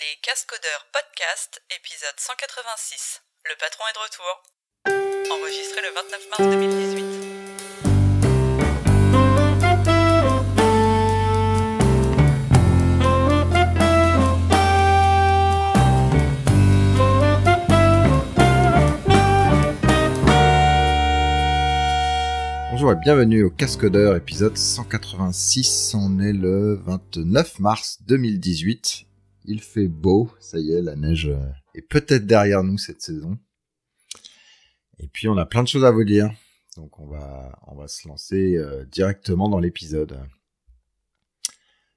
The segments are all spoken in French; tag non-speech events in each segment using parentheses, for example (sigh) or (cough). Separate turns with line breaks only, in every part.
Les Cascodeurs Podcast, épisode 186. Le patron est de retour. Enregistré le 29 mars 2018.
Bonjour et bienvenue au Cascodeur épisode 186. On est le 29 mars 2018. Il fait beau, ça y est, la neige euh, est peut-être derrière nous cette saison. Et puis on a plein de choses à vous dire. Donc on va on va se lancer euh, directement dans l'épisode.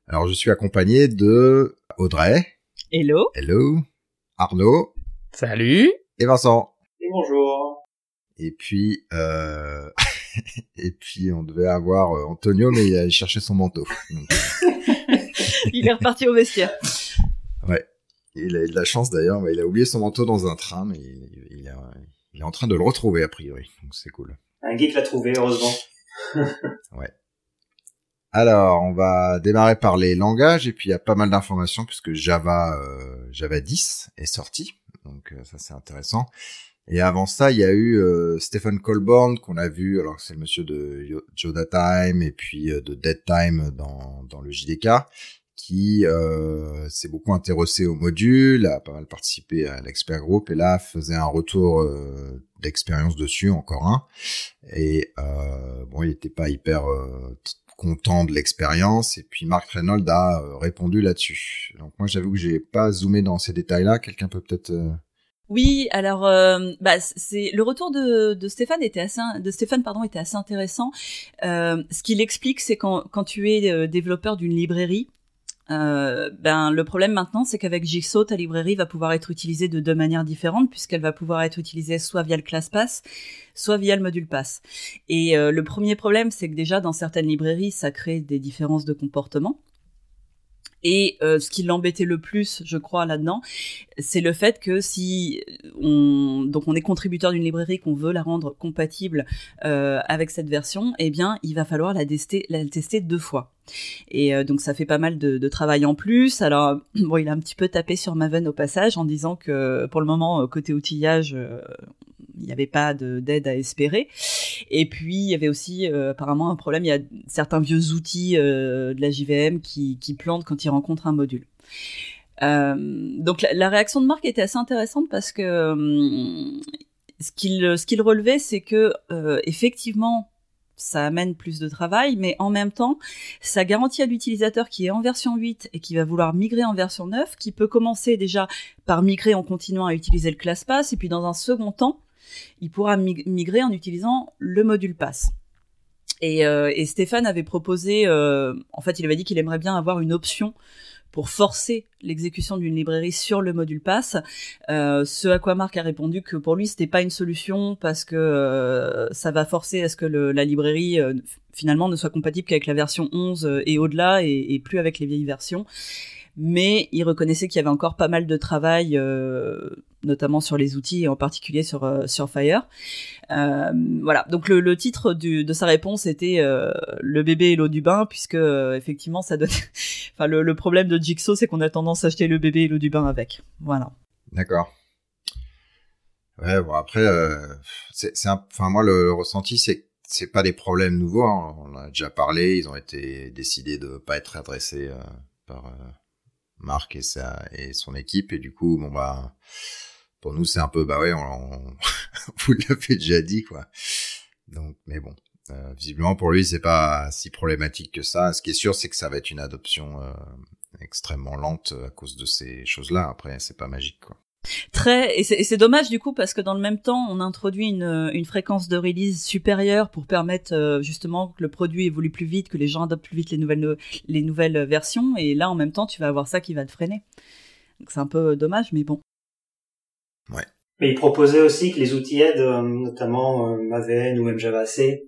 Alors je suis accompagné de Audrey,
Hello
hello, Arnaud
Salut
et Vincent.
Et bonjour.
Et puis, euh... (laughs) et puis on devait avoir euh, Antonio, mais il a cherché son manteau. Donc, (laughs)
Il est reparti au vestiaire.
Ouais, il a eu de la chance d'ailleurs. mais Il a oublié son manteau dans un train, mais il, il a- il est en train de le retrouver a priori. Donc c'est cool.
Un geek l'a trouvé, heureusement. (laughs)
Alors, on va démarrer par les langages et puis il y a pas mal d'informations puisque Java euh, Java 10 est sorti. Donc euh, ça c'est intéressant. Et avant ça, il y a eu euh, Stephen Colborn qu'on a vu, alors c'est le monsieur de Yo- Yoda Time et puis euh, de Dead Time dans, dans le JDK, qui euh, s'est beaucoup intéressé au module, a pas mal participé à l'expert group et là faisait un retour euh, d'expérience dessus, encore un. Et euh, bon, il était pas hyper euh, content de l'expérience. Et puis Mark Reynolds a euh, répondu là-dessus. Donc moi, j'avoue que j'ai pas zoomé dans ces détails-là. Quelqu'un peut peut-être. euh,
Oui, alors euh, bah, c'est le retour de, de Stéphane était assez de Stéphane pardon était assez intéressant. Euh, ce qu'il explique, c'est quand quand tu es développeur d'une librairie, euh, ben le problème maintenant, c'est qu'avec Jigsaw, ta librairie va pouvoir être utilisée de deux manières différentes, puisqu'elle va pouvoir être utilisée soit via le ClassPass, soit via le module Pass. Et euh, le premier problème, c'est que déjà dans certaines librairies, ça crée des différences de comportement. Et euh, ce qui l'embêtait le plus, je crois, là-dedans, c'est le fait que si on donc on est contributeur d'une librairie qu'on veut la rendre compatible euh, avec cette version, eh bien il va falloir la tester, la tester deux fois. Et euh, donc ça fait pas mal de, de travail en plus. Alors (clears throat) bon, il a un petit peu tapé sur Maven au passage en disant que pour le moment côté outillage, il n'y avait pas de- d'aide à espérer. Et puis il y avait aussi euh, apparemment un problème. Il y a certains vieux outils euh, de la JVM qui, qui plantent quand ils rencontrent un module. Euh, donc la, réaction de Marc était assez intéressante parce que hum, ce qu'il ce qu'il relevait, c'est que euh, effectivement ça amène plus de travail, mais en même temps, ça garantit à l'utilisateur qui est en version 8 et qui va vouloir migrer en version 9, qui peut commencer déjà par migrer en continuant à utiliser le ClassPass, et puis dans un second temps, il pourra mig- migrer en utilisant le module Pass. Et, euh, Stéphane avait proposé, euh, en fait, il avait dit qu'il aimerait bien avoir une option pour forcer l'exécution d'une librairie sur le module pass. Euh, ce à quoi Marc a répondu que pour lui c'était pas une solution parce que ça va forcer à ce que la librairie finalement ne soit compatible qu'avec la version 11 euh, et au-delà et plus avec les vieilles versions. Mais il reconnaissait qu'il y avait encore pas mal de travail, euh, notamment sur les outils et en particulier sur euh, sur Fire. Euh, voilà. Donc le, le titre du, de sa réponse était le bébé et l'eau du bain, puisque effectivement ça donne. (laughs) enfin le, problème de Jigsaw, c'est qu'on a tendance à acheter le bébé et l'eau du bain avec. Voilà.
D'accord. Ouais, bon après, euh, c'est, enfin moi le, le ressenti c'est c'est pas des problèmes nouveaux. hein. On en a déjà parlé. Ils ont été décidés de pas être adressés par Marc et sa et son équipe et du coup bon bah pour nous c'est un peu bah ouais on, on- (laughs) vous l'avez déjà dit quoi. Donc mais bon. euh, visiblement pour lui c'est pas si problématique que ça. Ce qui est sûr c'est que ça va être une adoption euh, extrêmement lente à cause de ces choses-là. Après c'est pas magique quoi.
Très et c'est dommage du coup parce que dans le même temps on introduit une, une fréquence de release supérieure pour permettre euh, justement que le produit évolue plus vite, que les gens adoptent plus vite les nouvelles no- les nouvelles versions et là en même temps tu vas avoir ça qui va te freiner. Donc c'est un peu dommage mais bon.
Mais il proposait aussi que les outils aident, euh, notamment euh, Maven ou même JavaC,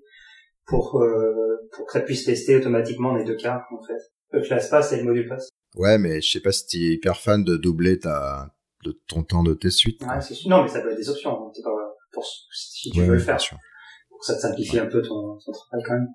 pour, euh, pour que ça puisse tester automatiquement les deux cas, en fait. Le ClassPass et le module pass.
Ouais, mais je sais pas si t'es hyper fan de doubler ta, de ton temps de tes suites.
Ouais. Non, mais ça peut être des options. hein. C'est pas pour si tu
Ouais,
veux le faire. Pour ça te simplifie un peu ton, ton travail quand même.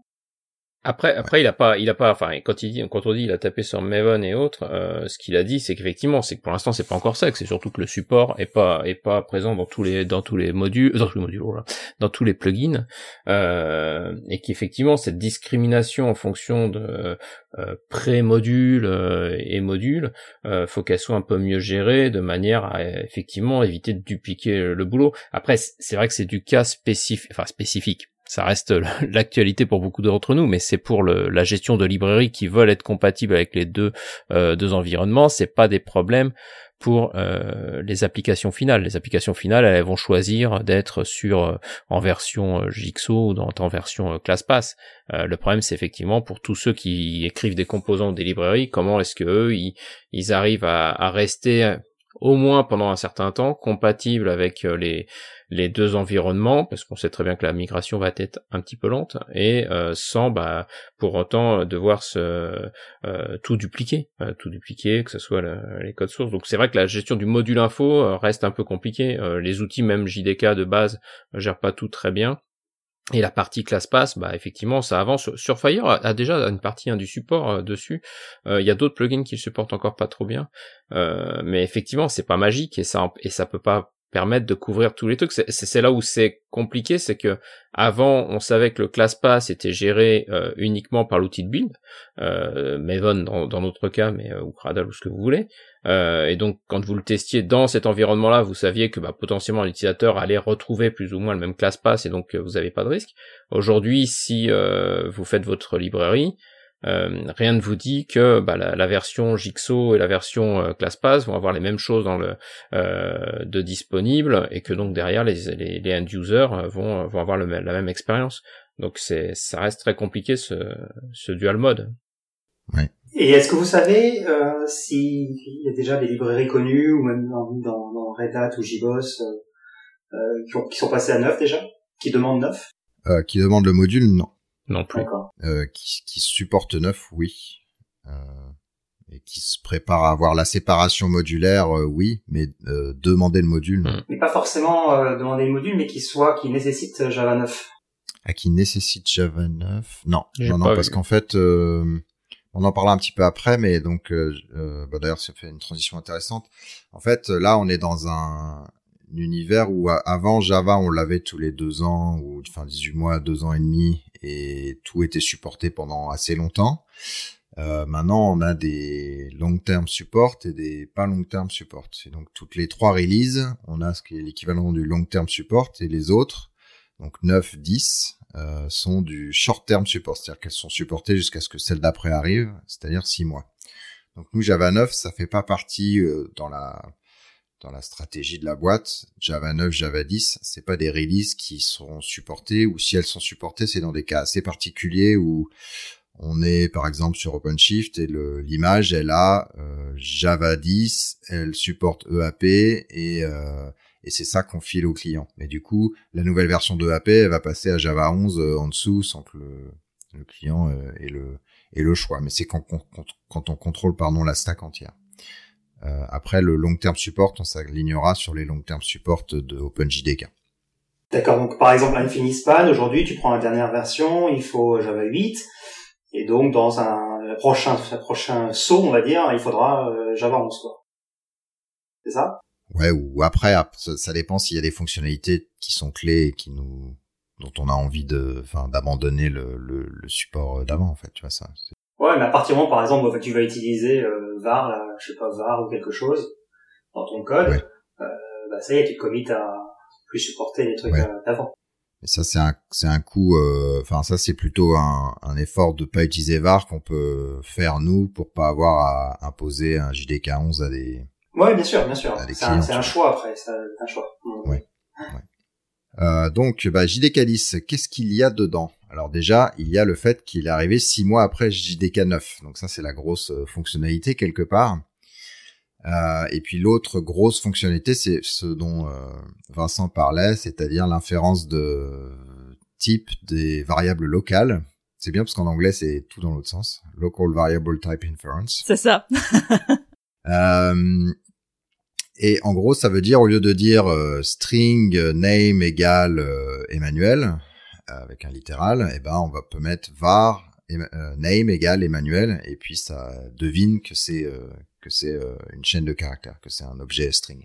Après, après, il a pas, il a pas, enfin, quand il dit, quand on dit, il a tapé sur Maven et autres, euh, ce qu'il a dit, c'est qu'effectivement, c'est que pour l'instant, c'est pas encore ça, que c'est surtout que le support est pas, est pas présent dans tous les, dans tous les modules, dans tous les modules, voilà, dans tous les plugins, euh, et qu'effectivement, cette discrimination en fonction de euh, pré-module euh, et module, euh, faut qu'elle soit un peu mieux gérée de manière à effectivement éviter de dupliquer le boulot. Après, c'est vrai que c'est du cas spécifique, enfin spécifique ça reste (laughs) l'actualité pour beaucoup d'entre nous, mais c'est pour le, la gestion de librairies qui veulent être compatibles avec les deux, euh, deux environnements, c'est pas des problèmes pour euh, les applications finales. Les applications finales, elles vont choisir d'être sur euh, en version Jigsaw ou dans, en version ClassPass. le problème, c'est effectivement pour tous ceux qui écrivent des composants des librairies, comment est-ce que eux, ils, ils arrivent à, à rester au moins pendant un certain temps compatibles avec les les deux environnements, parce qu'on sait très bien que la migration va être un petit peu lente, et euh, sans bah, pour autant devoir se euh, tout dupliquer, euh, tout dupliquer, que ce soit les codes sources. Donc c'est vrai que la gestion du module info reste un peu compliquée. les outils même JDK de base gèrent pas tout très bien. Et la partie ClassPass, bah effectivement, ça avance. Surfire a déjà une partie hein, du support dessus. Il y a d'autres plugins qui le supportent encore pas trop bien, mais effectivement, c'est pas magique et ça et ça peut pas permettre de couvrir tous les trucs. C'est là où c'est compliqué, c'est que avant on savait que le ClassPass était géré euh, uniquement par l'outil de build, euh, Maven dans, dans notre cas, mais euh, ou Cradle ou ce que vous voulez. Euh, et donc quand vous le testiez dans cet environnement-là, vous saviez que bah, potentiellement l'utilisateur allait retrouver plus ou moins le même ClassPass et donc vous n'avez pas de risque. Aujourd'hui, si vous faites votre librairie, euh, rien ne vous dit que bah, la, version Jigsaw et la version euh, ClassPass vont avoir les mêmes choses dans le euh, de disponible et que donc derrière les, les, end users vont, vont avoir la même expérience. Donc c'est ça reste très compliqué ce, ce dual mode.
Ouais.
Et est-ce que vous savez euh, s'il y a déjà des librairies connues ou même dans, dans, Red Hat ou JBoss euh, qui, qui, sont passées à neuf déjà, qui demandent neuf?
Qui demandent le module, non
non plus.
Euh, qui, qui supporte neuf, oui. Euh, et qui se prépare à avoir la séparation modulaire, euh, oui, mais euh, demander le module. Non.
Mais pas forcément euh, demander le module, mais qui soit qui nécessite Java 9.
Ah, qui nécessite Java 9 Non, non, non, parce qu'en fait, on en parlera un petit peu après, mais donc, bah, d'ailleurs, ça fait une transition intéressante. En fait, là, on est dans un, univers où avant Java on l'avait tous les deux ans ou enfin 18 mois, deux ans et demi et tout était supporté pendant assez longtemps. Euh, maintenant on a des long term support et des pas long term support. Et donc toutes les trois releases, on a ce qui est l'équivalent du long term support et les autres, donc 9, 10, euh, sont du short term support, c'est-à-dire qu'elles sont supportées jusqu'à ce que celle d'après arrive, c'est-à-dire 6 mois. Donc nous Java 9, ça fait pas partie euh, dans la dans la stratégie de la boîte, Java 9, Java 10, c'est pas des releases qui seront supportées ou si elles sont supportées, c'est dans des cas assez particuliers où on est par exemple sur OpenShift et l'image elle a euh, Java 10, elle supporte EAP et euh, et c'est ça qu'on file au client. Mais du coup, la nouvelle version de EAP, elle va passer à Java 11 euh, en dessous sans que le, client ait le choix. Mais c'est quand, quand, quand on contrôle pardon la stack entière. Euh, après, le long term support, on s'alignera sur les long term support de OpenJDK.
D'accord, donc par exemple Infininspan, aujourd'hui tu prends la dernière version, il faut Java 8, et donc dans un prochain, prochain saut, on va dire, il faudra euh, Java 11 quoi. C'est ça?
Ouais, ou après, ça dépend s'il y a des fonctionnalités qui sont clés et qui nous dont on a envie de, enfin, d'abandonner le, le, le support d'avant, en fait, tu vois ça.
Ouais, mais à partir du moment, par exemple, tu vas utiliser euh, var, là, je sais pas, var ou quelque chose dans ton code, euh, bah ça y est, tu commites à plus supporter les trucs euh, d'avant.
Ça, c'est un, c'est un coup, euh, enfin, ça, c'est plutôt un, un effort de pas utiliser var qu'on peut faire nous pour pas avoir à imposer un JDK 11 à des.
Ouais, bien sûr, bien sûr. C'est un, un, choix après, c'est un choix.
Ouais. ouais. Euh, donc, bah, JDK 10, qu'est-ce qu'il y a dedans? Alors déjà, il y a le fait qu'il est arrivé six mois après JDK 9. Donc ça, c'est la grosse euh, fonctionnalité quelque part. Euh, et puis l'autre grosse fonctionnalité, c'est ce dont euh, Vincent parlait, c'est-à-dire l'inférence de type des variables locales. C'est bien parce qu'en anglais, c'est tout dans l'autre sens. Local Variable Type Inference.
C'est ça.
euh, et en gros, ça veut dire au lieu de dire euh, string euh, name égale euh, Emmanuel avec un littéral, eh ben on va peut mettre var name égale Emmanuel et puis ça devine que c'est que c'est une chaîne de caractères, que c'est un objet string.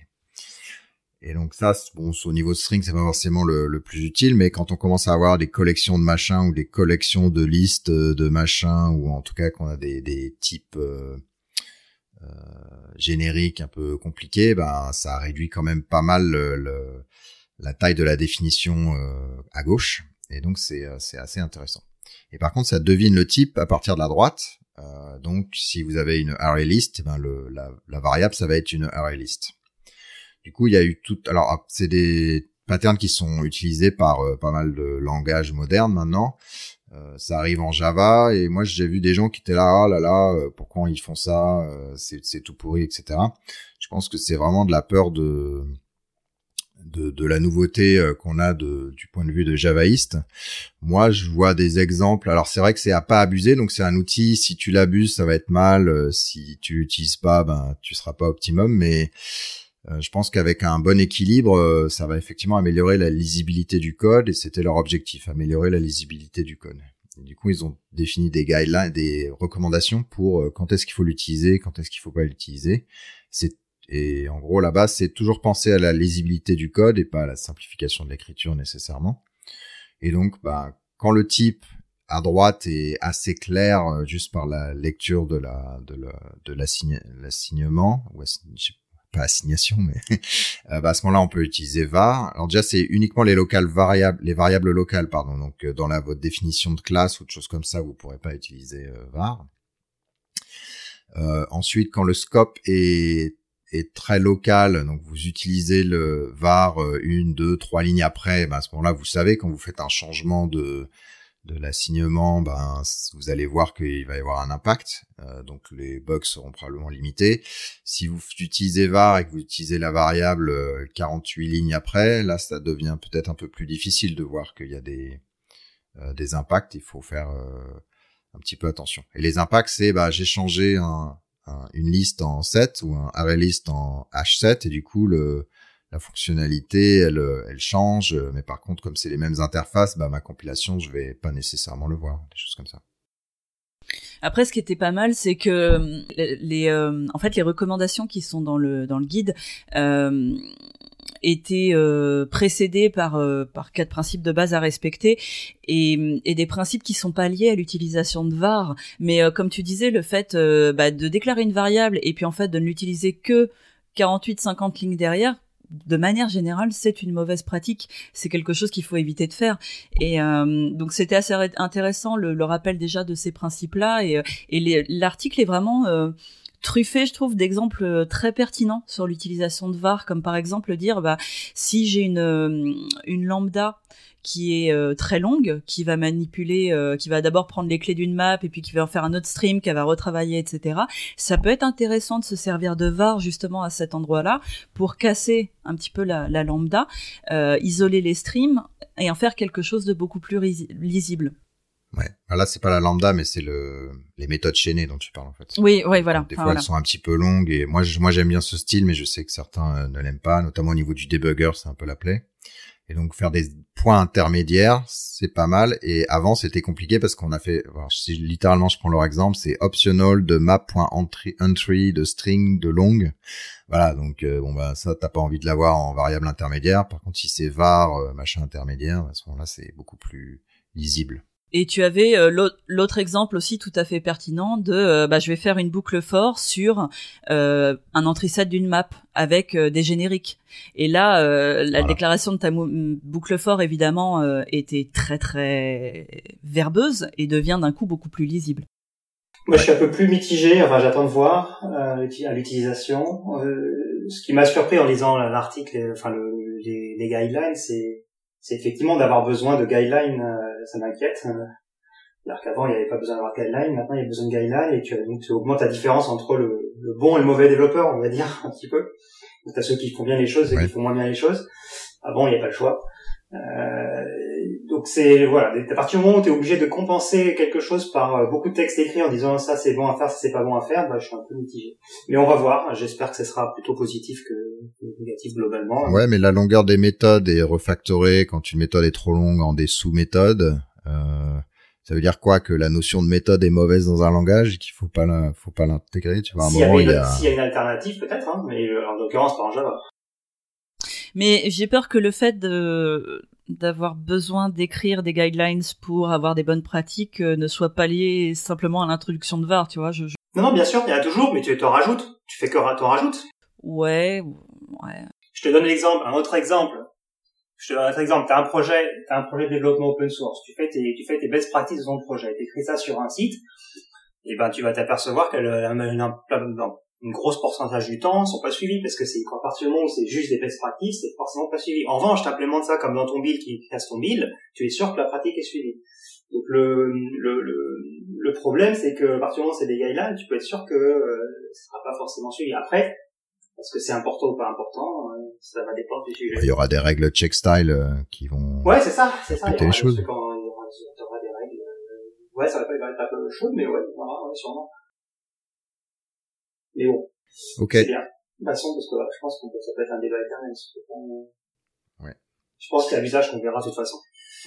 Et donc ça, bon, au niveau de string, c'est pas forcément le, plus utile, mais quand on commence à avoir des collections de machins ou des collections de listes de machins, ou en tout cas qu'on a des, types euh, euh, génériques un peu compliqués, ben ça réduit quand même pas mal le, la taille de la définition euh, à gauche, et donc c'est c'est assez intéressant. Et par contre, ça devine le type à partir de la droite. Euh, donc, si vous avez une array list, ben le, la, variable, ça va être une array list. Du coup, il y a eu tout. Alors, c'est des patterns qui sont utilisés par euh, pas mal de langages modernes maintenant. Euh, ça arrive en Java et moi j'ai vu des gens qui étaient là, ah là là, euh, pourquoi ils font ça, c'est tout pourri, etc. Je pense que c'est vraiment de la peur de de, de la nouveauté qu'on a de, du point de vue de javaïste. Moi, je vois des exemples. Alors, c'est vrai que c'est à pas abuser. Donc, c'est un outil. Si tu l'abuses, ça va être mal. Si tu l'utilises pas, ben, tu seras pas optimum. Mais euh, je pense qu'avec un bon équilibre, euh, ça va effectivement améliorer la lisibilité du code et c'était leur objectif, améliorer la lisibilité du code. du coup, ils ont défini des guidelines, des recommandations pour euh, quand est-ce qu'il faut l'utiliser, quand est-ce qu'il faut pas l'utiliser. Et en gros, là-bas, c'est toujours penser à la lisibilité du code et pas à la simplification de l'écriture nécessairement. Et donc, bah, quand le type à droite est assez clair juste par la lecture de la de la de l'assignement ou pas assignation, mais (laughs) euh, bah, à ce moment-là, on peut utiliser var. Alors déjà, c'est uniquement les locales variables, les variables locales, pardon. Donc euh, dans la votre définition de classe ou de choses comme ça, vous pourrez pas utiliser euh, var. ensuite, quand le scope est est très local, donc vous utilisez le var une, deux, trois lignes après, bah, à ce moment-là, vous savez quand vous faites un changement de de l'assignement, ben, vous allez voir qu'il va y avoir un impact. Euh, donc les bugs seront probablement limités. Si vous utilisez var et que vous utilisez la variable 48 euh, lignes après, là ça devient peut-être un peu plus difficile de voir qu'il y a des, euh, des impacts. Il faut faire un petit peu attention. Et les impacts, c'est bah, j'ai changé une liste en 7 ou un array list en H7 et du coup le la fonctionnalité, elle, euh, elle change, euh, mais par contre, comme c'est les mêmes interfaces, bah, ma compilation, je vais pas nécessairement le voir, des choses comme ça.
Après, ce qui était pas mal, c'est que euh, les, en fait, les recommandations qui sont dans le dans le guide euh, étaient euh, précédées par par quatre principes de base à respecter et, et des principes qui sont pas liés à l'utilisation de var. Mais comme tu disais, le fait bah, de déclarer une variable et puis en fait de ne l'utiliser que 48-50 lignes derrière, de manière générale, c'est une mauvaise pratique. C'est quelque chose qu'il faut éviter de faire. Et euh, donc, c'était assez intéressant le, rappel déjà de ces principes-là. Et, euh, l'article est vraiment euh, truffé, je trouve, d'exemples très pertinents sur l'utilisation de VAR, comme par exemple dire, bah, si j'ai une, une lambda qui est euh, très longue, qui va manipuler, euh, qui va d'abord prendre les clés d'une map et puis qui va en faire un autre stream, qu'elle va retravailler, etc. Ça peut être intéressant de se servir de var justement à cet endroit-là pour casser un petit peu la, lambda, euh, isoler les streams et en faire quelque chose de beaucoup plus lisible.
Ouais. Ah, là, c'est pas la lambda, mais c'est le les méthodes chaînées dont tu parles en fait.
Oui, oui, voilà.
des fois, elles sont un petit peu longues et moi, moi, j'aime bien ce style, mais je sais que certains ne l'aiment pas, notamment au niveau du debugger, c'est un peu la plaie. Et donc faire des points intermédiaires, c'est pas mal. Et avant, c'était compliqué parce qu'on a fait, si littéralement je prends leur exemple, c'est optional de map.entry entry, de string, de long. Voilà, donc euh, bon bah ça, t'as pas envie de l'avoir en variable intermédiaire. Par contre, si c'est var euh, machin intermédiaire, à ce moment-là, c'est beaucoup plus lisible.
Et tu avais euh, l'autre exemple aussi tout à fait pertinent de euh, bah, je vais faire une boucle for sur euh, un entry set d'une map avec des génériques. Et là, la déclaration de ta boucle for évidemment était très très verbeuse et devient d'un coup beaucoup plus lisible.
Moi, je suis un peu plus mitigé. Enfin, j'attends de voir à l'utilisation. ce qui m'a surpris en lisant l'article, enfin le, les, les guidelines, c'est c'est effectivement d'avoir besoin de guidelines, euh, ça m'inquiète. Alors qu'avant, il n'y avait pas besoin d'avoir guidelines, maintenant il y a besoin de guidelines, et tu, donc, tu augmentes la différence entre le, bon et le mauvais développeur, on va dire, (laughs) un petit peu. Tu as ceux qui font bien les choses et qui font moins bien les choses. Avant, il n'y a pas le choix. Euh, donc c'est voilà, à partir du moment où tu es obligé de compenser quelque chose par euh, beaucoup de textes écrits en disant ça c'est bon à faire, ça c'est pas bon à faire, bah, je suis un peu mitigé. Mais on va voir, j'espère que ce sera plutôt positif que, négatif globalement.
Ouais, mais la longueur des méthodes est refactorée quand une méthode est trop longue en des sous-méthodes. Euh, Ça veut dire quoi? Que la notion de méthode est mauvaise dans un langage et qu'il faut pas la, faut pas l'intégrer? Tu vois, à un
S'il y,
moment,
avait
il y
une-
a.
s'il y a une alternative, peut-être, hein, mais euh, en l'occurrence pas en Java.
Mais j'ai peur que le fait de d'avoir besoin d'écrire des guidelines pour avoir des bonnes pratiques euh, ne soit pas lié simplement à l'introduction de VAR, tu vois. Je, je-
Non, non, bien sûr, il y en a toujours, mais tu t'en rajoutes. Tu fais que t'en rajoutes.
Ouais, ouais.
Je te donne l'exemple, un autre exemple. Je te donne un autre exemple. T'as un projet, t'as un projet de développement open source. Tu fais tes, tu fais tes best practices de ton projet. T'écris ça sur un site. Et ben, tu vas t'apercevoir que le- une, une, une grosse pourcentage du temps sont pas suivis parce que c'est à partir du moment où c'est juste des best practices, c'est forcément pas suivi. En revanche, t'implémentes ça comme dans ton build qui casse ton build, tu es sûr que la pratique est suivie. Donc le, le, le, le problème, c'est que à partir du moment où c'est des guidelines, tu peux être sûr que euh, ce sera pas forcément suivi. Après, est-ce que c'est important ou pas important, euh, ça va dépendre du sujet.
Il y aura des règles check style euh, qui vont.
Ouais, c'est ça, c'est ça. Il y aura
les choses.
des trucs en- il y aura, il y aura des règles. euh, Ouais, ça va pas être un peu chaud, mais ouais, voilà, ouais, sûrement. Mais bon,
Ok.
c'est bien. De toute façon, parce que ouais, je pense qu'on peut, ça peut être un débat éternel. euh,
Ouais.
Je pense qu'il y a l'usage qu'on verra de toute façon.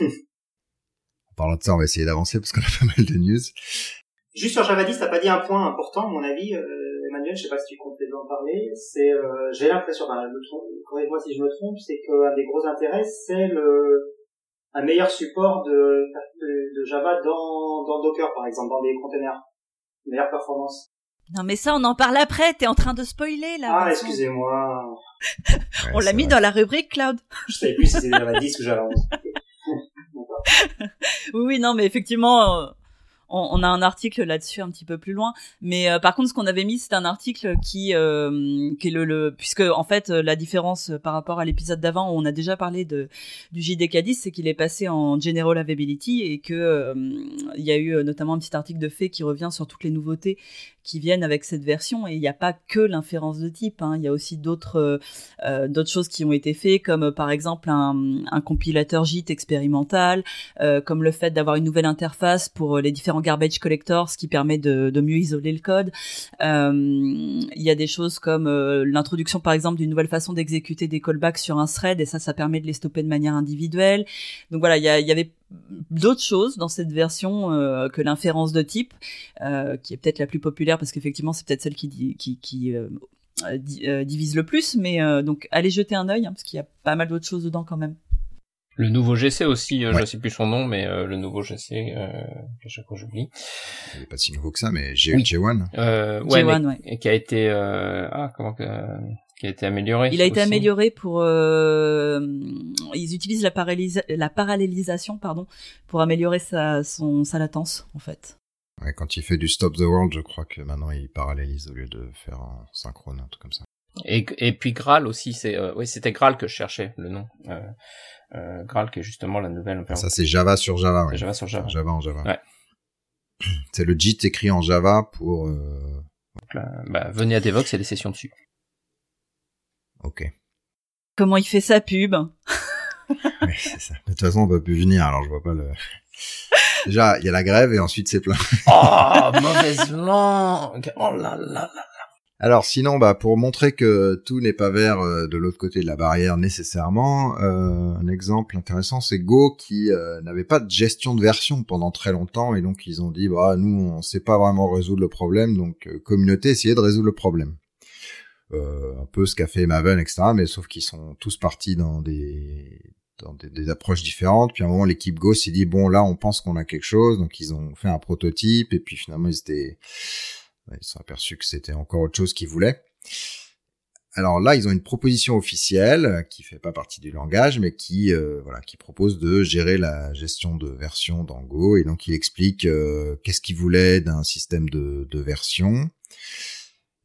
En parlant de ça, on va essayer d'avancer parce qu'on a pas mal de news.
Juste sur Java 10, t'as pas dit un point important, à mon avis, euh, Emmanuel, je sais pas si tu comptes en parler, c'est, euh, j'ai l'impression, trompe, corrige-moi si je me trompe, c'est qu'un des gros intérêts, c'est le, un meilleur support de, de, de Java dans, dans Docker, par exemple, dans des containers. Une meilleure performance.
Non, mais ça, on en parle après. T'es en train de spoiler là.
Ah, excusez-moi.
Ouais,
On l'a mis
vrai.
dans la rubrique cloud.
Je savais plus si c'était Java 10 ou Java 11. (laughs)
Oui, oui, non, mais effectivement, euh, on, on a un article là-dessus un petit peu plus loin. Mais euh, par contre, ce qu'on avait mis, c'est un article qui, euh, qui est le, le, puisque en fait, euh, la différence euh, par rapport à l'épisode d'avant où on a déjà parlé de du JDK10, c'est qu'il est passé en General Availability et que euh, il y a eu euh, notamment un petit article de fait qui revient sur toutes les nouveautés qui viennent avec cette version. Et il n'y a pas que l'inférence de type hein. il y a aussi d'autres euh, euh, d'autres choses qui ont été faites comme euh, par exemple un, un compilateur JIT expérimental euh, comme le fait d'avoir une nouvelle interface pour euh, les différents garbage collectors ce qui permet de, de mieux isoler le code. Il y a des choses comme l'introduction par exemple d'une nouvelle façon d'exécuter des callbacks sur un thread et ça ça permet de les stopper de manière individuelle. Donc voilà il y, y avait d'autres choses dans cette version euh, que l'inférence de type euh, qui est peut-être la plus populaire parce qu'effectivement c'est peut-être celle qui qui, qui euh, euh, divise le plus mais euh, donc allez jeter un œil hein, parce qu'il y a pas mal d'autres choses dedans quand même
Le nouveau GC aussi, euh,
Ouais.
je sais plus son nom, mais euh, le nouveau GC, euh, que chaque fois j'oublie.
Il est pas si nouveau que ça, mais G,
Oui.
J1.
Euh, ouais,
J1,
mais-
ouais.
et qui a été, euh, ah, comment que, qui a été amélioré.
il a été
aussi.
amélioré pour euh, ils utilisent la, parallélisa- la parallélisation pardon pour améliorer sa son sa latence en fait
Ouais, quand il fait du Stop the World, je crois que maintenant il parallélise au lieu de faire en synchrone, un truc comme ça.
Et, et puis Graal aussi, c'est, euh, oui, c'était Graal que je cherchais le nom. Euh, Graal qui est justement la nouvelle.
Ça, c'est Java sur Java, ouais.
Java sur Java.
Java en Java.
Ouais. (clears throat)
C'est le JIT écrit en Java pour... euh,
Donc là, bah, venez à Devox, il y a des sessions dessus.
Ok.
comment il fait sa pub (laughs)
c'est ça. De toute façon, on peut plus venir, alors je vois pas le... (laughs) Déjà, il y a la grève et ensuite c'est plein.
Oh, mauvaise langue. Oh là là là.
Alors sinon, bah pour montrer que tout n'est pas vert euh, de l'autre côté de la barrière nécessairement, euh, un exemple intéressant, c'est Go qui euh, n'avait pas de gestion de version pendant très longtemps et donc ils ont dit bah nous on sait pas vraiment résoudre le problème, donc communauté essayez de résoudre le problème. Un peu ce qu'a fait Maven, etc. Mais sauf qu'ils sont tous partis dans des dans des approches différentes. Puis à un moment, l'équipe Go s'est dit bon là, on pense qu'on a quelque chose, donc ils ont fait un prototype et puis finalement ils étaient ils se sont aperçus que c'était encore autre chose qu'ils voulaient. Alors là, ils ont une proposition officielle euh, qui fait pas partie du langage, mais qui euh, voilà, qui propose de gérer la gestion de version dans Go. Et donc, il explique euh, qu'est-ce qu'ils voulaient d'un système de, de version.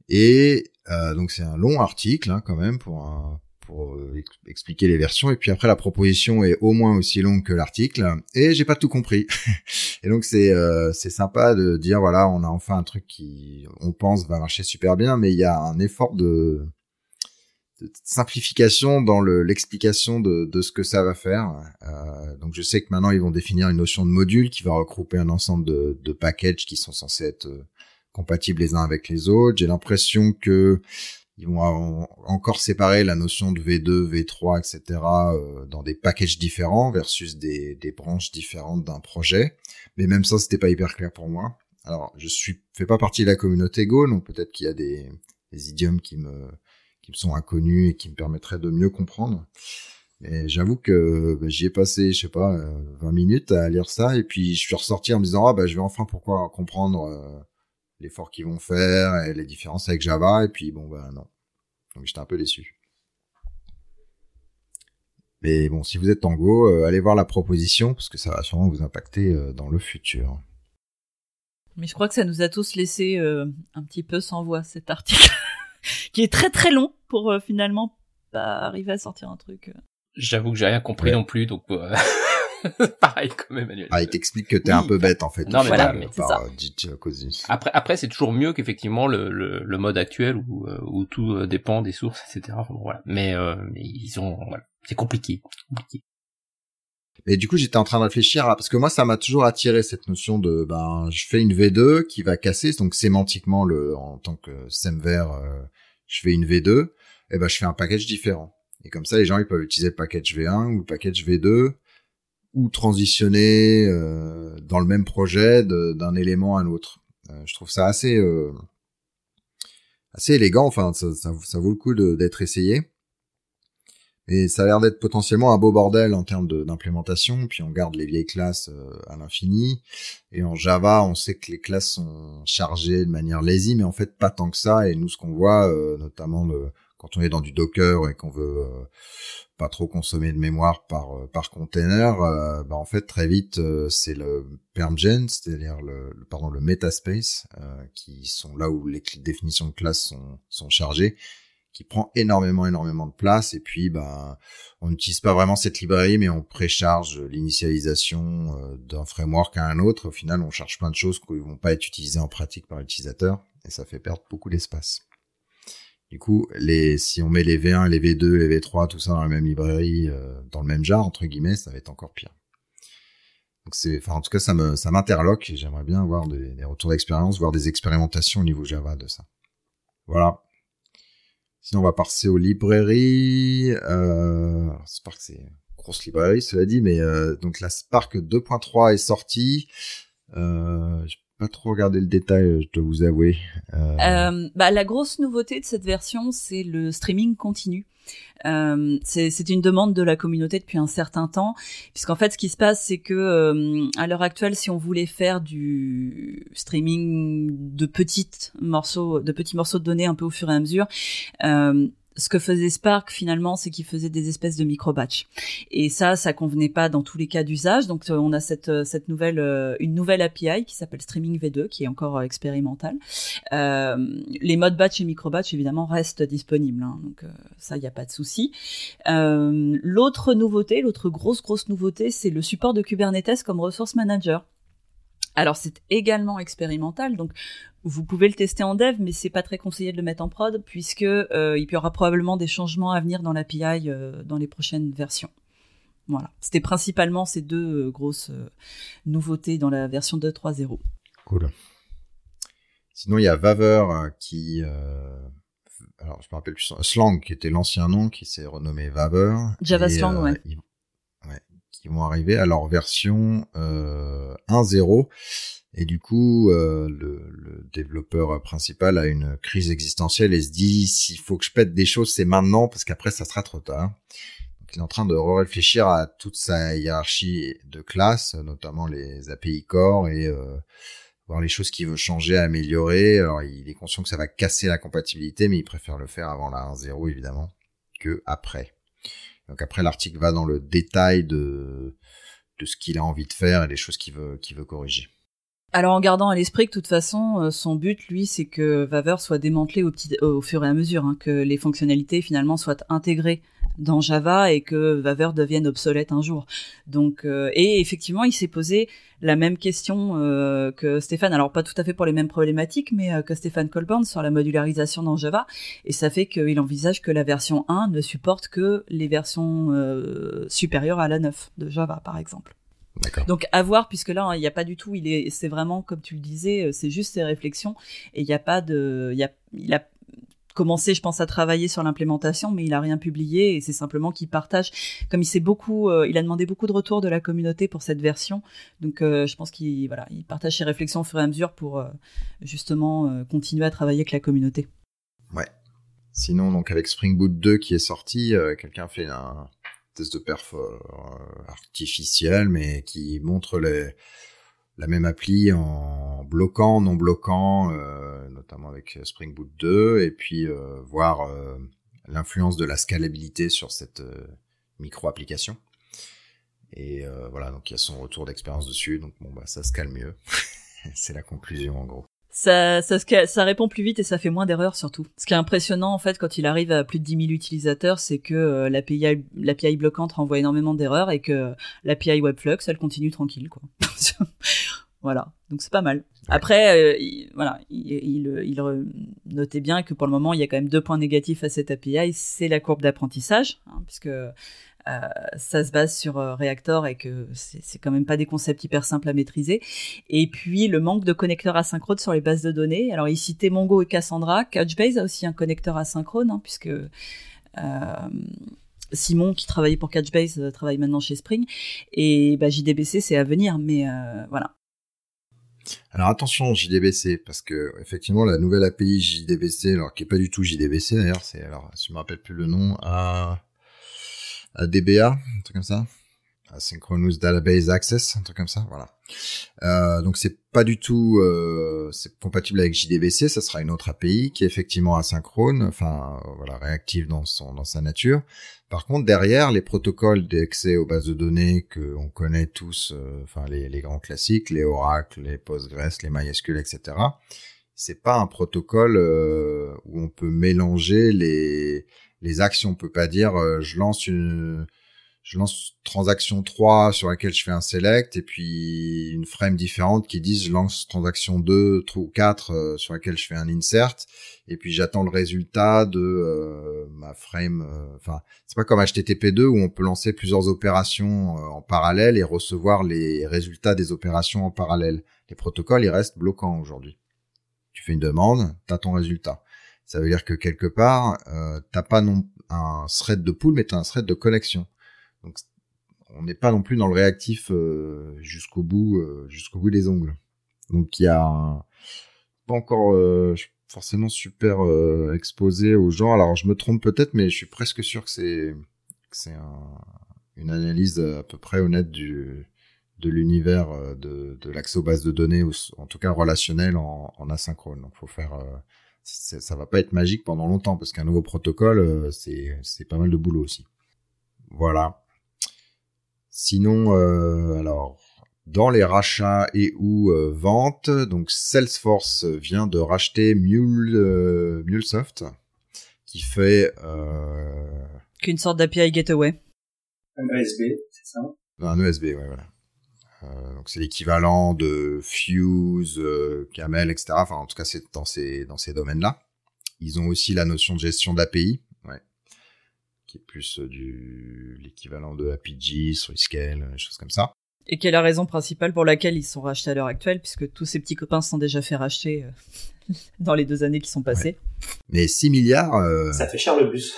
Et euh, donc, c'est un long article hein, quand même pour un, pour euh, ex- expliquer les versions. Et puis après, la proposition est au moins aussi longue que l'article. Et j'ai pas tout compris. (laughs) et donc c'est euh, c'est sympa de dire voilà, on a enfin un truc qui on pense va marcher super bien, mais il y a un effort de, simplification dans le l'explication de de ce que ça va faire. Euh, donc je sais que maintenant ils vont définir une notion de module qui va regrouper un ensemble de de packages qui sont censés être euh, compatibles les uns avec les autres. J'ai l'impression que ils vont encore séparer la notion de V2, V3, etc. dans des packages différents versus des, branches différentes d'un projet. Mais même ça, c'était pas hyper clair pour moi. Alors, je suis fais pas partie de la communauté Go, donc peut-être qu'il y a des, des idiomes qui me qui me sont inconnus et qui me permettraient de mieux comprendre. Mais j'avoue que bah, j'y ai passé, je sais pas, 20 euh, minutes à lire ça, et puis je suis ressorti en me disant ah bah je vais enfin pourquoi comprendre euh, l'effort qu'ils vont faire et les différences avec Java, et puis bon bah non. Donc j'étais un peu déçu. Mais bon, si vous êtes en Go, euh, allez voir la proposition parce que ça va sûrement vous impacter dans le futur.
Mais je crois que ça nous a tous laissé un petit peu sans voix cet article, (laughs) qui est très très long pour finalement pas arriver à sortir un truc.
J'avoue que j'ai rien compris non plus, donc euh, (laughs) (laughs) pareil comme Emmanuel.
Ah, il t'explique que t'es un peu bête en fait.
Non mais voilà, mais
c'est ça.
Après, après c'est toujours mieux qu'effectivement le, le, le, mode actuel où, euh, où tout euh, dépend des sources, etc. voilà. Mais, euh, mais ils ont, voilà, c'est compliqué, compliqué.
Et du coup, j'étais en train de réfléchir parce que moi, ça m'a toujours attiré cette notion de, ben, je fais une V2 qui va casser, donc sémantiquement, le, en tant que semver, euh, je fais une V2, et ben, je fais un package différent. Et comme ça, les gens ils peuvent utiliser le package V1 ou le package V2 ou transitionner euh, dans le même projet d'un élément à un autre. Euh, je trouve ça assez euh, assez élégant. Enfin, ça, ça, vaut le coup d'être essayé. Et ça a l'air d'être potentiellement un beau bordel en termes d'implémentation. Puis on garde les vieilles classes à l'infini. Et en Java, on sait que les classes sont chargées de manière lazy, mais en fait pas tant que ça. Et nous, ce qu'on voit, notamment le, quand on est dans du Docker et qu'on veut euh, pas trop consommer de mémoire par euh, par container, euh, bah en fait très vite c'est le permgen, c'est-à-dire le, pardon le metaspace qui sont là où les définitions de classe sont sont chargées qui prend énormément énormément de place. Et puis bah on n'utilise pas vraiment cette librairie mais on précharge l'initialisation d'un framework à un autre. Au final on charge plein de choses qui vont pas être utilisées en pratique par l'utilisateur. Et ça fait perdre beaucoup d'espace. Du coup, les, si on met les V1, les V2, les V3, tout ça dans la même librairie, euh, dans le même jar, entre guillemets, ça va être encore pire. C'est, enfin, en tout cas, ça m'interloque. J'aimerais bien avoir des, retours d'expérience, voir des expérimentations au niveau Java de ça. Voilà. Sinon, on va passer aux librairies. Euh, Spark, c'est une grosse librairie, cela dit, mais euh, donc la Spark 2.3 est sortie. Euh, pas trop regardé le détail, je dois vous avouer.
Euh... Euh, bah, la grosse nouveauté de cette version, c'est le streaming continu. Euh, c'est une demande de la communauté depuis un certain temps, puisqu'en fait, ce qui se passe, c'est que euh, à l'heure actuelle, si on voulait faire du streaming de petites morceaux, de petits morceaux de données un peu au fur et à mesure, euh, ce que faisait Spark finalement, c'est qu'il faisait des espèces de micro-batch. Et ça, ça convenait pas dans tous les cas d'usage. Donc euh, on a cette euh, nouvelle euh, une nouvelle API qui s'appelle Streaming V2 qui est encore expérimentale. Les modes batch et micro-batch évidemment restent disponibles. Hein, donc ça, il n'y a pas de souci. l'autre nouveauté, l'autre grosse grosse nouveauté, c'est le support de Kubernetes comme resource manager. Alors c'est également expérimental, donc vous pouvez le tester en dev, mais c'est pas très conseillé de le mettre en prod puisque euh, il y aura probablement des changements à venir dans l'API euh, dans les prochaines versions. Voilà, c'était principalement ces deux euh, grosses nouveautés dans la version 2.3.0.
Cool. Sinon, il y a Vaver qui, alors je me rappelle plus, Slang qui était l'ancien nom, qui s'est renommé Vaver.
Java Slang, ouais.
ouais. Qui vont arriver à leur version 1.0 et du coup, euh, le, le, développeur principal a une crise existentielle et se dit s'il faut que je pète des choses, c'est maintenant parce qu'après ça sera trop tard. Donc, il est en train de réfléchir à toute sa hiérarchie de classes, notamment les API core et euh, voir les choses qu'il veut changer, améliorer. Alors il est conscient que ça va casser la compatibilité, mais il préfère le faire avant la 1.0 évidemment que après. Donc après l'article va dans le détail de ce qu'il a envie de faire et des choses qu'il veut corriger.
Alors en gardant à l'esprit que de toute façon, euh, son but, lui, c'est que Vaver soit démantelé au fur et à mesure, hein, que les fonctionnalités finalement soient intégrées dans Java et que Vaver devienne obsolète un jour. Donc euh, et effectivement, il s'est posé la même question euh, que Stéphane, alors pas tout à fait pour les mêmes problématiques, mais que Stéphane Colburn sur la modularisation dans Java, et ça fait qu'il envisage que la version 1 ne supporte que les versions supérieures à la 9 de Java, par exemple. Donc à voir puisque là il n'y a pas du tout, il est, c'est vraiment comme tu le disais, euh, c'est juste ses réflexions et il n'y a pas de, il y a, il a commencé, je pense, à travailler sur l'implémentation, mais il a rien publié et c'est simplement qu'il partage. Comme il s'est beaucoup, euh, il a demandé beaucoup de retours de la communauté pour cette version, donc euh, je pense qu'il voilà, il partage ses réflexions au fur et à mesure pour euh, justement continuer à travailler avec la communauté.
Ouais. Sinon, donc avec Spring Boot 2 qui est sorti, quelqu'un fait un test de perf artificiel, mais qui montre les la même appli en bloquant, non bloquant, euh, notamment avec Spring Boot 2, et puis euh, voir euh, l'influence de la scalabilité sur cette micro-application. Et voilà, donc il y a son retour d'expérience dessus, donc bon bah ça se calme mieux. (laughs) C'est la conclusion en gros.
Ça, ça, ça répond plus vite et ça fait moins d'erreurs surtout. Ce qui est impressionnant en fait quand il arrive à plus de 10 000 utilisateurs, c'est que l'API, l'API bloquante renvoie énormément d'erreurs et que l'API Webflux, elle continue tranquille quoi. (laughs) Voilà, donc c'est pas mal. Après, euh, il, voilà, il, il, notait bien que pour le moment, il y a quand même deux points négatifs à cette API. C'est la courbe d'apprentissage, hein, puisque euh, ça se base sur euh, Reactor et que c'est quand même pas des concepts hyper simples à maîtriser. Et puis le manque de connecteurs asynchrones sur les bases de données. Alors il citait Mongo et Cassandra. Couchbase a aussi un connecteur asynchrone, hein, puisque Simon, qui travaillait pour Couchbase, travaille maintenant chez Spring. Et bah, JDBC, c'est à venir, mais voilà.
Alors attention JDBC parce que effectivement la nouvelle API JDBC, alors qui est pas du tout JDBC d'ailleurs, c'est alors je me rappelle plus le nom, à DBA, un truc comme ça, Asynchronous Database Access, un truc comme ça, voilà. Euh, donc c'est pas du tout, euh, c'est compatible avec JDBC, ça sera une autre API qui est effectivement asynchrone, enfin voilà réactive dans son dans sa nature. Par contre, derrière, les protocoles d'accès aux bases de données que on connaît tous, euh, enfin les, les, grands classiques, les Oracle, les Postgres, les MySQL, etc. C'est pas un protocole euh, où on peut mélanger les les actions. On peut pas dire euh, je lance une je lance transaction 3 sur laquelle je fais un select et puis une frame différente qui dit je lance transaction 2 ou 4 euh, sur laquelle je fais un insert et puis j'attends le résultat de euh, ma frame euh, enfin c'est pas comme HTTP2 où on peut lancer plusieurs opérations en parallèle et recevoir les résultats des opérations en parallèle. Les protocoles ils restent bloquants aujourd'hui. Tu fais une demande, tu as ton résultat. Ça veut dire que quelque part, t'as pas non un thread de pool, mais t'as un thread de connexion. Donc on n'est pas non plus dans le réactif euh, jusqu'au bout, euh, jusqu'au bout des ongles. Donc il y a pas encore euh, forcément super exposé aux gens. Alors je me trompe peut-être, mais je suis presque sûr que c'est c'est une analyse à peu près honnête du de l'univers de, de l'accès aux bases de données, en tout cas relationnel en, en asynchrone. Donc faut faire ça va pas être magique pendant longtemps parce qu'un nouveau protocole c'est c'est pas mal de boulot aussi. Voilà. Sinon, euh, alors dans les rachats et ou euh, ventes, donc Salesforce vient de racheter Mule, euh, MuleSoft, qui fait
qu'une sorte d'API gateway.
Un ESB, c'est ça?
Un ESB, ouais, voilà. Donc c'est l'équivalent de Fuse, Camel, etc. Enfin, en tout cas, c'est dans ces dans ces domaines-là. Ils ont aussi la notion de gestion d'API plus euh, du l'équivalent de APG, SwiScale, des choses comme ça.
Et quelle est la raison principale pour laquelle ils sont rachetés à l'heure actuelle, puisque tous ces petits copains sont déjà fait racheter euh, (laughs) dans les deux années qui sont passées?
Mais 6 milliards... Euh,
ça fait cher le bus.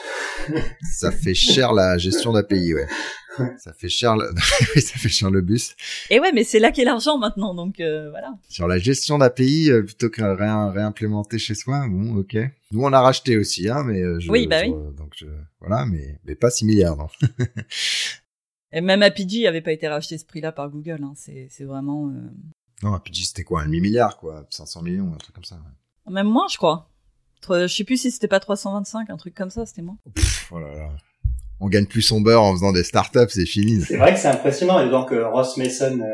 (laughs)
ça fait cher la gestion d'API, ouais. Ça fait cher, le... (laughs) ça fait cher le bus.
Et ouais, mais c'est là qu'est l'argent maintenant, donc euh, voilà.
Sur la gestion d'API, euh, plutôt que rien réimplémenter chez soi, bon, ok. Nous, on a racheté aussi, hein, mais je,
oui, bah oui.
donc je, voilà, mais mais pas 6 milliards, non.
Et même Apigee avait pas été racheté ce prix-là par Google, hein. C'est vraiment.
Non, Apigee c'était quoi, un demi milliard, quoi, 500 millions, un truc comme ça.
Même moins, je crois. Je sais plus si c'était pas 325, un truc comme ça, c'était moins.
oh là là on gagne plus son beurre en faisant des startups, c'est fini.
C'est vrai que c'est impressionnant. Et donc euh, Ross Mason, euh,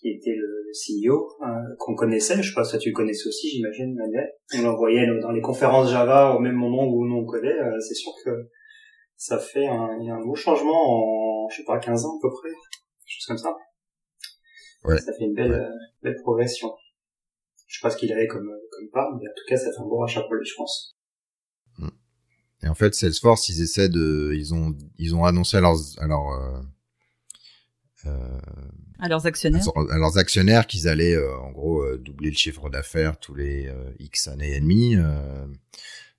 qui était le, CEO, hein, qu'on connaissait, je sais pas si tu le connaissais aussi, j'imagine, Manuel. On l'envoyait dans les conférences Java au même moment où nous on connaît. Euh, c'est sûr que ça fait un, un beau changement en, je sais pas, 15 ans à peu près, quelque chose comme ça. Ouais. Ça fait une belle, belle progression. Je sais pas ce qu'il avait comme, comme part, mais en tout cas, ça fait un bon rachat pour lui, je pense.
Et en fait, Salesforce, ils essaient de, ils ont, ils ont annoncé à leurs, à leurs, euh,
euh à leurs actionnaires,
à leurs actionnaires qu'ils allaient, euh, en gros, euh, doubler le chiffre d'affaires tous les X années et demie.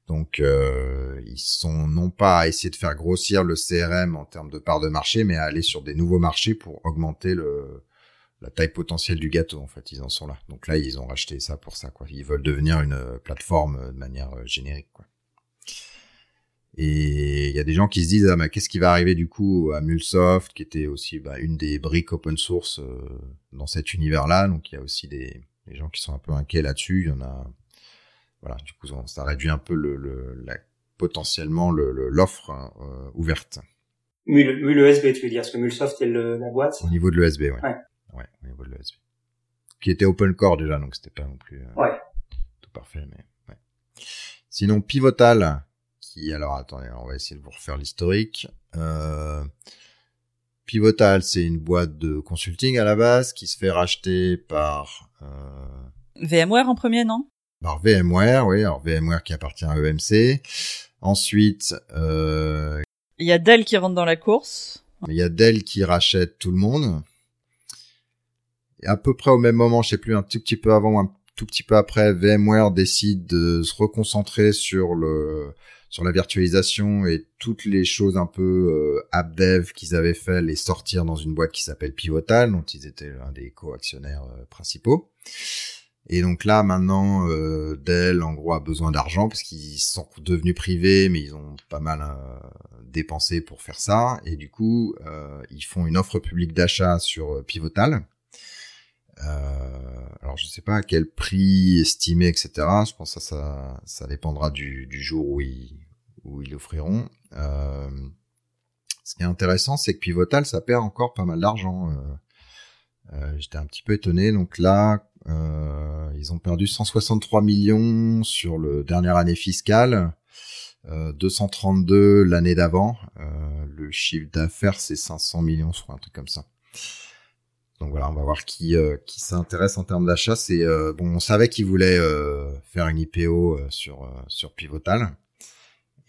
Donc euh, ils sont non pas à essayer de faire grossir le CRM en termes de part de marché, mais à aller sur des nouveaux marchés pour augmenter la taille potentielle du gâteau. En fait, ils en sont là. Donc là, ils ont racheté ça pour ça. Quoi. Ils veulent devenir une plateforme de manière générique. Quoi. Et il y a des gens qui se disent ah bah, qu'est-ce qui va arriver du coup à Mulsoft, qui était aussi bah, une des briques open source euh, dans cet univers-là. Donc il y a aussi des, des, gens qui sont un peu inquiets là-dessus. Il y en a, voilà, du coup ça réduit un peu le, le la, potentiellement l'offre euh, ouverte.
Mul, Mul ESB, tu veux dire, parce que Mulsoft est le, la boîte.
Au niveau de l'ESB, ouais. ouais. Ouais, au niveau de l'ESB. Qui était open core déjà, donc c'était pas non plus euh,
ouais.
tout parfait, mais ouais. Sinon Pivotal alors attendez, on va essayer de vous refaire l'historique. Euh, Pivotal, c'est une boîte de consulting à la base qui se fait racheter par euh,
VMware en premier, non?
Par VMware, oui. Alors VMware qui appartient à EMC. Ensuite, euh,
il y a Dell qui rentre dans la course.
Il y a Dell qui rachète tout le monde. Et à peu près au même moment, je sais plus, un tout petit peu avant ou un tout petit peu après, VMware décide de se reconcentrer sur le sur la virtualisation et toutes les choses un peu euh, app dev qu'ils avaient fait, les sortir dans une boîte qui s'appelle Pivotal, dont ils étaient l'un des co-actionnaires euh, principaux. Et donc là, maintenant, euh, Dell, en gros, a besoin d'argent parce qu'ils sont devenus privés, mais ils ont pas mal euh, dépensé pour faire ça. Et du coup, ils font une offre publique d'achat sur Pivotal. alors, je sais pas à quel prix estimé, etc. Je pense que ça, ça, dépendra du, du jour où ils, où ils l'offriront. Euh, ce qui est intéressant, c'est que Pivotal, ça perd encore pas mal d'argent. Euh, euh, j'étais un petit peu étonné. Donc là, ils ont perdu 163 millions sur le dernière année fiscale. 232 l'année d'avant. le chiffre d'affaires, c'est 500 millions, je crois, un truc comme ça. Donc voilà, on va voir qui qui s'intéresse en termes d'achat. C'est bon, on savait qu'ils voulaient faire une IPO sur sur Pivotal.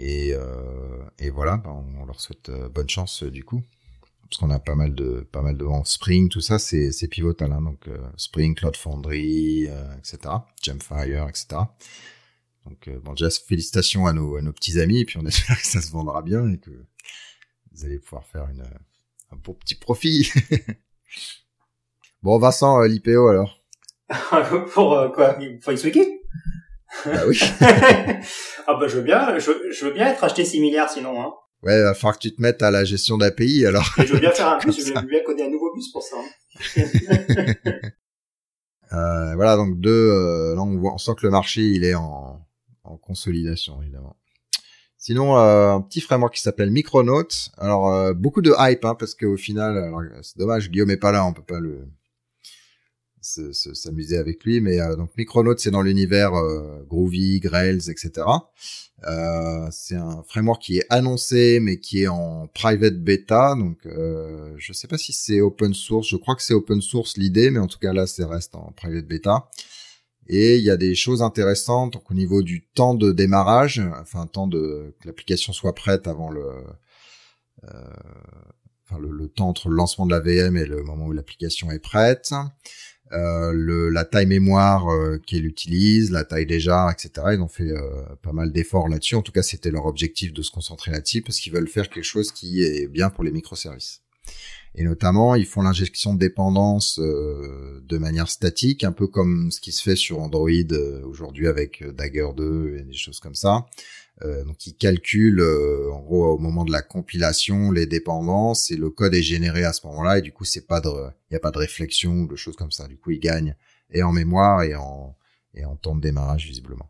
Et, euh, et voilà, ben, on leur souhaite euh, bonne chance euh, du coup, parce qu'on a pas mal de pas mal de Spring, tout ça, c'est c'est pivotal, hein, donc Spring, Cloud Foundry, etc., Gemfire, etc. Donc bon, déjà félicitations à nos à nos petits amis, et puis on (laughs) espère que ça se vendra bien et que vous allez pouvoir faire une un beau petit profit. (laughs) bon, Vincent, l'IPO alors? (laughs)
Pour quoi? Il faut expliquer?
Bah oui.
ah bah je veux bien, je, je, veux bien être acheté 6 milliards sinon. Hein.
Ouais, va falloir que tu te mettes à la gestion d'API alors.
je veux bien (laughs) faire un, je veux bien coder un nouveau bus pour ça. Hein. (laughs)
euh, voilà, donc deux, euh, là on, voit, on sent que le marché il est en, en consolidation évidemment. Sinon, euh, un petit framework qui s'appelle Micronaut. Alors euh, beaucoup de hype hein, parce qu'au final, c'est dommage, Guillaume est pas là, on peut pas le s'amuser avec lui. Mais euh, donc Micronaut, c'est dans l'univers euh, Groovy, Grails, etc. Euh, c'est un framework qui est annoncé, mais qui est en private beta. Donc, euh, je sais pas si c'est open source. Je crois que c'est open source l'idée, mais en tout cas là, c'est reste en private beta. Et il y a des choses intéressantes donc, au niveau du temps de démarrage, enfin temps de que l'application soit prête avant le, euh, enfin le, le, temps entre le lancement de la VM et le moment où l'application est prête euh, le, la taille mémoire euh, qu'elle utilise, la taille des jars, etc. Ils ont fait euh, pas mal d'efforts là-dessus. En tout cas, c'était leur objectif de se concentrer là-dessus parce qu'ils veulent faire quelque chose qui est bien pour les microservices. Et notamment, ils font l'injection de dépendance de manière statique, un peu comme ce qui se fait sur Android aujourd'hui avec Dagger 2 et des choses comme ça. Euh, donc il calcule euh, en gros au moment de la compilation les dépendances et le code est généré à ce moment-là et du coup c'est pas de il y a pas de réflexion de choses comme ça. Du coup il gagne et en mémoire et en et en temps de démarrage visiblement.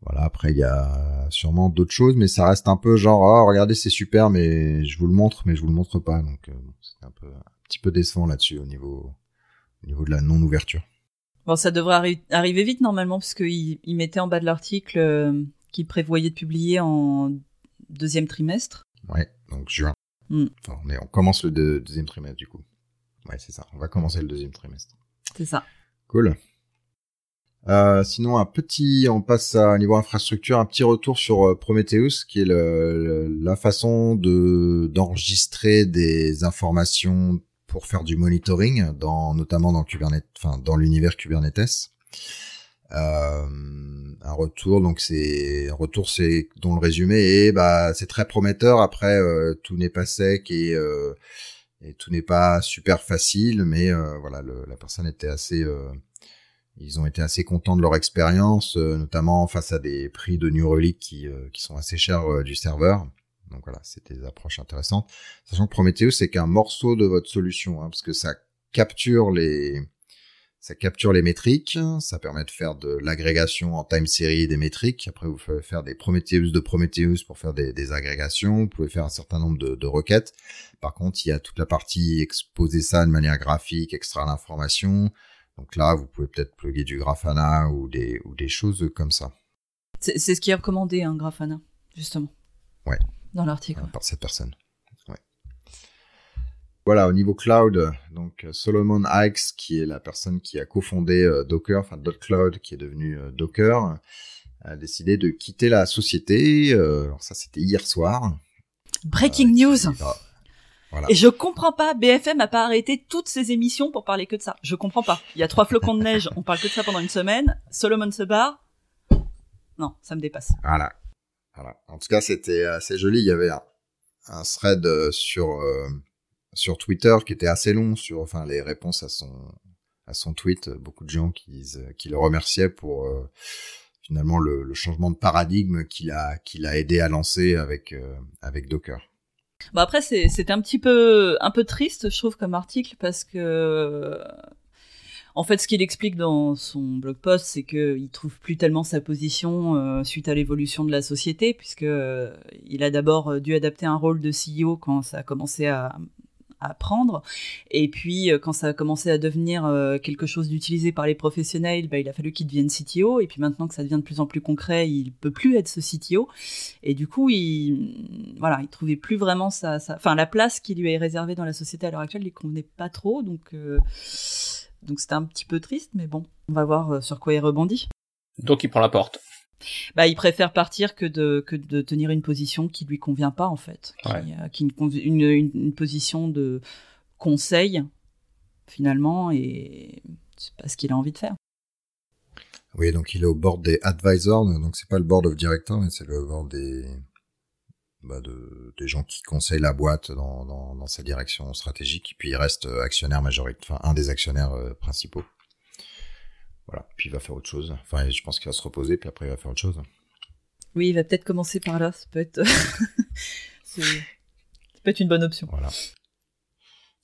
Voilà, après il y a sûrement d'autres choses mais ça reste un peu genre oh, regardez c'est super mais je vous le montre mais je vous le montre pas donc euh, c'est un peu un petit peu décevant là-dessus au niveau au niveau de la non ouverture.
Bon, ça devrait arriver vite normalement, puisqu'ils il mettaient en bas de l'article euh, qu'ils prévoyaient de publier en deuxième trimestre.
Ouais, donc juin. Mm. Enfin, on, on commence le deuxième trimestre du coup. Ouais, c'est ça. On va commencer le deuxième trimestre.
C'est ça.
Cool. Euh, sinon, un petit, on passe à niveau infrastructure, un petit retour sur euh, Prometheus, qui est le, la façon de d'enregistrer des informations pour faire du monitoring, dans, notamment dans Kubernetes, enfin dans l'univers Kubernetes. Euh, un retour, donc c'est un retour, c'est dont le résumé est, bah, c'est très prometteur. Après, euh, tout n'est pas sec et, euh, et tout n'est pas super facile, mais voilà, la personne était assez, ils ont été assez contents de leur expérience, notamment face à des prix de New Relic qui, qui sont assez chers du serveur. Donc voilà, c'était des approches intéressantes. Sachant que Prometheus, c'est qu'un morceau de votre solution, hein, parce que ça capture les, ça capture les métriques, ça permet de faire de l'agrégation en time series des métriques. Après, vous pouvez faire des Prometheus de Prometheus pour faire des, agrégations. Vous pouvez faire un certain nombre de, requêtes. Par contre, il y a toute la partie exposer ça de manière graphique, extraire l'information. Donc là, vous pouvez peut-être plugger du Grafana ou des, ou des choses comme ça.
C'est ce qui est recommandé, un hein, Grafana, justement.
Ouais.
Dans l'article.
Par cette personne. Voilà, au niveau cloud, donc Solomon Hikes, qui est la personne qui a cofondé euh, Docker, enfin .cloud, qui est devenu euh, Docker, a décidé de quitter la société. Euh, alors ça, c'était hier soir.
Breaking news. Voilà. Et je comprends pas, BFM a pas arrêté toutes ses émissions pour parler que de ça. Je comprends pas. Il y a trois flocons de neige, on parle que de ça pendant une semaine. Solomon se barre. Non, ça me dépasse.
Voilà. Voilà. En tout cas, c'était assez joli. Il y avait un, thread sur sur Twitter qui était assez long sur enfin les réponses à son à son tweet beaucoup de gens qui qui le remerciaient pour euh, finalement le, changement de paradigme qu'il a qu'il a aidé à lancer avec euh, avec Docker.
Bon après c'est c'est un petit peu un peu triste je trouve comme article parce que en fait, ce qu'il explique dans son blog post, c'est qu'il trouve plus tellement sa position euh, suite à l'évolution de la société, puisque il a d'abord dû adapter un rôle de CEO quand ça a commencé à, prendre. Et puis, euh, quand ça a commencé à devenir euh, quelque chose d'utilisé par les professionnels, bah, il a fallu qu'il devienne CTO. Et puis maintenant que ça devient de plus en plus concret, il peut plus être ce CTO. Et du coup, il, voilà, il trouvait plus vraiment sa, enfin, la place qui lui est réservée dans la société à l'heure actuelle, lui convenait pas trop. Donc, euh, donc c'était un petit peu triste, mais bon, on va voir sur quoi il rebondit.
Donc il prend la porte
bah, il préfère partir que de, que de tenir une position qui lui convient pas, en fait. Qui, une, une, position de conseil, finalement, et c'est pas ce qu'il a envie de faire.
Oui, donc il est au board des advisors, donc c'est pas le board of directors, mais c'est le board des, bah de, des gens qui conseillent la boîte dans, dans, dans sa direction stratégique, puis il reste actionnaire majoritaire, enfin un des actionnaires euh, principaux. Voilà. Puis il va faire autre chose. Enfin, je pense qu'il va se reposer, puis après il va faire autre chose.
Oui, il va peut-être commencer par là. Ça peut être, (laughs) ça peut être une bonne option.
Voilà.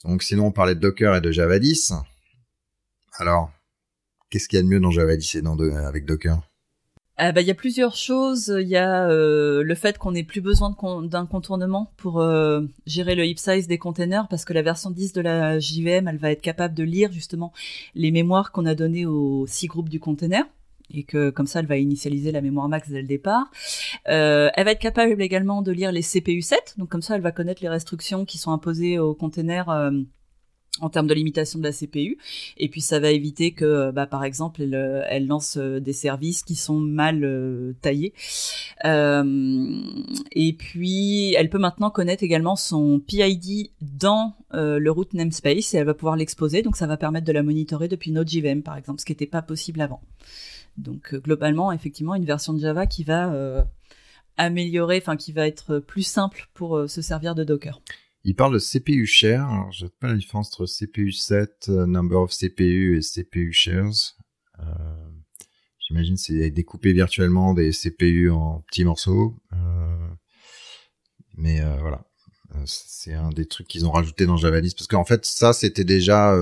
Donc sinon, on parlait de Docker et de Java 10. Alors, qu'est-ce qu'il y a de mieux dans Java 10 et dans avec Docker?
Ah bah, il y a plusieurs choses. Il y a euh, le fait qu'on n'ait plus besoin d'un contournement pour euh, gérer le heap size des containers parce que la version 10 de la JVM, elle va être capable de lire justement les mémoires qu'on a données aux six groupes du container et que comme ça elle va initialiser la mémoire max dès le départ. Euh, elle va être capable également de lire les CPU 7, donc comme ça elle va connaître les restrictions qui sont imposées aux containers en termes de limitation de la CPU. Et puis ça va éviter que, bah, par exemple, elle, euh, lance euh, des services qui sont mal euh, taillés. et puis elle peut maintenant connaître également son PID dans le root namespace et elle va pouvoir l'exposer. Donc ça va permettre de la monitorer depuis Node.jvm, par exemple, ce qui n'était pas possible avant. Donc globalement, effectivement, une version de Java qui va améliorer, enfin qui va être plus simple pour se servir de Docker.
Il parle de CPU share. Alors, je sais pas la différence entre CPU set, euh, number of CPU et CPU shares. Euh, J'imagine c'est découper virtuellement des CPU en petits morceaux. Euh, mais euh, voilà, euh, c'est un des trucs qu'ils ont rajouté dans Java 10 parce qu'en fait ça c'était déjà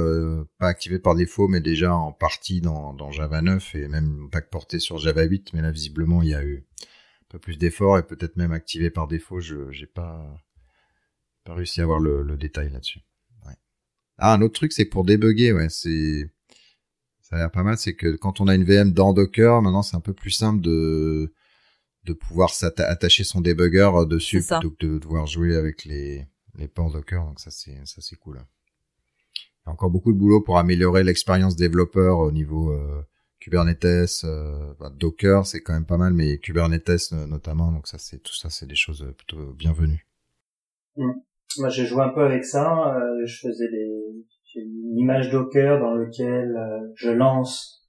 pas activé par défaut mais déjà en partie dans, dans Java 9 et même pas porté sur Java 8 mais là visiblement il y a eu un peu plus d'efforts et peut-être même activé par défaut je j'ai pas pas réussi à avoir le, détail là-dessus. Ah, un autre truc, c'est pour débugger, ouais, c'est, ça a l'air pas mal, c'est que quand on a une VM dans Docker, maintenant c'est un peu plus simple de, de pouvoir s'attacher son debugger dessus plutôt que de devoir jouer avec les, les ports Docker, donc ça c'est, ça c'est cool. Il y a encore beaucoup de boulot pour améliorer l'expérience développeur au niveau euh, Kubernetes, euh, bah, Docker c'est quand même pas mal, mais Kubernetes notamment, donc ça c'est tout ça c'est des choses plutôt bienvenues.
Moi, j'ai joué un peu avec ça. Euh, je faisais des, une image Docker dans lequel euh, je lance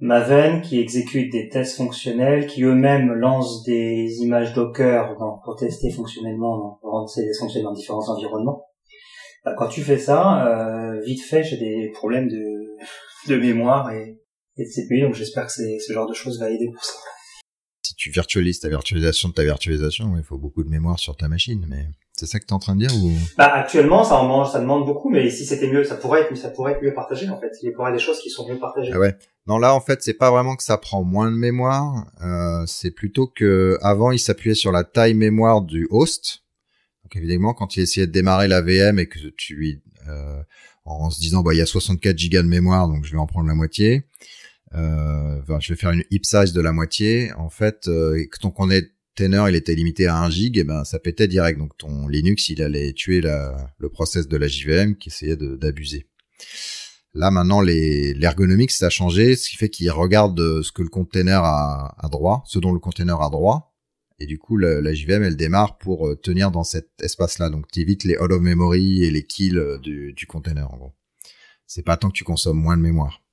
Maven qui exécute des tests fonctionnels, qui eux-mêmes lancent des images Docker pour tester fonctionnellement, pour rendre ces fonctionner dans différents environnements. Bah, quand tu fais ça, euh, vite fait, j'ai des problèmes de, (laughs) mémoire et, et de CPU, donc j'espère que ce genre de choses va aider pour ça
tu virtualises ta virtualisation de ta virtualisation, il faut beaucoup de mémoire sur ta machine, mais c'est ça que tu es en train de dire ou?
Bah actuellement, ça en ça demande beaucoup, mais si c'était mieux, ça pourrait être, ça pourrait être mieux partagé en fait. Il y aurait des choses qui sont mieux partagées.
Ah ouais. Non là, en fait, c'est pas vraiment que ça prend moins de mémoire, euh, c'est plutôt que avant, il s'appuyait sur la taille mémoire du host. Donc évidemment, quand il essayait de démarrer la VM et que tu lui euh, en se disant bah il y a 64 gigas de mémoire, donc je vais en prendre la moitié euh, je vais faire une heap size de la moitié. En fait, euh, ton container il était limité à 1 gig, et ben ça pétait direct. Donc ton Linux il allait tuer la, le process de la JVM qui essayait d'abuser. Là maintenant l'ergonomique ça a changé, ce qui fait qu'il regarde euh, ce que le container a, droit, ce dont le container a droit, et du coup la, JVM elle démarre pour euh, tenir dans cet espace-là. Donc tu évites les all of memory et les kills du, du container en gros. C'est pas tant que tu consommes moins de mémoire.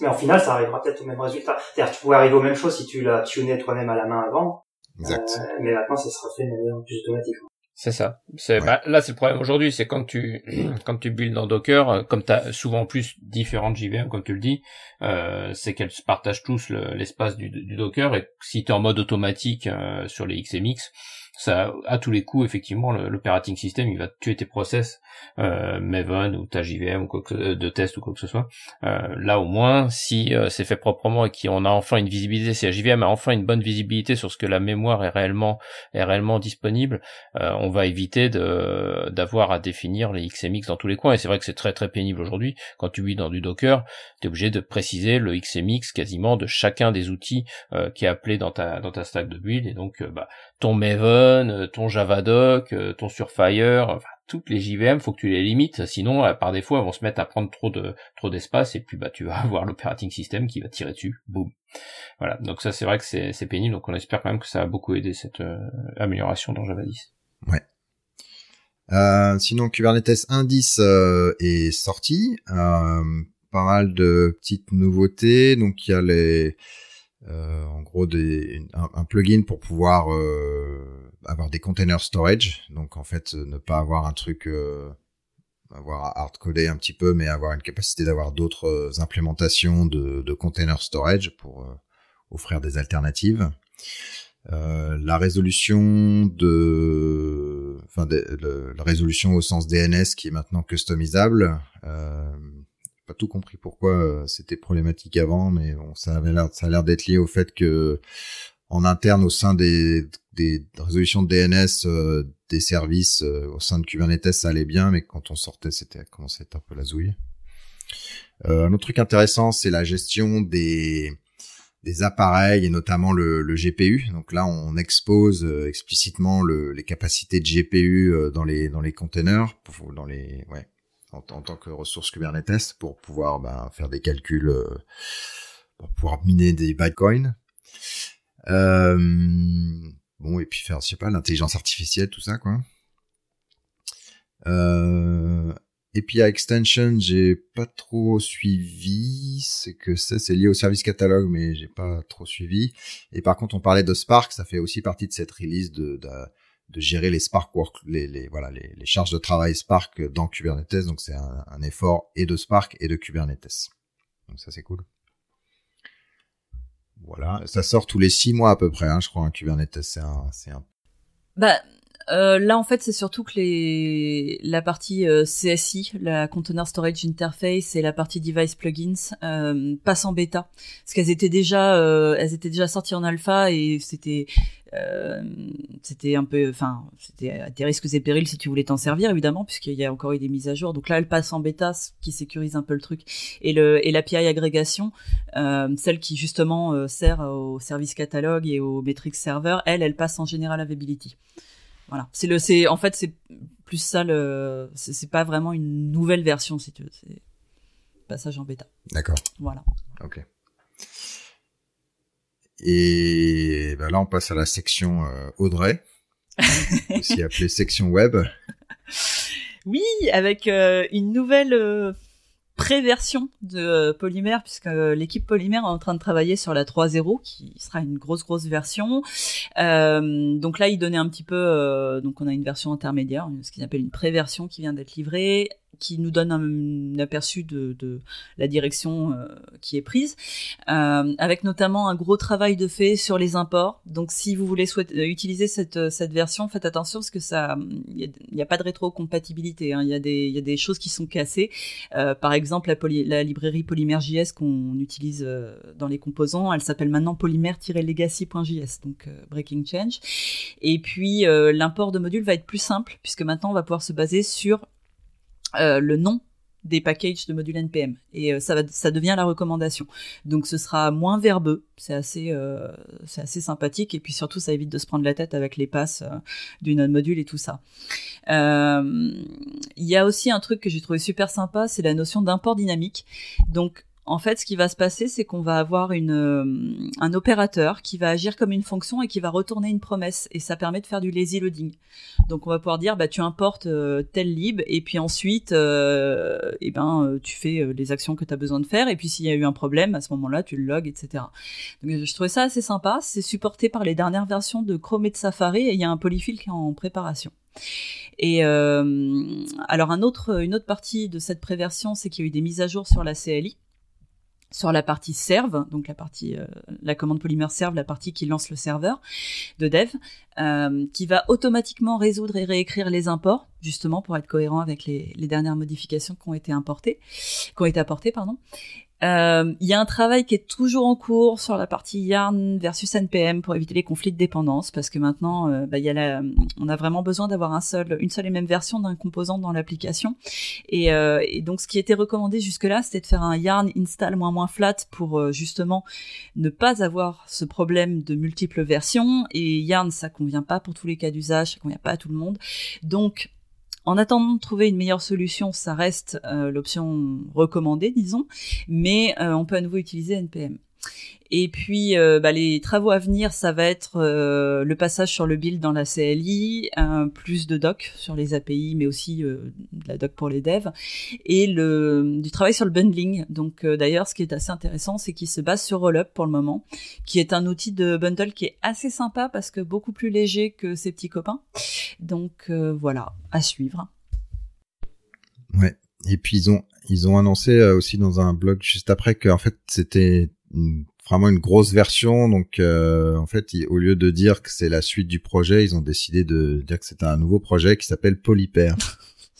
Mais en final, ça arrivera peut-être au même résultat. C'est-à-dire que tu pourrais arriver aux mêmes choses si tu l'as tuné toi-même à la main avant.
Exact. Euh,
mais maintenant, ça sera fait de manière plus automatique.
C'est ça. C'est bah, là c'est le problème aujourd'hui, c'est quand tu (clears throat) quand tu builds dans Docker, euh, comme tu as souvent plus différentes JVM comme tu le dis, euh, c'est qu'elles partagent tous l'espace du, du, Docker et si tu es en mode automatique euh, sur les XMX, ça à tous les coups effectivement l'operating system il va tuer tes process euh, Maven ou ta JVM ou quoi que, euh, de test ou quoi que ce soit. Euh, là au moins si euh, c'est fait proprement et qu'on a enfin une visibilité si la JVM a enfin une bonne visibilité sur ce que la mémoire est réellement est réellement disponible on va éviter de d'avoir à définir les XMX dans tous les coins. Et c'est vrai que c'est très très pénible aujourd'hui. Quand tu vis dans du Docker tu es obligé de préciser le XMX quasiment de chacun des outils qui est appelé dans ta dans ta stack de build. Et donc bah ton Maven, euh, ton Javadoc, euh, ton Surfire, toutes les JVM, faut que tu les limites, sinon euh, par défaut elles vont se mettre à prendre trop de trop d'espace et puis bah tu vas (laughs) avoir l'operating system qui va tirer dessus, boum. Voilà, donc ça c'est vrai que c'est pénible, donc on espère quand même que ça a beaucoup aidé cette amélioration dans Java 10.
Ouais. Sinon Kubernetes 1.10 est sorti, pas mal de petites nouveautés, donc il y a les euh, en gros des, un, plugin pour pouvoir euh, avoir des container storage. Donc en fait, ne pas avoir un truc, euh, avoir hard codé un petit peu, mais avoir une capacité d'avoir d'autres implémentations de, de storage pour offrir des alternatives. Euh, la résolution de, enfin, de, la résolution au sens DNS qui est maintenant customisable. Pas tout compris pourquoi euh, c'était problématique avant, mais bon, ça avait l'air, ça a l'air d'être lié au fait que en interne au sein des, des résolutions de DNS euh, des services euh, au sein de Kubernetes ça allait bien, mais quand on sortait c'était commençait à être un peu la zouille. un autre truc intéressant, c'est la gestion des des appareils et notamment le, GPU. Donc là, on expose explicitement le, les capacités de GPU dans les dans les containers, dans les en, tant que ressource Kubernetes pour pouvoir bah, faire des calculs, euh, pour pouvoir miner des Bitcoin. Euh, bon, et puis faire, je sais pas, l'intelligence artificielle, tout ça, quoi. Euh, et puis à Extension, j'ai pas trop suivi. C'est que ça, c'est lié au service catalogue, mais j'ai pas trop suivi. Et par contre, on parlait de Spark, ça fait aussi partie de cette release de de gérer les Spark work, les, les voilà les, les, charges de travail Spark dans Kubernetes. Donc c'est un, un, effort et de Spark et de Kubernetes. Donc ça c'est cool. Voilà, ça sort tous les six mois à peu près, hein, je crois. Un Kubernetes, c'est un, c'est un.
Bah euh, là, en fait, c'est surtout que les... la partie euh, CSI, la Container Storage Interface et la partie Device Plugins euh, passent en bêta, parce qu'elles étaient déjà, euh, elles étaient déjà sorties en alpha et c'était, euh, c'était un peu, enfin, c'était à des risques et périls si tu voulais t'en servir, évidemment, puisqu'il y a encore eu des mises à jour. Donc là, elles passent en bêta, ce qui sécurise un peu le truc. Et le et l'API agrégation, celle qui justement sert au service catalogue et au metrics server, elle, elle passe en general availability. Voilà. C'est le, c'est, en fait, c'est plus ça le, c'est pas vraiment une nouvelle version, si tu veux. C'est passage en bêta.
D'accord.
Voilà.
Ok. Et ben là, on passe à la section euh, Audrey, (laughs) aussi appelée section web.
Oui, avec euh, une nouvelle, euh, pré-version de Polymère puisque l'équipe Polymère est en train de travailler sur la 3.0 qui sera une grosse grosse version. Euh, donc là, il donnait un petit peu, donc on a une version intermédiaire, ce qu'ils appellent une pré-version qui vient d'être livrée qui nous donne un, aperçu de, la direction euh, qui est prise, euh, avec notamment un gros travail de fait sur les imports. Donc, si vous voulez euh, utiliser cette, version, faites attention parce que ça, il n'y a, pas de rétrocompatibilité. Hein. Il y, a des, choses qui sont cassées. Par exemple, la, librairie Polymer.js qu'on utilise dans les composants, elle s'appelle maintenant polymer-legacy.js, donc breaking change. Et puis, l'import de modules va être plus simple puisque maintenant on va pouvoir se baser sur le nom des packages de modules npm et euh, ça devient la recommandation. Donc ce sera moins verbeux. C'est assez euh, c'est assez sympathique. Et puis surtout ça évite de se prendre la tête avec les passes du node module et tout ça. Il y a aussi un truc que j'ai trouvé super sympa c'est la notion d'import dynamique. Donc en fait, ce qui va se passer, c'est qu'on va avoir une, euh, un opérateur qui va agir comme une fonction et qui va retourner une promesse. Et ça permet de faire du lazy loading. Donc, on va pouvoir dire, bah, tu importes euh, tel lib et puis ensuite, euh, eh ben, tu fais les actions que tu as besoin de faire. Et puis, s'il y a eu un problème, à ce moment-là, tu le logs, etc. Donc, je trouvais ça assez sympa. C'est supporté par les dernières versions de Chrome et de Safari et il y a un polyfill qui est en préparation. Et alors un autre, une autre partie de cette préversion, c'est qu'il y a eu des mises à jour sur la CLI sur la partie serve, donc la partie, euh, la commande polymère serve, la partie qui lance le serveur de dev, euh, qui va automatiquement résoudre et réécrire les imports, justement pour être cohérent avec les, les dernières modifications qui ont été importées, qui ont été apportées, pardon. Euh, il y a un travail qui est toujours en cours sur la partie Yarn versus NPM pour éviter les conflits de dépendance parce que maintenant, euh, bah, y a la, on a vraiment besoin d'avoir une seule et même version d'un composant dans l'application. Et, euh, et, donc, ce qui était recommandé jusque-là, c'était de faire un Yarn install moins moins flat pour justement ne pas avoir ce problème de multiples versions. Et Yarn, ça convient pas pour tous les cas d'usage, ça convient pas à tout le monde. Donc, en attendant de trouver une meilleure solution, ça reste euh, l'option recommandée, disons, mais euh, on peut à nouveau utiliser NPM. Et puis, euh, bah, les travaux à venir, ça va être euh, le passage sur le build dans la CLI, plus de doc sur les API, mais aussi euh, de la doc pour les devs, et le, du travail sur le bundling. Donc, d'ailleurs, ce qui est assez intéressant, c'est qu'il se base sur Rollup pour le moment, qui est un outil de bundle qui est assez sympa parce que beaucoup plus léger que ses petits copains. Donc, voilà, à suivre.
Ouais. Et puis ils ont ils ont annoncé aussi dans un blog juste après que en fait c'était vraiment une grosse version. Donc, euh, en fait, au lieu de dire que c'est la suite du projet, ils ont décidé de dire que c'était un nouveau projet qui s'appelle Polyper.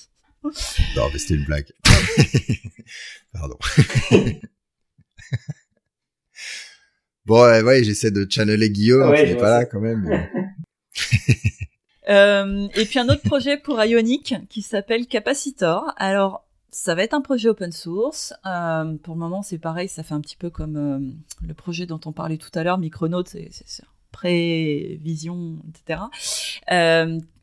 (laughs) non, mais c'était une blague. (laughs) Pardon. (laughs) bon, ouais, j'essaie de channeler Guillaume, ouais, qui n'est pas là quand même.
euh, et puis un autre projet pour Ionic qui s'appelle Capacitor. Alors, ça va être un projet open source. Euh, pour le moment, c'est pareil, ça fait un petit peu comme euh, le projet dont on parlait tout à l'heure, Micronaut, c'est prévision, etc.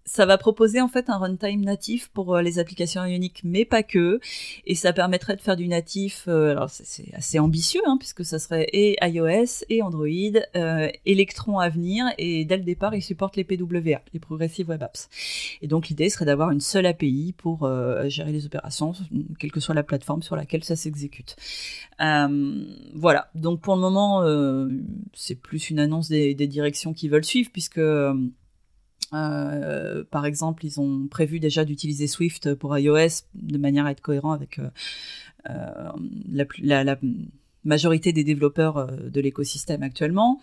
ça va proposer en fait un runtime natif pour euh, les applications Ionic, mais pas que. Et ça permettrait de faire du natif. Euh, alors c'est assez ambitieux, hein, puisque ça serait et iOS et Android, euh, Electron à venir. Et dès le départ, il supporte les PWA, les Progressive Web Apps. Et donc l'idée serait d'avoir une seule API pour gérer les opérations, quelle que soit la plateforme sur laquelle ça s'exécute. voilà. Donc pour le moment, c'est plus une annonce des, des directions qui veulent suivre, puisque euh, par exemple, ils ont prévu déjà d'utiliser Swift pour iOS de manière à être cohérent avec euh, euh la, majorité des développeurs de l'écosystème actuellement.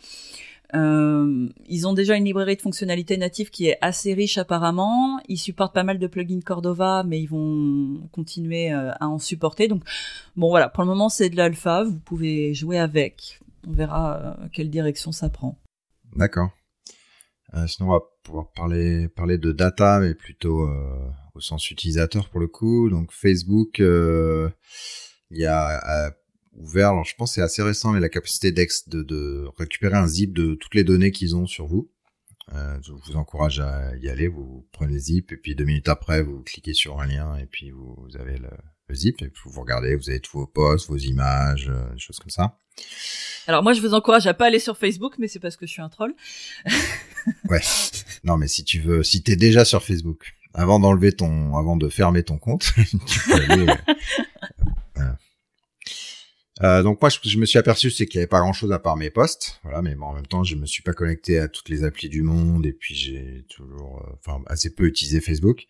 Ils ont déjà une librairie de fonctionnalités natives qui est assez riche apparemment. Ils supportent pas mal de plugins Cordova, mais ils vont continuer à en supporter. Donc, bon voilà, pour le moment c'est de l'alpha. Vous pouvez jouer avec. On verra quelle direction ça prend.
D'accord. Sinon, on va pouvoir parler parler de data, mais plutôt euh, au sens utilisateur pour le coup. Donc Facebook, euh, il y a ouvert, alors je pense c'est assez récent, mais la capacité d'Ex de, récupérer un zip de toutes les données qu'ils ont sur vous. Euh, je vous encourage à y aller. Vous prenez le zip et puis deux minutes après, vous cliquez sur un lien et puis vous, avez le, zip et puis vous regardez. Vous avez tous vos posts, vos images, des choses comme ça.
Alors moi, je vous encourage à pas aller sur Facebook, mais c'est parce que je suis un troll. (laughs) (laughs)
ouais. Non, mais si tu veux, si t'es déjà sur Facebook, avant d'enlever ton, avant de fermer ton compte, (laughs) tu peux aller. Euh, Euh, donc moi, je, me suis aperçu c'est qu'il y avait pas grand-chose à part mes posts, voilà. Mais bon, en même temps, je me suis pas connecté à toutes les applis du monde et puis j'ai toujours, euh, enfin, assez peu utilisé Facebook.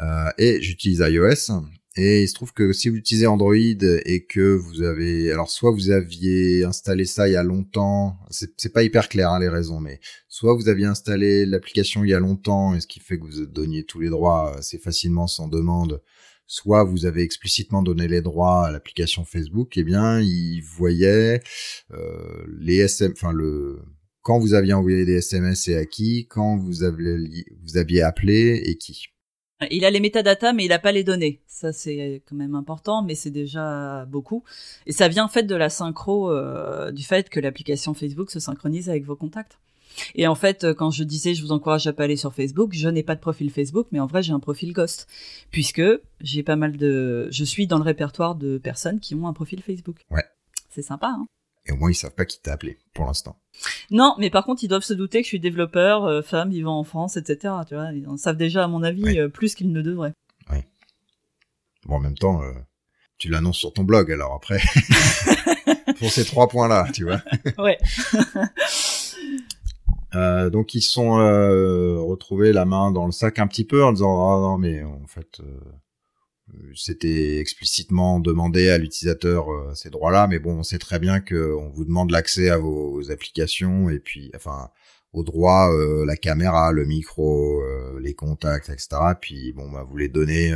Euh, et j'utilise iOS. Et il se trouve que si vous utilisez Android et que vous avez, alors soit vous aviez installé ça il y a longtemps, c'est pas hyper clair hein, les raisons, mais soit vous aviez installé l'application il y a longtemps et ce qui fait que vous donniez tous les droits assez facilement sans demande, soit vous avez explicitement donné les droits à l'application Facebook, eh bien, il voyait euh, les SM, enfin le quand vous aviez envoyé des SMS et à qui, quand vous aviez vous aviez appelé et qui.
Il a les métadatas, mais il n'a pas les données. Ça, c'est quand même important, mais c'est déjà beaucoup. Et ça vient en fait de la synchro, euh, du fait que l'application Facebook se synchronise avec vos contacts. Et en fait, quand je disais je vous encourage à pas aller sur Facebook, je n'ai pas de profil Facebook, mais en vrai j'ai un profil Ghost, puisque j'ai pas mal de, je suis dans le répertoire de personnes qui ont un profil Facebook.
Ouais.
C'est sympa. Hein
et au moins ils savent pas qui t'a appelé pour l'instant.
Non, mais par contre ils doivent se douter que je suis développeur, euh, femme, vivant en France, etc. Tu vois, ils en savent déjà à mon avis euh, plus qu'ils ne devraient.
Oui. Bon, en même temps, euh, tu l'annonces sur ton blog, alors après, (laughs) pour ces trois points-là, tu vois. (laughs)
ouais. (laughs)
Euh, donc ils sont euh, retrouvés la main dans le sac un petit peu en disant ah non mais en fait euh, c'était explicitement demandé à l'utilisateur euh, ces droits-là mais bon on sait très bien que on vous demande l'accès à vos applications et puis enfin aux droits la caméra le micro les contacts etc puis bon bah vous les donnez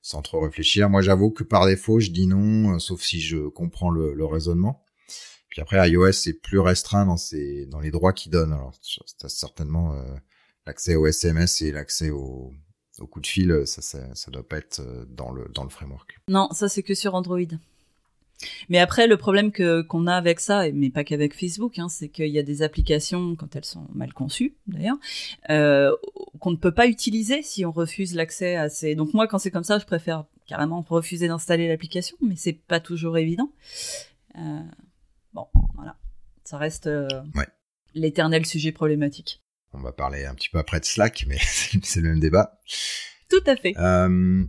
sans trop réfléchir. Moi j'avoue que par défaut je dis non sauf si je comprends le, le raisonnement. Puis après, iOS c'est plus restreint dans ses dans les droits qu'il donne. Alors, as certainement euh, l'accès au SMS et l'accès au, au coup de fil, ça, ça, ça doit pas être euh, dans le dans le framework.
Non, ça c'est que sur Android. Mais après, le problème que qu'on a avec ça, mais pas qu'avec Facebook, hein, c'est qu'il y a des applications, quand elles sont mal conçues d'ailleurs, euh, qu'on ne peut pas utiliser si on refuse l'accès à ces. Donc moi, quand c'est comme ça, je préfère carrément refuser d'installer l'application, mais c'est pas toujours évident. Euh, Bon, voilà. Ça reste euh, l'éternel sujet problématique.
On va parler un petit peu après de Slack, mais (laughs) c'est le même débat.
Tout à fait.
Euh,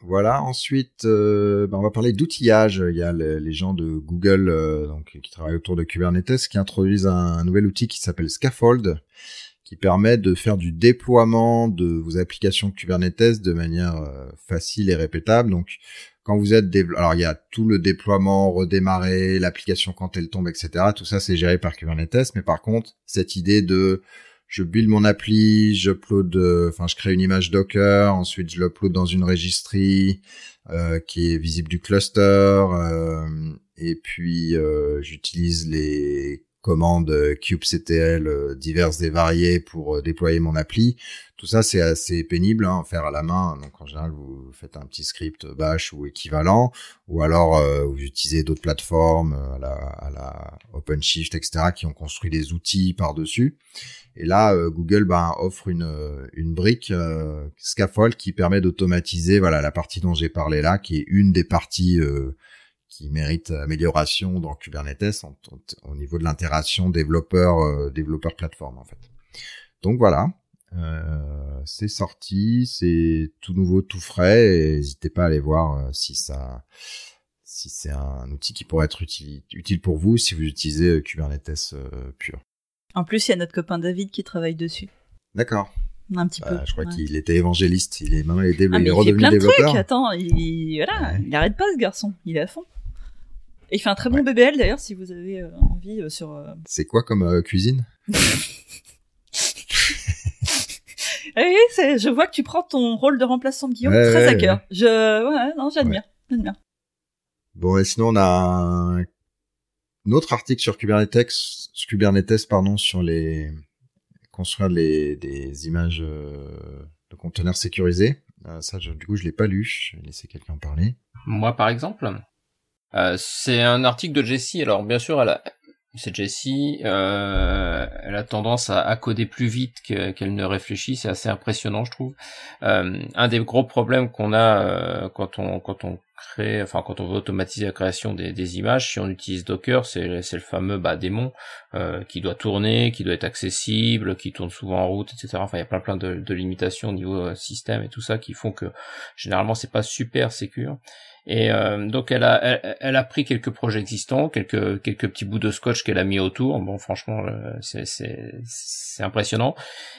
voilà. Ensuite, euh, ben, on va parler d'outillage. Il y a les, gens de Google donc, qui travaillent autour de Kubernetes qui introduisent un, nouvel outil qui s'appelle Scaffold qui permet de faire du déploiement de vos applications Kubernetes de manière facile et répétable. Donc, quand vous êtes alors il y a tout le déploiement, redémarrer l'application quand elle tombe, etc. Tout ça c'est géré par Kubernetes, mais par contre cette idée de je build mon appli, j'upload, euh, enfin je crée une image Docker, ensuite je l'upload dans une registry euh, qui est visible du cluster, euh, et puis j'utilise les commandes kubectl diverses et variées pour déployer mon appli. Tout ça, c'est assez pénible hein, faire à la main. Donc en général, vous faites un petit script Bash ou équivalent, ou alors euh, vous utilisez d'autres plateformes euh, à la, à la OpenShift, etc., qui ont construit des outils par-dessus. Et là, euh, Google ben, offre une, une brique Scaffold qui permet d'automatiser voilà la partie dont j'ai parlé là, qui est une des parties qui mérite amélioration dans Kubernetes au niveau de l'interaction développeur développeur plateforme en fait. Donc voilà, euh, c'est sorti, c'est tout nouveau, tout frais. N'hésitez pas à aller voir euh, si ça, si c'est un outil qui pourrait être utile, utile pour vous si vous utilisez euh, Kubernetes pur.
En plus, il y a notre copain David qui travaille dessus.
D'accord.
Un petit
bah,
peu.
Je crois qu'il était évangéliste. Il est maintenant il est,
ah,
il est
redevenu
il fait plein
De trucs. Attends, il voilà, il arrête pas ce garçon. Il est à fond. Et il fait un très bon BBL d'ailleurs si vous avez envie sur. (laughs)
C'est quoi comme cuisine?
Oui, c'est, je vois que tu prends ton rôle de remplaçant de Guillaume très à cœur. Je, ouais, non, j'admire, j'admire.
Bon, et sinon on a un, autre article sur Kubernetes, Kubernetes pardon, sur les construire les, des images euh, de conteneurs sécurisés. Euh, ça, du coup, je l'ai pas lu. Je vais laisser quelqu'un en parler.
Moi, par exemple. Euh, c'est un article de Jessie. Alors, bien sûr, c'est Jessie, euh, elle a tendance à, coder plus vite qu'elle ne réfléchit, c'est assez impressionnant je trouve. Euh, un des gros problèmes qu'on a quand on quand on créer, enfin quand on veut automatiser la création des, images, si on utilise Docker, c'est le fameux bah, démon qui doit tourner, qui doit être accessible, qui tourne souvent en route, etc. Enfin il y a plein plein de, de limitations au niveau système et tout ça qui font que généralement c'est pas super sécure. Et euh, donc elle a, elle, a pris quelques projets existants, quelques quelques petits bouts de scotch qu'elle a mis autour. Bon, franchement, euh, c'est c'est impressionnant.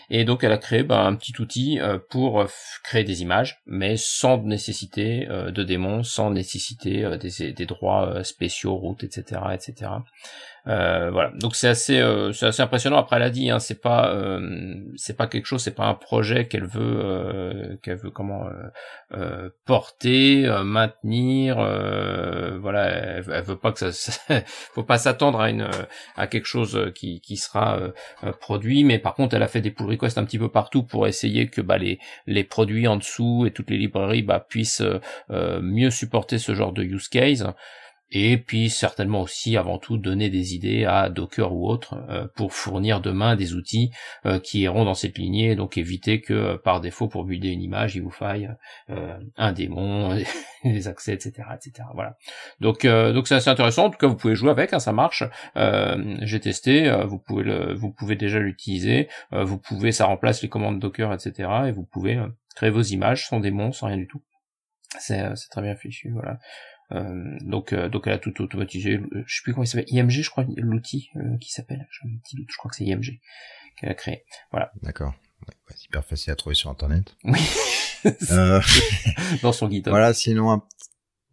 Et donc elle a créé bah, un petit outil euh, pour créer des images, mais sans nécessité de démons, sans nécessité des, des droits spéciaux, routes, etc., etc. Euh, voilà, donc c'est assez, euh, c'est assez impressionnant. Après, elle a dit, hein, c'est pas, euh, c'est pas quelque chose, c'est pas un projet qu'elle veut, qu'elle veut comment porter, maintenir. voilà, elle, veut pas que (laughs) ça, faut pas s'attendre à une, à quelque chose qui, qui sera produit. Mais par contre, elle a fait des pull requests un petit peu partout pour essayer que bah, les, les produits en dessous et toutes les librairies bah, puissent mieux supporter ce genre de use case et puis certainement aussi avant tout donner des idées à Docker ou autres euh, pour fournir demain des outils euh, qui iront dans cette lignée, donc éviter que euh, par défaut pour builder une image il vous faille un démon, (laughs) des accès, etc., etc. Voilà. Donc donc c'est assez intéressant. En tout cas vous pouvez jouer avec, hein, ça marche. J'ai testé, vous pouvez le, vous pouvez déjà l'utiliser. vous pouvez, ça remplace les commandes Docker, etc. Et vous pouvez créer vos images sans démon, sans rien du tout. C'est très bien fichu, voilà. Euh, donc, euh, donc elle a tout automatisé. Euh, je sais plus comment il s'appelle. IMG, je crois, l'outil qui s'appelle. Je crois que c'est IMG qu'elle a créé. Voilà.
D'accord. c'est hyper facile à trouver sur Internet.
Oui. (laughs) (laughs) dans son GitHub.
Voilà. Sinon, un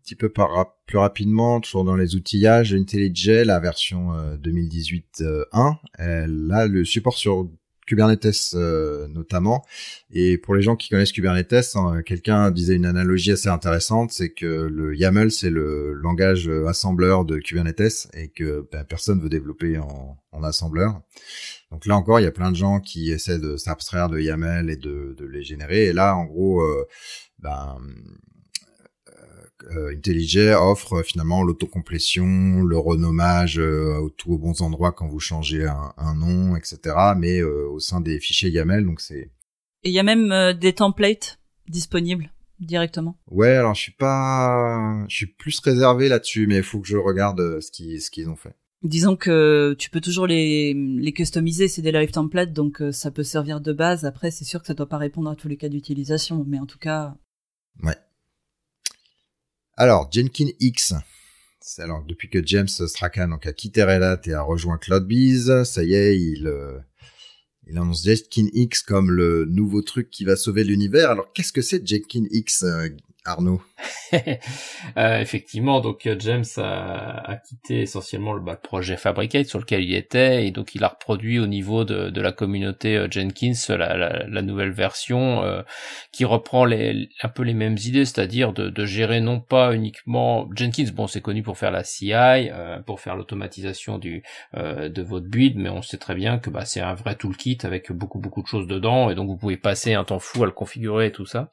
petit peu par, plus rapidement, toujours dans les outillages, IntelliJ, la version 2018.1, elle a le support sur Kubernetes euh, notamment. Et pour les gens qui connaissent Kubernetes, hein, quelqu'un disait une analogie assez intéressante, c'est que le YAML c'est le langage assembleur de Kubernetes et que ben, personne veut développer en, assembleur. Donc là encore, il y a plein de gens qui essaient de s'abstraire de YAML et de, les générer. Et là, en gros, euh, ben, euh, IntelliJ offre euh, finalement l'autocomplétion, le renommage euh, tout aux bons endroits quand vous changez un, nom, etc. Mais euh, au sein des fichiers YAML, donc c'est.
Et il y a même des templates disponibles directement.
Ouais, alors je suis pas, je suis plus réservé là-dessus, mais il faut que je regarde ce qu'ils ce qu'ils ont fait.
Disons que tu peux toujours les, les customiser, c'est des live templates, donc ça peut servir de base. Après, c'est sûr que ça doit pas répondre à tous les cas d'utilisation, mais en tout cas.
Ouais. Alors, Jenkins X. Alors depuis que James Strachan donc a quitté Red et a rejoint CloudBees, ça y est, il euh, il annonce Jenkins X comme le nouveau truc qui va sauver l'univers. Alors, qu'est-ce que c'est Jenkins X, euh, Arnaud (laughs)
euh, Effectivement, donc euh, James a, quitté essentiellement le, bah, projet Fabricate sur lequel il était, et donc il a reproduit au niveau de, de la communauté euh, Jenkins la, la, nouvelle version qui reprend les, un peu les mêmes idées, c'est-à-dire de, gérer non pas uniquement Jenkins, bon c'est connu pour faire la CI, pour faire l'automatisation du de votre build, mais on sait très bien que bah, c'est un vrai toolkit avec beaucoup beaucoup de choses dedans, et donc vous pouvez passer un temps fou à le configurer et tout ça.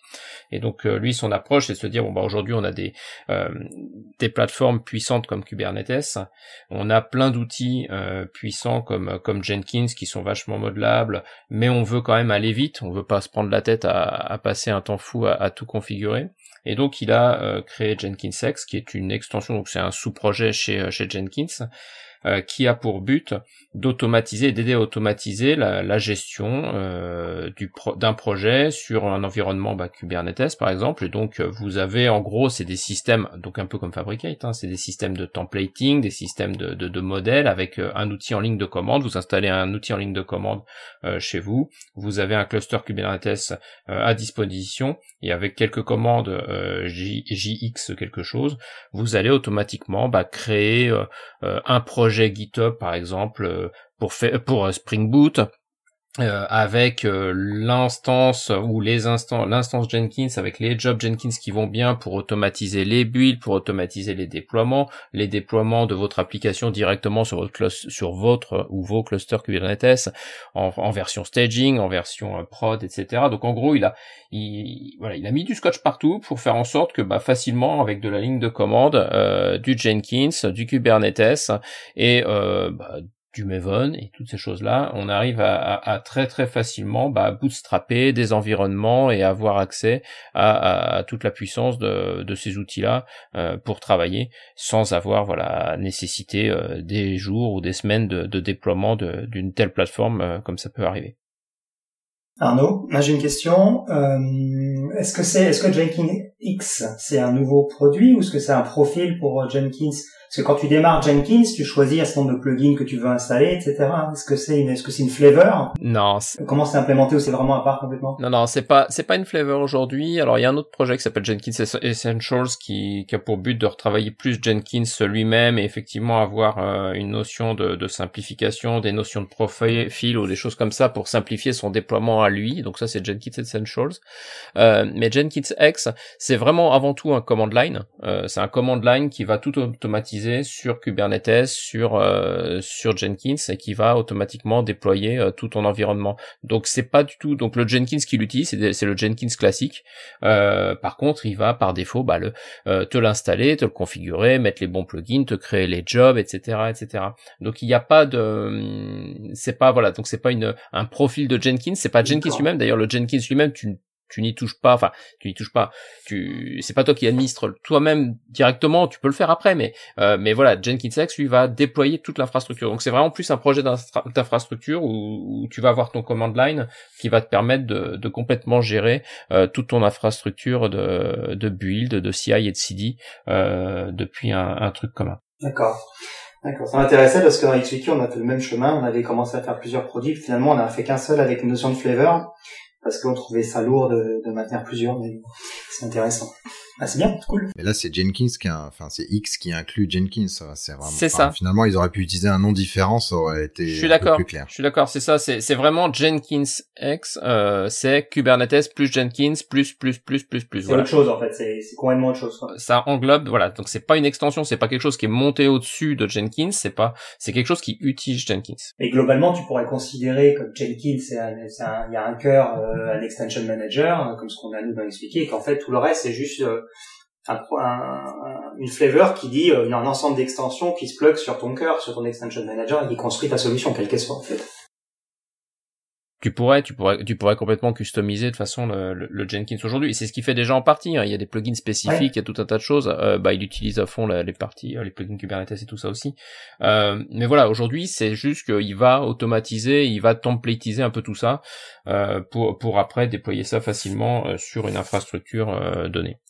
Et donc lui son approche c'est de se dire bah aujourd'hui on a des euh, des plateformes puissantes comme Kubernetes, on a plein d'outils euh, puissants comme comme Jenkins qui sont vachement modelables, mais on veut quand même aller vite, on veut pas se prendre la tête à, passer un temps fou à, tout configurer. Et donc il a euh, créé JenkinsX, qui est une extension, donc c'est un sous-projet chez Jenkins, euh, qui a pour but d'automatiser, d'aider à automatiser la, gestion euh, du d'un projet sur un environnement bah, Kubernetes par exemple. Et donc euh, vous avez en gros c'est des systèmes, donc un peu comme Fabricate, hein, c'est des systèmes de templating, des systèmes de, de, de modèles avec un outil en ligne de commande. Vous installez un outil en ligne de commande chez vous, vous avez un cluster Kubernetes à disposition et avec quelques commandes JX quelque chose, vous allez automatiquement bah, créer un projet GitHub par exemple euh, pour faire pour euh, Spring Boot euh, avec euh, l'instance ou les instances, l'instance Jenkins avec les jobs Jenkins qui vont bien pour automatiser les builds, pour automatiser les déploiements, les déploiements de votre application directement sur votre sur votre ou vos clusters Kubernetes en, version staging, en version euh, prod, etc. Donc en gros, il a il, voilà, il a mis du scotch partout pour faire en sorte que bah, facilement avec de la ligne de commande, du Jenkins, du Kubernetes et bah, du Maven et toutes ces choses-là, on arrive à, très très facilement bah, bootstrapper des environnements et avoir accès à, toute la puissance de, ces outils-là euh, pour travailler sans avoir voilà nécessité euh, des jours ou des semaines de, déploiement d'une telle plateforme euh, comme ça peut arriver.
Arnaud, j'ai une question. est-ce que c'est, est-ce que Jenkins X c'est un nouveau produit ou est-ce que c'est un profil pour Jenkins parce que quand tu démarres Jenkins, tu choisis un certain nombre de plugins que tu veux installer, etc. Est-ce que c'est une, est-ce que c'est une flavor?
Non.
Comment c'est implémenté ou c'est vraiment à part complètement?
Non, non, c'est pas, c'est pas une flavor aujourd'hui. Alors il y a un autre projet qui s'appelle Jenkins Essentials qui, qui a pour but de retravailler plus Jenkins lui-même et effectivement avoir euh, une notion de, de, simplification, des notions de profil ou des choses comme ça pour simplifier son déploiement à lui. Donc ça c'est Jenkins Essentials. Euh, mais Jenkins X, c'est vraiment avant tout un command line. Euh, c'est un command line qui va tout automatiser sur Kubernetes, sur euh, sur Jenkins et qui va automatiquement déployer euh, tout ton environnement. Donc c'est pas du tout donc le Jenkins qui l'utilise, c'est le Jenkins classique. Euh, par contre, il va par défaut bah, le te l'installer, te le configurer, mettre les bons plugins, te créer les jobs, etc., etc. Donc il n'y a pas de c'est pas voilà donc c'est pas une un profil de Jenkins, c'est pas Jenkins lui-même. D'ailleurs le Jenkins lui-même tu tu n'y touches pas, enfin, tu n'y touches pas, tu, c'est pas toi qui administre toi-même directement, tu peux le faire après, mais, euh, mais voilà, Jenkins X, lui, va déployer toute l'infrastructure. Donc c'est vraiment plus un projet d'infrastructure où, tu vas avoir ton command line qui va te permettre de, de complètement gérer euh, toute ton infrastructure de, de build, de CI et de CD euh, depuis un, un truc commun.
D'accord. D'accord, ça m'intéressait parce que dans XWiki, on a fait le même chemin, on avait commencé à faire plusieurs produits, finalement on a fait qu'un seul avec une notion de flavor, parce qu'on trouvait ça lourd de, de maintenir plusieurs, mais c'est intéressant. Ah, c'est bien, c'est cool.
Mais là, c'est Jenkins qui a, enfin, c'est X qui inclut Jenkins. C'est vraiment.
C'est ça.
Finalement, ils auraient pu utiliser un nom différent, ça aurait été.
Je suis d'accord. Je suis d'accord. C'est ça. C'est, c'est vraiment Jenkins X. Euh, c'est Kubernetes plus Jenkins plus plus plus plus plus.
C'est autre chose en fait. C'est, c'est complètement autre chose.
Ça englobe, voilà. Donc c'est pas une extension. C'est pas quelque chose qui est monté au-dessus de Jenkins. C'est pas. C'est quelque chose qui utilise Jenkins.
Et globalement, tu pourrais considérer que Jenkins, c'est il y a un cœur, euh, un extension manager, comme ce qu'on a nous expliqué, et qu'en fait tout le reste c'est juste euh, un, une flavor qui dit euh, un ensemble d'extensions qui se plug sur ton cœur, sur ton extension manager et qui construit ta solution, quelle qu'elle soit en fait.
Tu pourrais, tu pourrais, tu pourrais complètement customiser de façon le, le, Jenkins aujourd'hui. Et c'est ce qui fait déjà en partie. Hein. Il y a des plugins spécifiques, il y a tout un tas de choses. Euh, bah, il utilise à fond les parties, euh, les plugins Kubernetes et tout ça aussi. Euh, mais voilà, aujourd'hui, c'est juste qu'il va automatiser, il va templatiser un peu tout ça euh, pour pour après déployer ça facilement sur une infrastructure donnée.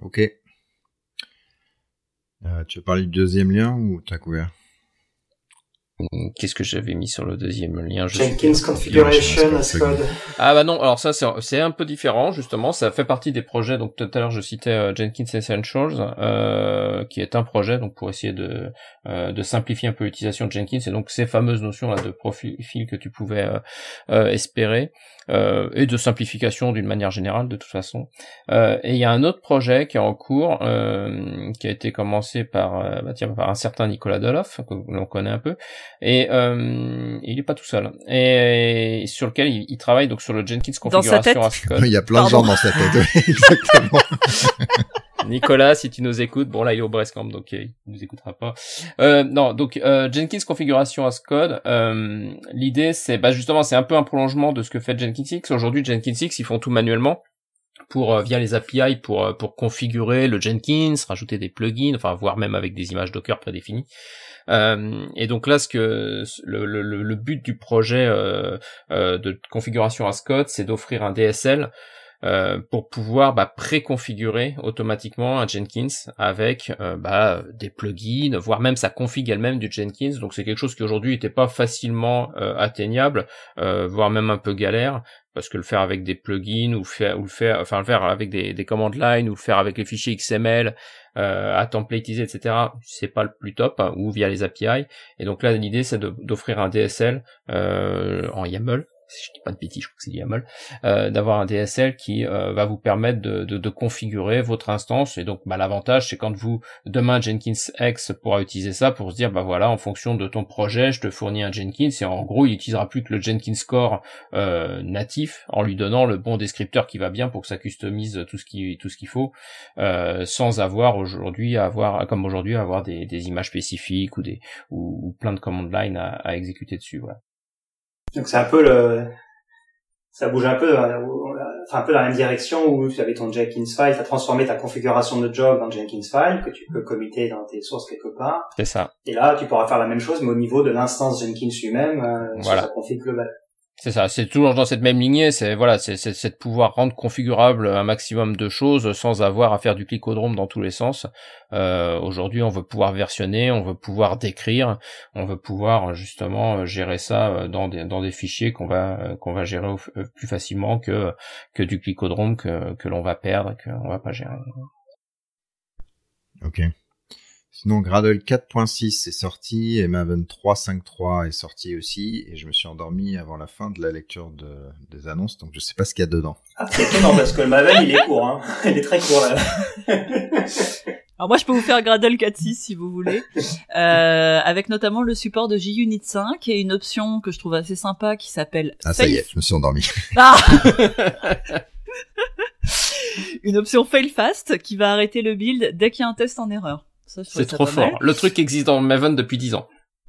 Ok. Euh, tu veux parler du deuxième lien ou t'as couvert?
Qu'est-ce que j'avais mis sur le deuxième lien?
Jenkins Configuration as Code.
Ah bah non, alors ça c'est un peu différent justement, ça fait partie des projets, donc tout à l'heure je citais euh, Jenkins Essentials, euh, qui est un projet donc pour essayer de, euh, de simplifier un peu l'utilisation de Jenkins, et donc ces fameuses notions là de profil que tu pouvais euh, espérer. Euh, et de simplification d'une manière générale de toute façon. Euh, et il y a un autre projet qui est en cours, euh, qui a été commencé par, bah tiens, par un certain Nicolas Doloff, que l'on connaît un peu, et euh, il est pas tout seul, et, sur lequel il, travaille donc sur le Jenkins configuration
as code. Il y a plein de gens dans sa tête, (laughs) exactement. (laughs)
Nicolas, si tu nous écoutes, bon là il est au Camp, donc il nous écoutera pas. Euh, non, donc euh, Jenkins configuration as code. Euh, L'idée c'est, bah justement, c'est un peu un prolongement de ce que fait Jenkins X. Aujourd'hui, Jenkins X, ils font tout manuellement pour euh, via les API pour euh, pour configurer le Jenkins, rajouter des plugins, enfin voire même avec des images Docker prédéfinies. Euh, et donc là, ce que le, le, le but du projet euh, de configuration as code, c'est d'offrir un DSL euh, pour pouvoir bah, préconfigurer automatiquement un Jenkins avec euh, bah, des plugins, voire même sa config elle-même du Jenkins. Donc c'est quelque chose qui aujourd'hui n'était pas facilement euh, atteignable, voire même un peu galère, parce que le faire avec des plugins ou, faire, ou le faire, enfin le faire avec des, des command line ou le faire avec les fichiers XML à templatiser, etc. C'est pas le plus top hein, ou via les API. Et donc là l'idée c'est d'offrir un DSL en YAML si je dis pas de bêtises, je crois que c'est YAML, euh, d'avoir un DSL qui euh, va vous permettre de, configurer votre instance. Et donc, bah, l'avantage, c'est quand vous demain Jenkins X pourra utiliser ça pour se dire, bah voilà, en fonction de ton projet, je te fournis un Jenkins et en gros, il utilisera plus que le Jenkins Core euh, natif en lui donnant le bon descripteur qui va bien pour que ça customise tout ce qui tout ce qu'il faut, sans avoir aujourd'hui avoir comme aujourd'hui avoir des, images spécifiques ou des ou, plein de command line à, à exécuter dessus. Voilà.
Donc c'est un peu le, ça bouge un peu, euh, enfin un peu dans la même direction où tu avais ton Jenkins file, tu as transformé ta configuration de job dans Jenkins file que tu peux committer dans tes sources quelque part.
C'est ça.
Et là, tu pourras faire la même chose mais au niveau de l'instance Jenkins lui-même euh, sur sa config globale.
C'est ça, c'est toujours dans cette même lignée, c'est voilà, c'est de pouvoir rendre configurable un maximum de choses sans avoir à faire du clicodrome dans tous les sens. Euh, Aujourd'hui, on veut pouvoir versionner, on veut pouvoir décrire, on veut pouvoir justement gérer ça dans des dans des fichiers qu'on va qu'on va gérer plus facilement que que du clicodrome que que l'on va perdre, qu'on va pas gérer.
Ok. Sinon, Gradle 4.6 est sorti et Maven 3.5.3 est sorti aussi et je me suis endormi avant la fin de la lecture de, des annonces donc je sais pas ce qu'il y a dedans.
Ah, c'est étonnant parce que le Maven il est court, hein. (laughs) il est très court là. (laughs)
Alors moi je peux vous faire Gradle 4.6 si vous voulez, euh, avec notamment le support de JUnit 5 et une option que je trouve assez sympa qui s'appelle.
Ah ça y est, je me suis endormi. (laughs)
Ah une option fail fast qui va arrêter le build dès qu'il y a un test en erreur.
C'est trop fort. Le truc existe dans Maven depuis 10 ans.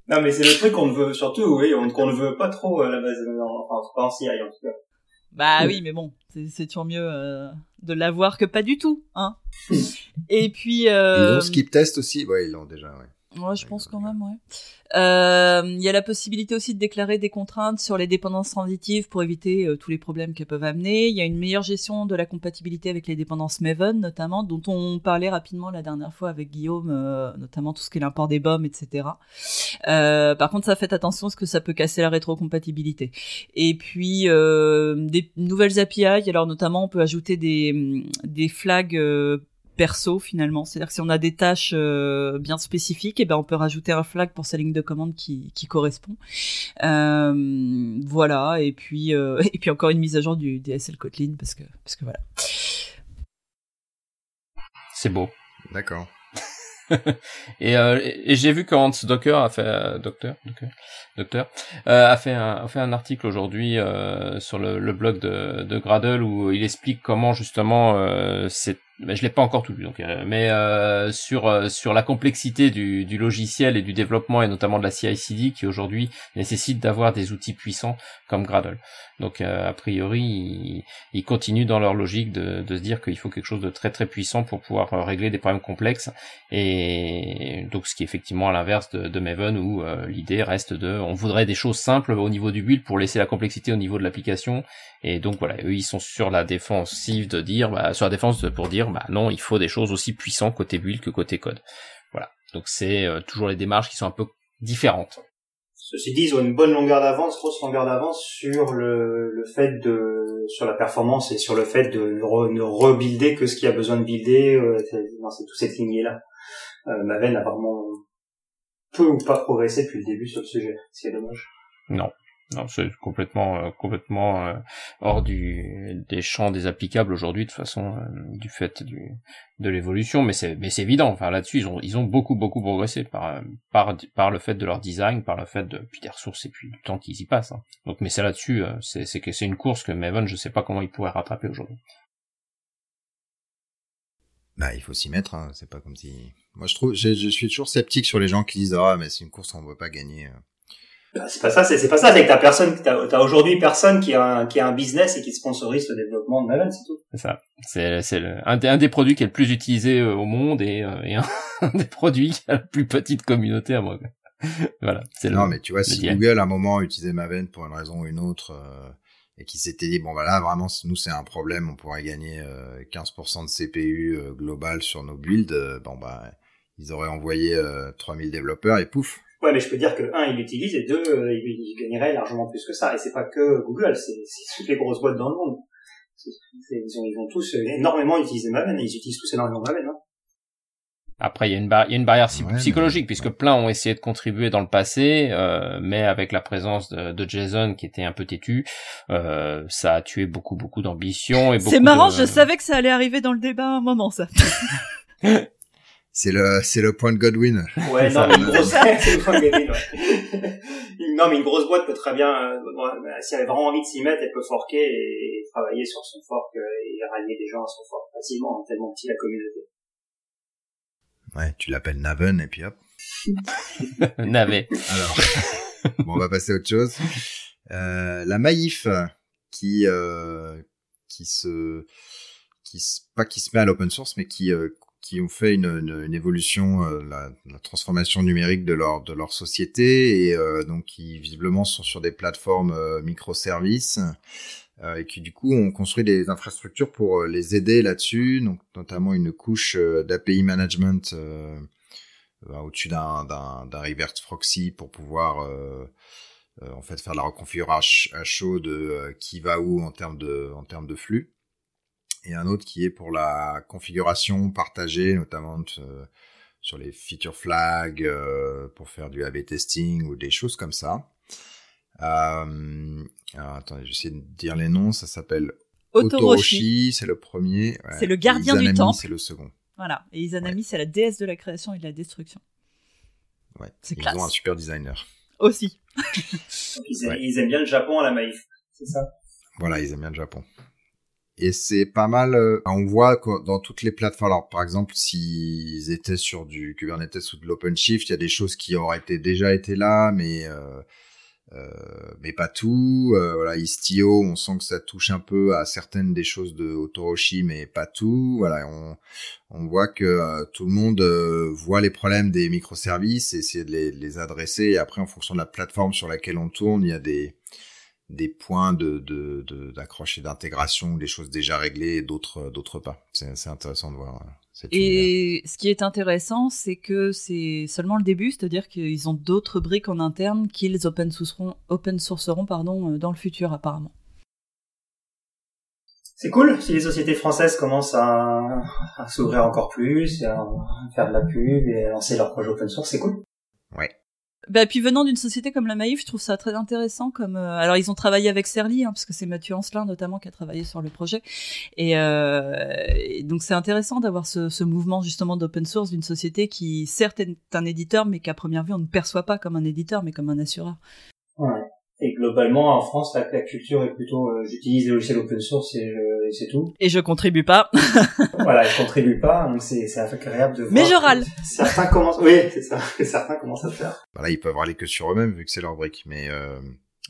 Non, mais c'est le truc qu'on ne veut surtout, oui, qu'on ne veut pas trop à la base, enfin, pas en CI en tout cas.
Bah oui, mais bon, c'est toujours mieux euh, de l'avoir que pas du tout, hein. (laughs) Et puis. Euh...
Ils ont skip test aussi, ouais, ils l'ont déjà, ouais.
Ouais, je pense quand même, ouais. Euh, il y a la possibilité aussi de déclarer des contraintes sur les dépendances transitives pour éviter euh, tous les problèmes qu'elles peuvent amener. Il y a une meilleure gestion de la compatibilité avec les dépendances Maven, notamment, dont on parlait rapidement la dernière fois avec Guillaume, euh, notamment tout ce qui est l'import des bombes, etc. par contre, ça fait attention parce que ça peut casser la rétrocompatibilité. Et puis, des nouvelles API, alors notamment, on peut ajouter des, des flags perso finalement. C'est-à-dire que si on a des tâches euh, bien spécifiques, et eh ben on peut rajouter un flag pour sa ligne de commande qui, qui correspond. Euh, voilà. Et puis euh, (laughs) et puis encore une mise à jour du DSL Kotlin parce que parce que voilà.
C'est beau.
D'accord. (laughs)
et, euh, et j'ai vu quand Docker a fait docteur docteur docteur a fait un a fait un article aujourd'hui sur le, le, blog de, de Gradle où il explique comment justement c'est mais je l'ai pas encore tout lu donc euh, mais euh, sur euh, sur la complexité du, du logiciel et du développement et notamment de la CI/CD qui aujourd'hui nécessite d'avoir des outils puissants comme Gradle. Donc a priori ils, ils, continuent dans leur logique de, de se dire qu'il faut quelque chose de très très puissant pour pouvoir régler des problèmes complexes et donc ce qui est effectivement à l'inverse de, de Maven où l'idée reste de on voudrait des choses simples au niveau du build pour laisser la complexité au niveau de l'application et donc voilà eux ils sont sur la défensive de dire bah, sur la défense pour dire bah non, il faut des choses aussi puissantes côté build que côté code. Voilà. Donc c'est euh, toujours les démarches qui sont un peu différentes.
Ceci dit, ils ont une bonne longueur d'avance, grosse longueur d'avance sur le, le fait de sur la performance et sur le fait de ne, rebuilder que ce qui a besoin de builder. Euh, c'est toute cette lignée là. Euh, Maven a vraiment peu ou pas progressé depuis le début sur le sujet, ce qui est dommage.
Non, non, c'est complètement euh, complètement euh, hors du des champs des applicables aujourd'hui de façon euh, du fait du de l'évolution mais c'est mais c'est évident enfin là-dessus ils ont ils ont beaucoup beaucoup progressé par par par le fait de leur design par le fait de puis des ressources et puis du temps qu'ils y passent hein. donc mais c'est là-dessus c'est c'est que c'est une course que Maven je sais pas comment il pourrait rattraper aujourd'hui
bah il faut s'y mettre hein. c'est pas comme si moi je trouve je, suis toujours sceptique sur les gens qui disent ah mais c'est une course on ne veut pas gagner
bah, c'est pas ça, c'est pas ça, c'est que t'as personne, t'as, as, aujourd'hui personne qui a, un, qui a un business et qui sponsorise le développement de Maven, c'est tout.
C'est ça. C'est, c'est un, des, un des produits qui est le plus utilisé euh, au monde et, euh, et (laughs) un, des produits qui a la plus petite communauté à moi. (laughs) voilà.
C'est non, mais tu vois, si Google à un moment utilisait Maven pour une raison ou une autre, euh, et qui s'était dit bon voilà vraiment nous c'est un problème, on pourrait gagner 15% de CPU global sur nos builds, bon bah ils auraient envoyé 3000 développeurs et pouf,
Ouais, mais je peux dire que un, il l'utilise et deux, euh, il, gagnerait largement plus que ça. Et c'est pas que Google, c'est toutes les grosses boîtes dans le monde. Ils, ont, ils vont tous énormément utiliser Maven et ils utilisent tous énormément Maven. Hein.
Après, il y a une, il y a une barrière psychologique puisque plein ont essayé de contribuer dans le passé, euh, mais avec la présence de, de, Jason qui était un peu têtu, euh, ça a tué beaucoup beaucoup d'ambition et
C'est marrant, je savais que ça allait arriver dans le débat à un moment ça. (laughs)
C'est le, c'est le point de Godwin.
Ouais, non, mais une grosse, c'est le point de Godwin, ouais. (laughs) non, mais une grosse boîte peut très bien, euh, si elle a vraiment envie de s'y mettre, elle peut forker et travailler sur son fork euh, et rallier des gens à son fork facilement, hein, tellement petit la communauté.
Ouais, tu l'appelles Naven et puis hop. (laughs)
Navet.
Alors, (laughs) bon, on va passer à autre chose. Euh, la Maïf qui euh, qui se qui pas qui se met à l'open source mais qui euh, qui ont fait une, une, évolution, euh, la, la, transformation numérique de leur de leur société et euh, donc qui visiblement sont sur des plateformes euh, microservices et qui du coup ont construit des infrastructures pour les aider là-dessus, donc notamment une couche d'API management au-dessus d'un d'un reverse proxy pour pouvoir en fait faire la reconfiguration à chaud de qui va où en termes de en termes de flux et un autre qui est pour la configuration partagée, notamment euh, sur les feature flags euh, pour faire du A/B testing ou des choses comme ça. Euh, alors, attendez, j'essaie de dire les noms. Ça s'appelle Otoroshi, c'est le premier.
c'est le gardien du temple.
C'est le second.
Voilà. Et Izanami, c'est la déesse de la création et de la destruction.
Ouais. C'est Ils ont un super designer.
Aussi. (laughs)
ils, ils, aiment bien le Japon à la maïf, c'est ça
Voilà, ils aiment bien le Japon et c'est pas mal. Euh, on voit dans toutes les plateformes. Alors, par exemple, s'ils étaient sur du Kubernetes ou de l'OpenShift, il y a des choses qui auraient été déjà été là, mais euh, euh, mais pas tout. Euh, voilà, Istio, on sent que ça touche un peu à certaines des choses de Otoroshi, mais pas tout. Voilà, on on voit que euh, tout le monde voit les problèmes des microservices, et essaie de les, les adresser. Et après, en fonction de la plateforme sur laquelle on tourne, il y a des des points de d'accroche de, et d'intégration, des choses déjà réglées et d'autres d'autres pas. C'est intéressant de voir.
Euh, et ce qui est intéressant, c'est que c'est seulement le début, c'est-à-dire qu'ils ont d'autres briques en interne qu'ils open sourceront, open sourceront pardon, euh, dans le futur apparemment.
C'est cool si les sociétés françaises commencent à, à s'ouvrir encore plus, à faire de la pub et à lancer leurs projets open source, c'est cool.
Ouais.
Bah puis venant d'une société comme la Maïf, je trouve ça très intéressant. Comme euh, alors ils ont travaillé avec Serly, hein, parce que c'est Mathieu Ancelin notamment qui a travaillé sur le projet. Et, euh, donc c'est intéressant d'avoir ce, ce, mouvement justement d'open source d'une société qui certes est un éditeur, mais qu'à première vue on ne perçoit pas comme un éditeur, mais comme un assureur.
Ouais. Et globalement, en France, la, la culture est plutôt, euh, j'utilise des logiciels open source et, c'est tout.
Et je contribue pas. (laughs)
voilà, je contribue pas, donc c'est, c'est agréable de voir.
Mais je râle.
Certains commencent, oui, c'est ça, certains commencent à le faire.
Voilà, ils peuvent râler que sur eux-mêmes vu que c'est leur brique, mais euh,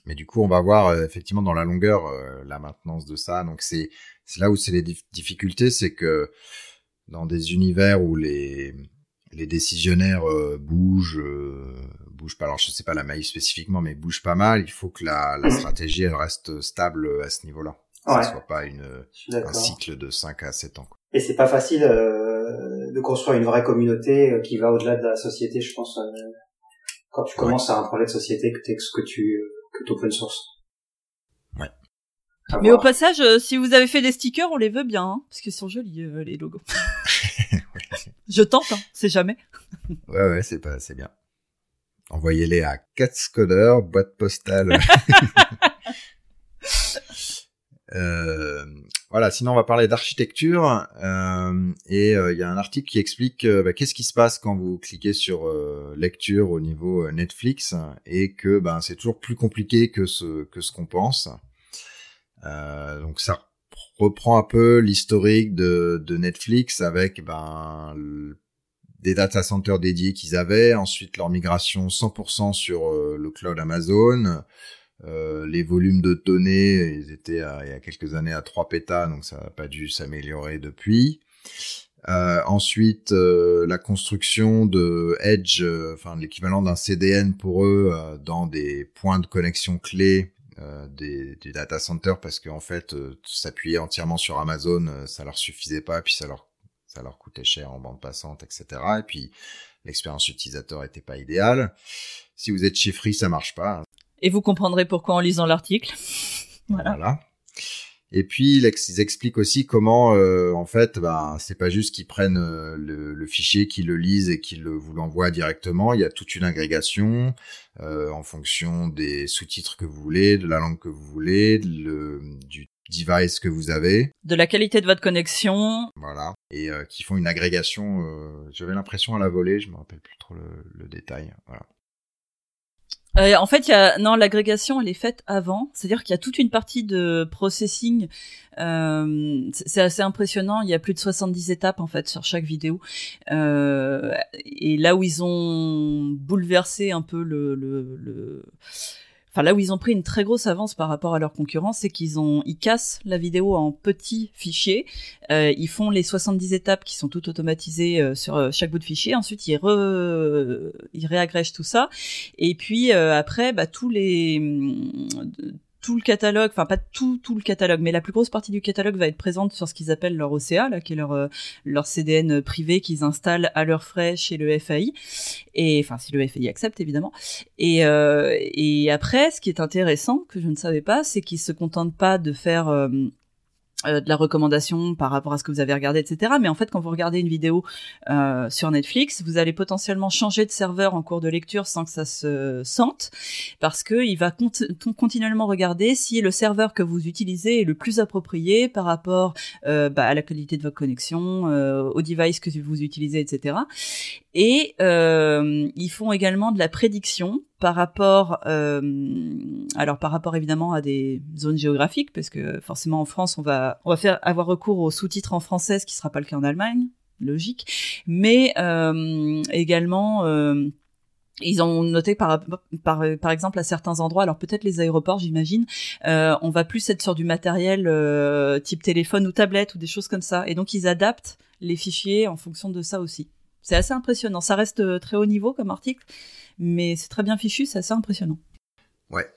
mais du coup, on va voir euh, effectivement dans la longueur euh, la maintenance de ça. Donc c'est c'est là où c'est les difficultés, c'est que dans des univers où les les décisionnaires bougent bouge pas. Alors je sais pas la maïs spécifiquement, mais bouge pas mal. Il faut que la, la (clears throat) stratégie elle reste stable à ce niveau-là. Que ouais. soit pas une, un cycle de 5 à 7 ans. Quoi.
Et c'est pas facile euh, de construire une vraie communauté euh, qui va au-delà de la société, je pense. Euh, quand tu commences à un projet de société que, que tu que open source.
Ouais.
Mais au passage, euh, si vous avez fait des stickers, on les veut bien, hein, parce qu'ils sont jolis les logos. (laughs) (laughs) (laughs) Je tente, hein, c'est jamais.
ouais ouais, c'est pas, c'est bien. Envoyez-les à Catscoder, boîte postale. (laughs) (laughs) euh, voilà, sinon on va parler d'architecture euh, et euh, il y a un article qui explique euh, bah, qu'est-ce qui se passe quand vous cliquez sur lecture au niveau Netflix et que ben c'est toujours plus compliqué que ce que ce qu'on pense. donc ça reprend un peu l'historique de, de Netflix avec ben des data centers dédiés qu'ils avaient, ensuite leur migration 100% sur euh, le cloud Amazon, euh, les volumes de données, ils étaient il y a quelques années à 3 pétas, donc ça n'a pas dû s'améliorer depuis. Euh, ensuite, la construction de Edge, enfin l'équivalent d'un CDN pour eux dans des points de connexion clés des, des, data centers parce qu'en fait, s'appuyer entièrement sur Amazon, ça leur suffisait pas, puis ça leur ça leur coûtait cher en bande passante, etc. Et puis l'expérience utilisateur était pas idéale. Si vous êtes chez Free, ça marche pas.
Et vous comprendrez pourquoi en lisant l'article. (laughs)
voilà. Et puis ils expliquent aussi comment, euh, en fait, bah, c'est pas juste qu'ils prennent euh, le, fichier, qu'ils le lisent et qu'ils vous l'envoient directement. Il y a toute une agrégation euh, en fonction des sous-titres que vous voulez, de la langue que vous voulez, le, du device que vous avez,
de la qualité de votre connexion.
Voilà, et qui font une agrégation. J'avais l'impression à la volée, je me rappelle plus trop le, détail.
Euh, en fait, non l'agrégation, elle est faite avant, c'est-à-dire qu'il y a toute une partie de processing. Euh, c'est assez impressionnant. Il y a plus de 70 étapes en fait sur chaque vidéo. Euh, et là où ils ont bouleversé un peu le enfin là où ils ont pris une très grosse avance par rapport à leurs concurrents, c'est qu'ils ont, ils cassent la vidéo en petits fichiers. Euh, ils font les 70 étapes qui sont toutes automatisées euh, sur euh, chaque bout de fichier. Ensuite, ils, re, ils réagrègent tout ça. Et puis après, bah, tous les tout le catalogue, enfin pas tout tout le catalogue, mais la plus grosse partie du catalogue va être présente sur ce qu'ils appellent leur OCA, là, qui est leur euh, leur CDN privé qu'ils installent à leurs frais chez le FAI, et enfin si le FAI accepte évidemment. Et euh, et après, ce qui est intéressant que je ne savais pas, c'est qu'ils se contentent pas de faire euh, de la recommandation par rapport à ce que vous avez regardé, etc. Mais en fait, quand vous regardez une vidéo euh, sur Netflix, vous allez potentiellement changer de serveur en cours de lecture sans que ça se sente, parce que il va continuellement regarder si le serveur que vous utilisez est le plus approprié par rapport euh, bah, à la qualité de votre connexion, euh, au device que vous utilisez, etc. Et euh, ils font également de la prédiction par rapport, euh, alors par rapport évidemment à des zones géographiques, parce que forcément en France on va on va faire avoir recours aux sous-titres en français, ce qui sera pas le cas en Allemagne, logique, mais euh, également euh, ils ont noté par, par, par exemple à certains endroits, alors peut-être les aéroports, j'imagine, euh, on va plus être sur du matériel euh, type téléphone ou tablette ou des choses comme ça, et donc ils adaptent les fichiers en fonction de ça aussi. C'est assez impressionnant. Ça reste euh, très haut niveau comme article, mais c'est très bien fichu, c'est assez impressionnant.
Ouais.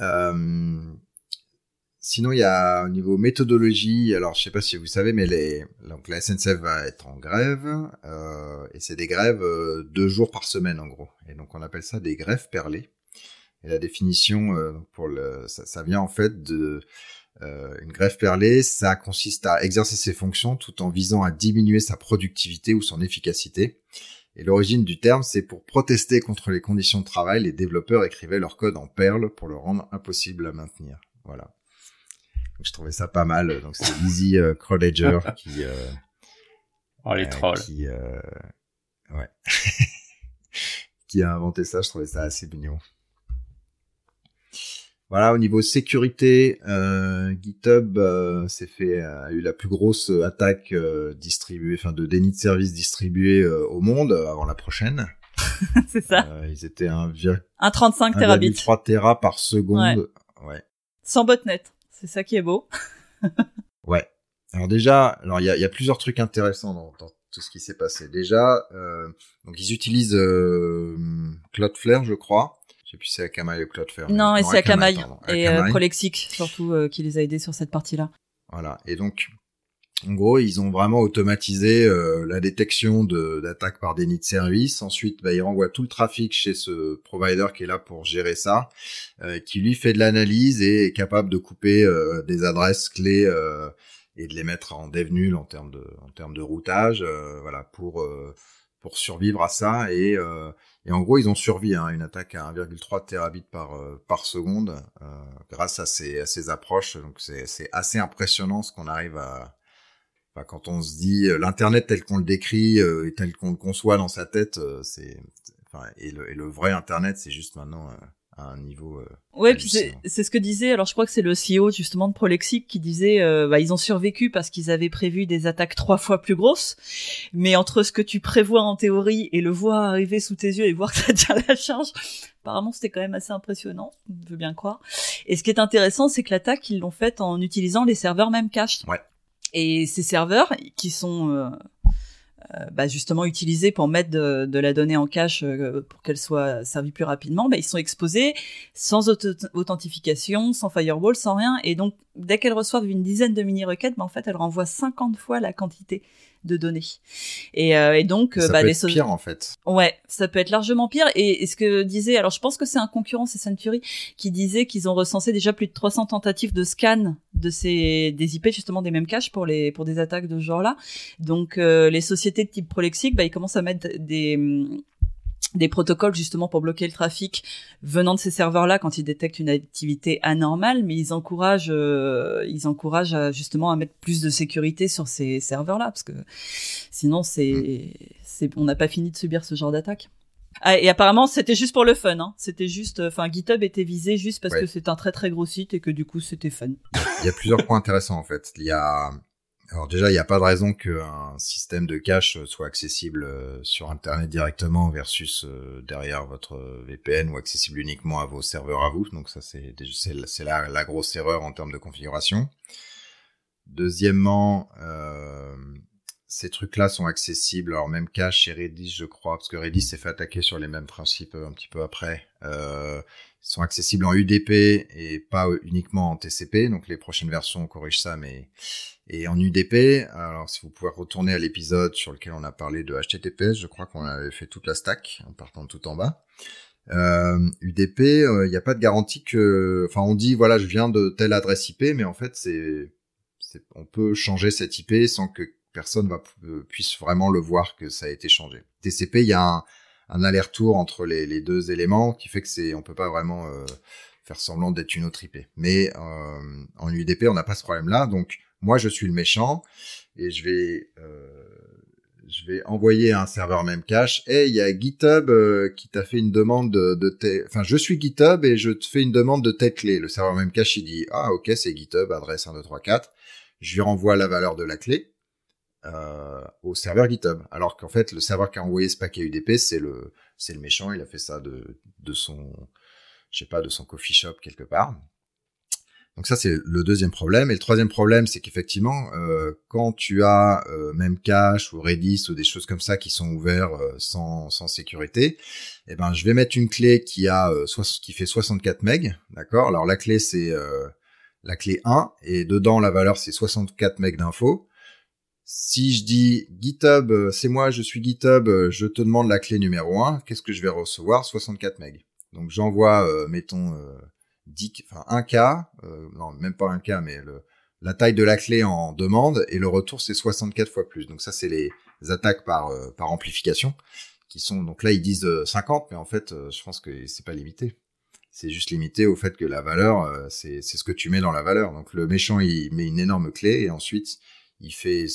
Euh, sinon, il y a au niveau méthodologie, alors je sais pas si vous savez, mais donc la SNCF va être en grève, euh, et c'est des grèves deux jours par semaine en gros. Et donc on appelle ça des grèves perlées. Et la définition pour le, ça, vient en fait de euh, une grève perlée, ça consiste à exercer ses fonctions tout en visant à diminuer sa productivité ou son efficacité. Et l'origine du terme, c'est pour protester contre les conditions de travail, les développeurs écrivaient leur code en perles pour le rendre impossible à maintenir. Voilà. Donc, je trouvais ça pas mal. Donc c'est Lizzie euh, (laughs) qui... Euh,
oh les euh, trolls.
Qui, euh, ouais. (laughs) qui a inventé ça, je trouvais ça assez mignon. Voilà, au niveau sécurité, euh, GitHub euh, s'est fait a eu la plus grosse attaque euh, distribuée, enfin de déni de service distribué euh, au monde avant la prochaine. (laughs)
c'est ça.
ils étaient un,
un 35 terabits.
3 Tera par seconde. Ouais.
Sans botnet. C'est ça qui est beau. (laughs)
ouais. Alors déjà, alors il y a, y a, plusieurs trucs intéressants dans, dans tout ce qui s'est passé. Déjà, donc ils utilisent Cloudflare, je crois je sais plus si c'est Akamai ou Cloudflare.
Non, et c'est Akamai, et euh, Prolexic surtout euh, qui les a aidés sur cette partie-là.
Voilà. Et donc, en gros, ils ont vraiment automatisé euh, la détection de d'attaques par déni de service. Ensuite, bah, ils renvoient tout le trafic chez ce provider qui est là pour gérer ça, euh, qui lui fait de l'analyse et est capable de couper euh, des adresses clés et de les mettre en dev nul en termes de en termes de routage, voilà, pour pour survivre à ça et et en gros, ils ont survécu à une attaque à 1,3 terabits par euh, par seconde euh, grâce à ces à ces approches. Donc c'est assez impressionnant ce qu'on arrive à quand on se dit euh, l'internet tel qu'on le décrit et tel qu'on le conçoit dans sa tête, c'est enfin et le, et le vrai internet, c'est juste maintenant à un niveau. Euh,
ouais, puis c'est ce que disait. Alors je crois que c'est le CEO justement de Prolexic qui disait, euh, bah, ils ont survécu parce qu'ils avaient prévu des attaques trois fois plus grosses. Mais entre ce que tu prévois en théorie et le voir arriver sous tes yeux et voir que ça tient la charge, apparemment c'était quand même assez impressionnant. Je veux bien croire. Et ce qui est intéressant, c'est que l'attaque ils l'ont faite en utilisant les serveurs même cache.
Ouais.
Et ces serveurs qui sont euh, bah, justement utilisés pour mettre de, la donnée en cache euh, pour qu'elle soit servie plus rapidement, bah, ils sont exposés sans authentification, sans firewall, sans rien. Et donc, dès qu'elles reçoivent une dizaine de mini-requêtes, bah, en fait, elles renvoient 50 fois la quantité de données. Et, euh, et donc,
ça bah, peut être pire en fait.
Ouais, ça peut être largement pire. Et, ce que disait, alors je pense que c'est un concurrent, c'est Century, qui disait qu'ils ont recensé déjà plus de 300 tentatives de scan de ces des IP justement des mêmes caches pour les pour des attaques de ce genre-là. Donc euh, les sociétés de type prolexique, bah, ils commencent à mettre des des protocoles justement pour bloquer le trafic venant de ces serveurs-là quand ils détectent une activité anormale, mais ils encouragent, euh, ils encouragent justement à mettre plus de sécurité sur ces serveurs-là parce que sinon c'est, c'est, on n'a pas fini de subir ce genre d'attaque. Ah, et apparemment, c'était juste pour le fun. Hein. C'était juste, enfin, GitHub était visé juste parce que c'est un très très gros site et que du coup, c'était fun.
Il y a plusieurs points intéressants en fait. Il y a, alors déjà, il n'y a pas de raison qu'un système de cache soit accessible euh, sur Internet directement versus euh, derrière votre VPN ou accessible uniquement à vos serveurs à vous. Donc ça, c'est la, la grosse erreur en termes de configuration. Deuxièmement, euh, ces trucs-là sont accessibles, alors même cache chez Redis, je crois, parce que Redis s'est fait attaquer sur les mêmes principes un petit peu après. Euh, sont accessibles en UDP et pas uniquement en TCP. Donc les prochaines versions corrigent ça, mais et en UDP. Alors si vous pouvez retourner à l'épisode sur lequel on a parlé de HTTPS, je crois qu'on avait fait toute la stack en partant tout en bas. Euh, UDP, il n'y a pas de garantie que, enfin on dit voilà je viens de telle adresse IP, mais en fait c'est, on peut changer cette IP sans que personne va, euh, puisse vraiment le voir que ça a été changé. TCP, il y a un, un aller-retour entre les, les, deux éléments qui fait que c'est, on peut pas vraiment euh, faire semblant d'être une autre IP. Mais euh, en UDP, on n'a pas ce problème-là. Donc moi, je suis le méchant et je vais je vais envoyer un serveur même cache. Et il y a GitHub qui t'a fait une demande de, de enfin je suis GitHub et je te fais une demande de telle clé. Le serveur même cache il dit ah ok c'est GitHub adresse 1234. Je lui renvoie la valeur de la clé euh, au serveur GitHub. Alors qu'en fait, le serveur qui a envoyé ce paquet UDP, c'est le, c'est le méchant. Il a fait ça de, de son, je sais pas, de son coffee shop quelque part. Donc ça, c'est le deuxième problème. Et le troisième problème, c'est qu'effectivement, euh, quand tu as euh, même Cache ou Redis ou des choses comme ça qui sont ouverts euh, sans, sans sécurité, eh ben, je vais mettre une clé qui a qui fait 64 MB, d'accord? Alors la clé c'est la clé 1 et dedans la valeur c'est 64 MB d'infos. Si je dis GitHub, euh, c'est moi, je suis GitHub, euh, je te demande la clé numéro 1, qu'est-ce que je vais recevoir? 64 MB. Donc j'envoie, euh, mettons, euh, 10, enfin 1K, non même pas 1K, mais le, la taille de la clé en demande, et le retour c'est 64 fois plus. Donc ça c'est les attaques par, par amplification, qui sont, donc là ils disent 50, mais en fait je pense que c'est pas limité. C'est juste limité au fait que la valeur, c'est ce que tu mets dans la valeur. Donc le méchant il met une énorme clé, et ensuite il fait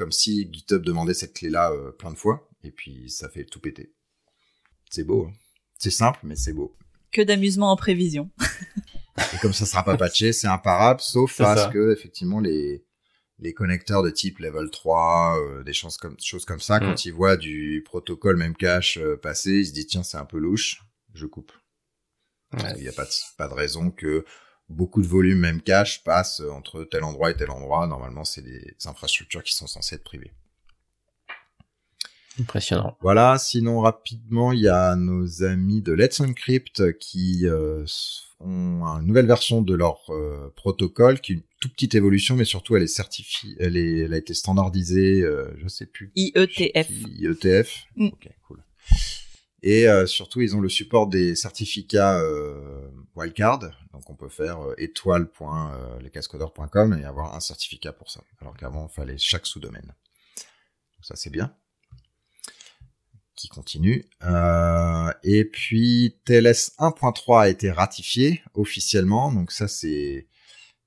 comme si GitHub demandait cette clé-là euh, plein de fois, et puis ça fait tout péter. C'est beau. Hein. c'est simple, mais c'est beau.
Que d'amusement en prévision. (laughs)
et comme ça sera pas patché, c'est imparable, sauf parce que effectivement les les connecteurs de type level 3, euh, des choses comme choses comme ça, quand mm. ils voient du protocole même cache euh, passer, ils se disent tiens c'est un peu louche, je coupe. Il n'y a pas de, pas de raison que beaucoup de volume, même cache, passe entre tel endroit et tel endroit. Normalement, c'est des infrastructures qui sont censées être privées.
Impressionnant.
Voilà, sinon rapidement, il y a nos amis de Let's Encrypt qui euh, ont une nouvelle version de leur euh, protocole, qui est une toute petite évolution, mais surtout elle est certifiée, elle, est, elle a été standardisée, euh, je sais plus.
IETF.
IETF. Mm. Ok, cool. Et euh, surtout, ils ont le support des certificats euh, wildcard. Donc, on peut faire euh, étoile.lescascodeurs.com et avoir un certificat pour ça. Alors qu'avant, il fallait chaque sous-domaine. Ça, c'est bien. Qui continue. Euh, et puis, TLS 1.3 a été ratifié officiellement. Donc, ça, c'est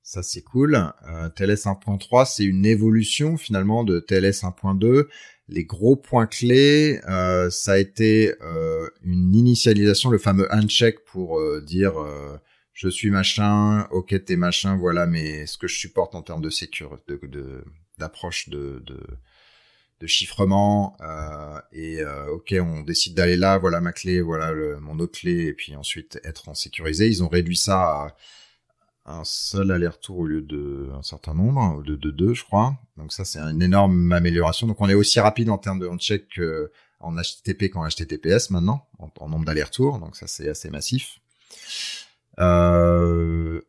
ça c'est cool. Euh, TLS 1.3, c'est une évolution finalement de TLS 1.2 les gros points clés, euh, ça a été euh, une initialisation, le fameux handshake pour euh, dire je suis machin, ok t'es machin, voilà mais ce que je supporte en termes de sécurité, d'approche de, chiffrement et ok on décide d'aller là, voilà ma clé, voilà mon autre clé et puis ensuite être en sécurisé. Ils ont réduit ça à un seul aller-retour au lieu de un certain nombre, de, de deux, je crois. Donc ça, c'est une énorme amélioration. Donc on est aussi rapide en termes de handshake en HTTP qu'en HTTPS maintenant, en, nombre d'allers-retours. Donc ça, c'est assez massif. Euh,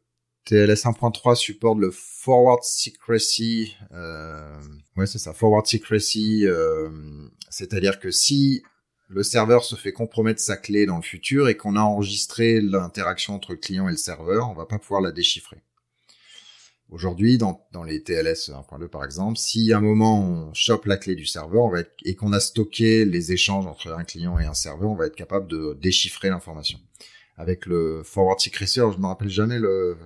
TLS 1.3 supporte le forward secrecy. Euh, ouais, c'est ça, forward secrecy. Euh, C'est-à-dire que si le serveur se fait compromettre sa clé dans le futur et qu'on a enregistré l'interaction entre le client et le serveur, on va pas pouvoir la déchiffrer. Aujourd'hui, dans, dans les TLS 1.2 par exemple, si à un moment on chope la clé du serveur on et qu'on a stocké les échanges entre un client et un serveur, on va être capable de déchiffrer l'information. Avec le forward secrecy, je me rappelle jamais le,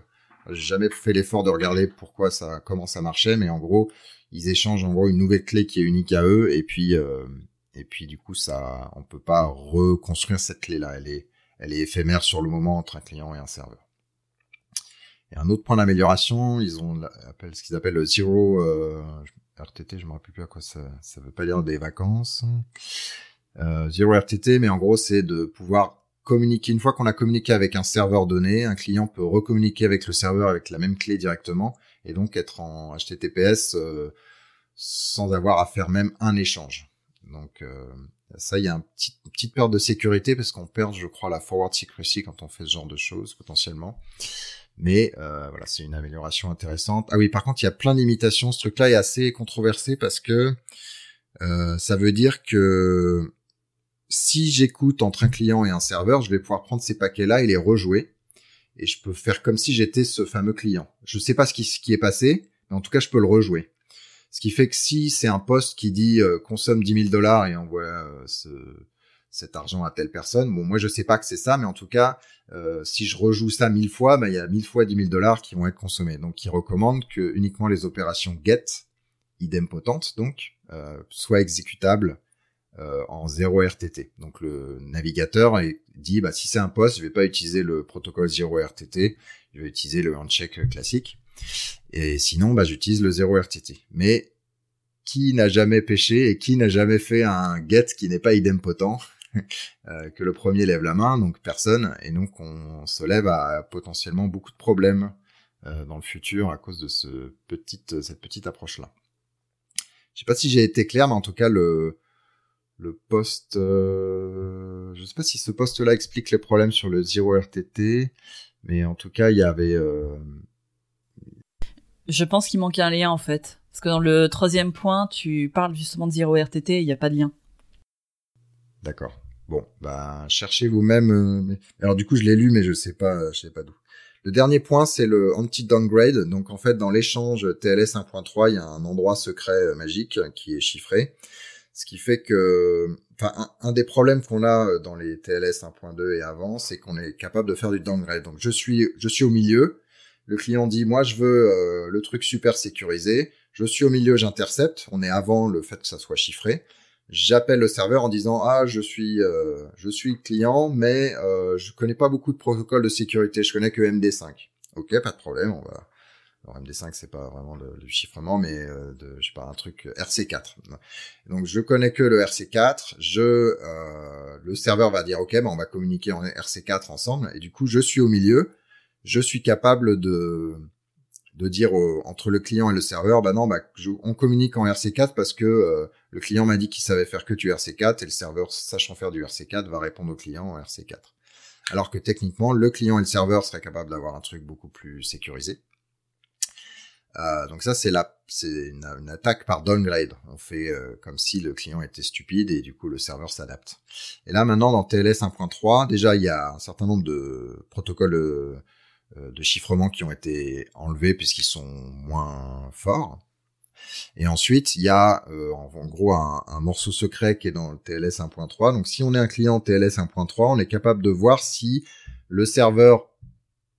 j'ai jamais fait l'effort de regarder pourquoi ça, comment ça marchait, mais en gros, ils échangent en gros une nouvelle clé qui est unique à eux, et puis euh, et puis du coup ça, on peut pas reconstruire cette clé là, elle est éphémère sur le moment entre un client et un serveur. Et un autre point d'amélioration, ils ont ce qu'ils appellent le zero euh, RTT, je me rappelle plus à quoi ça, ça veut pas dire des vacances. Euh, zero RTT, mais en gros c'est de pouvoir communiquer une fois qu'on a communiqué avec un serveur donné, un client peut recommuniquer avec le serveur avec la même clé directement et donc être en HTTPS euh, sans avoir à faire même un échange. Donc euh, ça, il y a une petite perte de sécurité parce qu'on perd, je crois, la forward secrecy quand on fait ce genre de choses potentiellement. Mais euh, voilà, c'est une amélioration intéressante. Ah oui, par contre, il y a plein d'imitations. Ce truc-là est assez controversé parce que euh, ça veut dire que si j'écoute entre un client et un serveur, je vais pouvoir prendre ces paquets-là et les rejouer. Et je peux faire comme si j'étais ce fameux client. Je sais pas ce qui, ce qui est passé, mais en tout cas, je peux le rejouer. Ce qui fait que si c'est un poste qui dit euh, consomme 10 000 dollars et envoie euh, ce, cet argent à telle personne, bon, moi je sais pas que c'est ça, mais en tout cas, euh, si je rejoue ça mille fois, bah, il y a mille fois 10 000 dollars qui vont être consommés. Donc, il recommande que uniquement les opérations get, idempotentes donc, soient exécutables en 0 RTT. Donc le navigateur dit bah si c'est un poste, je vais pas utiliser le protocole 0 RTT, je vais utiliser le handshake classique. Et sinon, bah, j'utilise le 0 RTT. Mais qui n'a jamais pêché et qui n'a jamais fait un get qui n'est pas idempotent (laughs) euh, que le premier lève la main, donc personne, et donc on se lève à potentiellement beaucoup de problèmes euh, dans le futur à cause de ce cette petite approche-là. Je sais pas si j'ai été clair, mais en tout cas le le poste, euh, je sais pas si ce poste-là explique les problèmes sur le 0 RTT, mais en tout cas il y avait euh,
je pense qu'il manquait un lien en fait. Parce que dans le troisième point, tu parles justement de zéro RTT il n'y a pas de lien.
D'accord. Bon, bah cherchez vous-même. Euh, alors du coup, je l'ai lu, mais je sais pas, je sais pas d'où. Le dernier point, c'est le anti-downgrade. Donc en fait, dans l'échange TLS 1.3, il y a un endroit secret euh, magique qui est chiffré, ce qui fait que, enfin, un, des problèmes qu'on a euh, dans les TLS 1.2 et avant, c'est qu'on est capable de faire du downgrade. Donc je suis, je suis au milieu, le client dit moi je veux euh, le truc super sécurisé. Je suis au milieu, j'intercepte. On est avant le fait que ça soit chiffré. J'appelle le serveur en disant ah je suis euh, je suis client mais euh, je connais pas beaucoup de protocoles de sécurité. Je connais que MD5. Ok pas de problème on va. Alors MD5 c'est pas vraiment le, chiffrement mais euh, de je sais pas un truc RC4. Donc je connais que le RC4. Je le serveur va dire ok bah, on va communiquer en RC4 ensemble et du coup je suis au milieu je suis capable de de dire entre le client et le serveur, bah non, bah on communique en RC4 parce que euh, le client m'a dit qu'il savait faire que du RC4 et le serveur sachant faire du RC4 va répondre au client en RC4. Alors que techniquement, le client et le serveur seraient capables d'avoir un truc beaucoup plus sécurisé. Euh, donc ça, c'est la, c'est une, attaque par downgrade. On fait euh, comme si le client était stupide et du coup le serveur s'adapte. Et là maintenant dans TLS 1.3, déjà il y a un certain nombre de protocoles de chiffrement qui ont été enlevés puisqu'ils sont moins forts. Et ensuite, il y a euh, en, gros un, morceau secret qui est dans le TLS 1.3. Donc si on est un client TLS 1.3, on est capable de voir si le serveur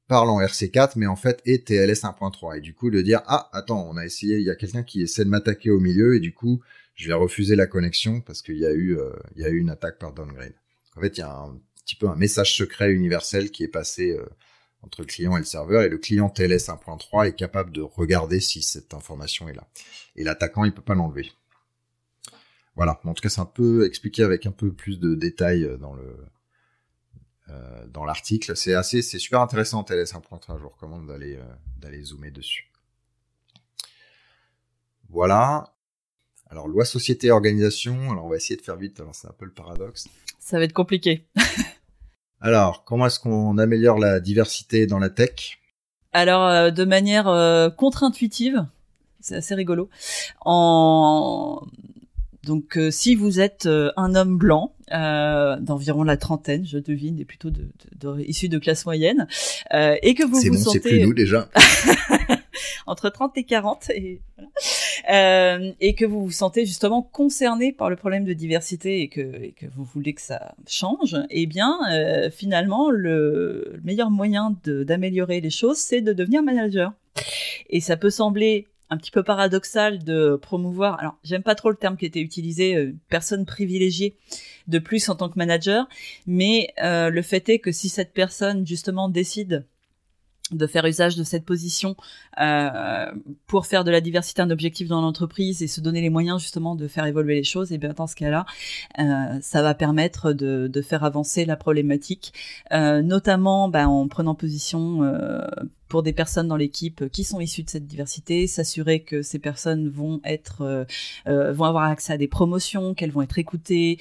parle en RC4 mais en fait est TLS 1.3 et du coup de dire ah attends on a essayé il y a quelqu'un qui essaie de m'attaquer au milieu et du coup je vais refuser la connexion parce qu'il y a eu euh, il y a eu une attaque par downgrade. En fait il y a un petit peu un message secret universel qui est passé entre le client et le serveur, et le client TLS 1.3 est capable de regarder si cette information est là. Et l'attaquant, il peut pas l'enlever. Voilà. En tout cas, c'est un peu expliqué avec un peu plus de détails euh, dans le euh, dans l'article. C'est assez, c'est super intéressant TLS 1.3. Je vous recommande d'aller euh, d'aller zoomer dessus. Voilà. Alors loi société organisation. Alors on va essayer de faire vite. Alors c'est un peu le paradoxe.
Ça va être compliqué. (laughs)
Alors, comment est-ce qu'on améliore la diversité dans la tech?
Alors, euh, de manière euh, contre-intuitive, c'est assez rigolo. En donc, euh, si vous êtes un homme blanc d'environ la trentaine, je devine, et plutôt de, de, de issu de classe moyenne, et que vous vous
bon,
sentez,
c'est plus nous déjà. (laughs)
entre 30 et 40 et, euh, et que vous vous sentez justement concerné par le problème de diversité et que, vous voulez que ça change, eh bien, euh, finalement, le, le meilleur moyen d'améliorer les choses, c'est de devenir manager. Et ça peut sembler un petit peu paradoxal de promouvoir. Alors, j'aime pas trop le terme qui était utilisé, euh, personne privilégiée de plus en tant que manager, mais euh, le fait est que si cette personne justement décide de faire usage de cette position euh, pour faire de la diversité un objectif dans l'entreprise et se donner les moyens justement de faire évoluer les choses, et bien dans ce cas-là, euh, ça va permettre de, de, faire avancer la problématique, euh, notamment bah, en prenant position euh, pour des personnes dans l'équipe qui sont issues de cette diversité, s'assurer que ces personnes vont être, euh, vont avoir accès à des promotions, qu'elles vont être écoutées,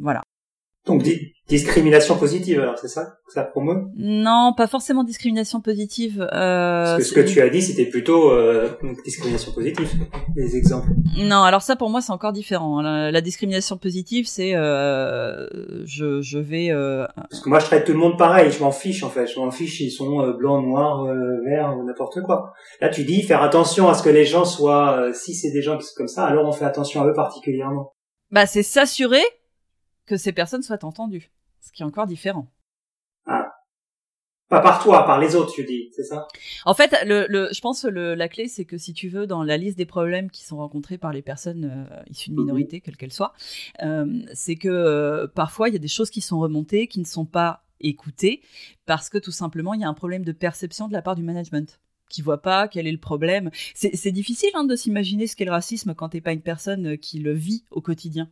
voilà.
Donc discrimination positive, alors c'est ça que ça promeut
Non, pas forcément discrimination positive. Euh,
Parce que ce que tu as dit, c'était plutôt euh, discrimination positive, des exemples.
Non, alors ça pour moi c'est encore différent. La, la discrimination positive, c'est euh, je, je vais. Euh...
Parce que moi je traite tout le monde pareil, je m'en fiche en fait, je m'en fiche s'ils sont euh, blancs, noirs, euh, verts, n'importe quoi. Là tu dis faire attention à ce que les gens soient, si c'est des gens qui sont comme ça, alors on fait attention à eux particulièrement.
Bah c'est s'assurer que ces personnes soient entendues, ce qui est encore différent.
Ah. Pas par toi, par les autres, tu dis, c'est ça?
En fait, le, le, je pense que le, la clé, c'est que si tu veux, dans la liste des problèmes qui sont rencontrés par les personnes euh, issues de minorités, quelles qu'elles soient, euh, c'est que euh, parfois, il y a des choses qui sont remontées, qui ne sont pas écoutées, parce que tout simplement, il y a un problème de perception de la part du management qui voit pas quel est le problème. C'est difficile hein, de s'imaginer ce qu'est le racisme quand t'es pas une personne qui le vit au quotidien.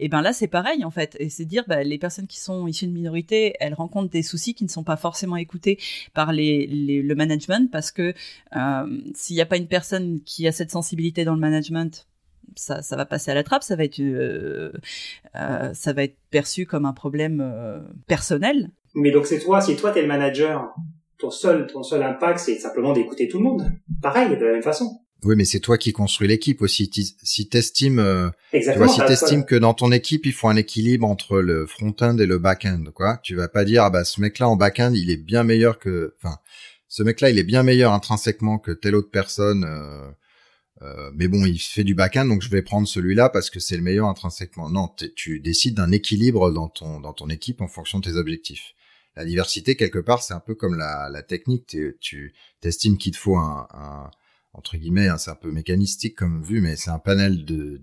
Et ben là, c'est pareil en fait. Et c'est dire, bah, les personnes qui sont issues de minorités, elles rencontrent des soucis qui ne sont pas forcément écoutés par les, le management parce que euh, s'il n'y a pas une personne qui a cette sensibilité dans le management, ça, va passer à la trappe, ça va être, euh, euh, ça va être perçu comme un problème euh, personnel.
Mais donc c'est toi, si toi t'es le manager, ton seul, ton seul impact, c'est simplement d'écouter tout le monde. Pareil, de la même façon.
Oui, mais c'est toi qui construis l'équipe aussi. Si t'estimes, euh, tu vois, si t'estimes que dans ton équipe il faut un équilibre entre le front-end et le back-end, quoi, tu vas pas dire ah bah ce mec-là en back-end il est bien meilleur que, enfin, ce mec-là il est bien meilleur intrinsèquement que telle autre personne, euh, euh, mais bon il fait du back-end donc je vais prendre celui-là parce que c'est le meilleur intrinsèquement. Non, tu décides d'un équilibre dans ton dans ton équipe en fonction de tes objectifs la diversité quelque part c'est un peu comme la, technique tu t'estimes qu'il te faut un, entre guillemets hein, c'est un peu mécanistique comme vue mais c'est un panel de,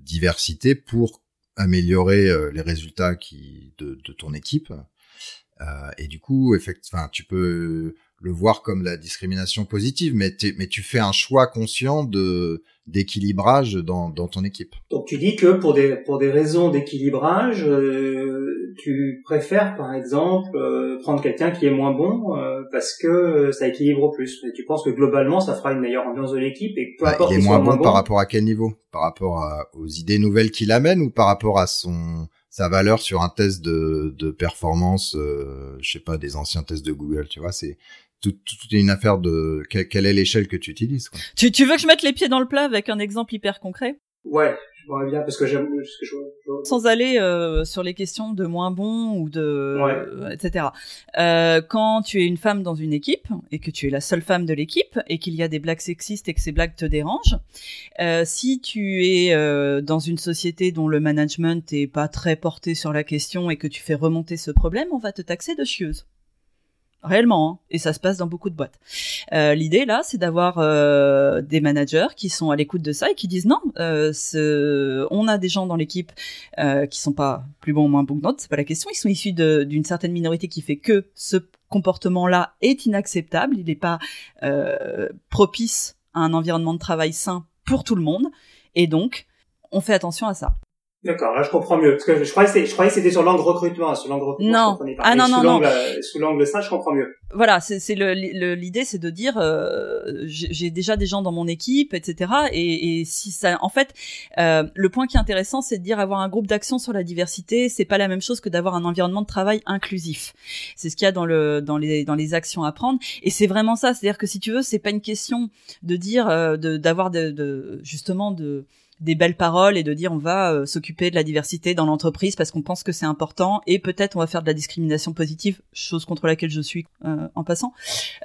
diversité pour améliorer euh, les résultats qui de, ton équipe euh, et du coup effectivement tu peux le voir comme la discrimination positive mais tu fais un choix conscient de d'équilibrage dans, dans ton équipe.
Donc tu dis que pour des pour des raisons d'équilibrage, euh, tu préfères par exemple euh, prendre quelqu'un qui est moins bon euh, parce que ça équilibre plus. Et tu penses que globalement ça fera une meilleure ambiance de l'équipe et peu
bah,
importe.
Il est moins bon, par rapport à quel niveau? Par rapport à, aux idées nouvelles qu'il amène ou par rapport à son sa valeur sur un test de, de performance, euh, je sais pas, des anciens tests de Google, tu vois, c'est tout, tout est une affaire de quelle, est l'échelle que tu utilises. Quoi.
Tu, tu veux que je mette les pieds dans le plat avec un exemple hyper concret?
Ouais, je vois bien parce que j'aime je, je,
sans aller euh, sur les questions de moins bon ou de ouais. etc. Euh, quand tu es une femme dans une équipe et que tu es la seule femme de l'équipe et qu'il y a des blagues sexistes et que ces blagues te dérangent, euh, si tu es euh, dans une société dont le management est pas très porté sur la question et que tu fais remonter ce problème, on va te taxer de chieuse réellement, hein, et ça se passe dans beaucoup de boîtes. Euh, L'idée là, c'est d'avoir euh, des managers qui sont à l'écoute de ça et qui disent non, euh, ce... on a des gens dans l'équipe euh, qui sont pas plus bons ou moins bons que d'autres, c'est pas la question. Ils sont issus d'une certaine minorité qui fait que ce comportement-là est inacceptable, il n'est pas euh, propice à un environnement de travail sain pour tout le monde, et donc on fait attention à ça.
D'accord, là je comprends mieux. Parce que je croyais que, je croyais que c'était sur l'angle recrutement, sur l'angle recrutement.
Non, ah non, non, non.
Euh, sous l'angle ça, je comprends mieux.
Voilà, c'est l'idée, c'est de dire, euh, j'ai déjà des gens dans mon équipe, etc. Et, et si ça, en fait, euh, le point qui est intéressant, c'est de dire avoir un groupe d'action sur la diversité, c'est pas la même chose que d'avoir un environnement de travail inclusif. C'est ce qu'il y a dans le dans les dans les actions à prendre. Et c'est vraiment ça, c'est-à-dire que si tu veux, c'est pas une question de dire, euh, d'avoir de, de, justement de des belles paroles et de dire on va euh, s'occuper de la diversité dans l'entreprise parce qu'on pense que c'est important et peut-être on va faire de la discrimination positive, chose contre laquelle je suis euh, en passant.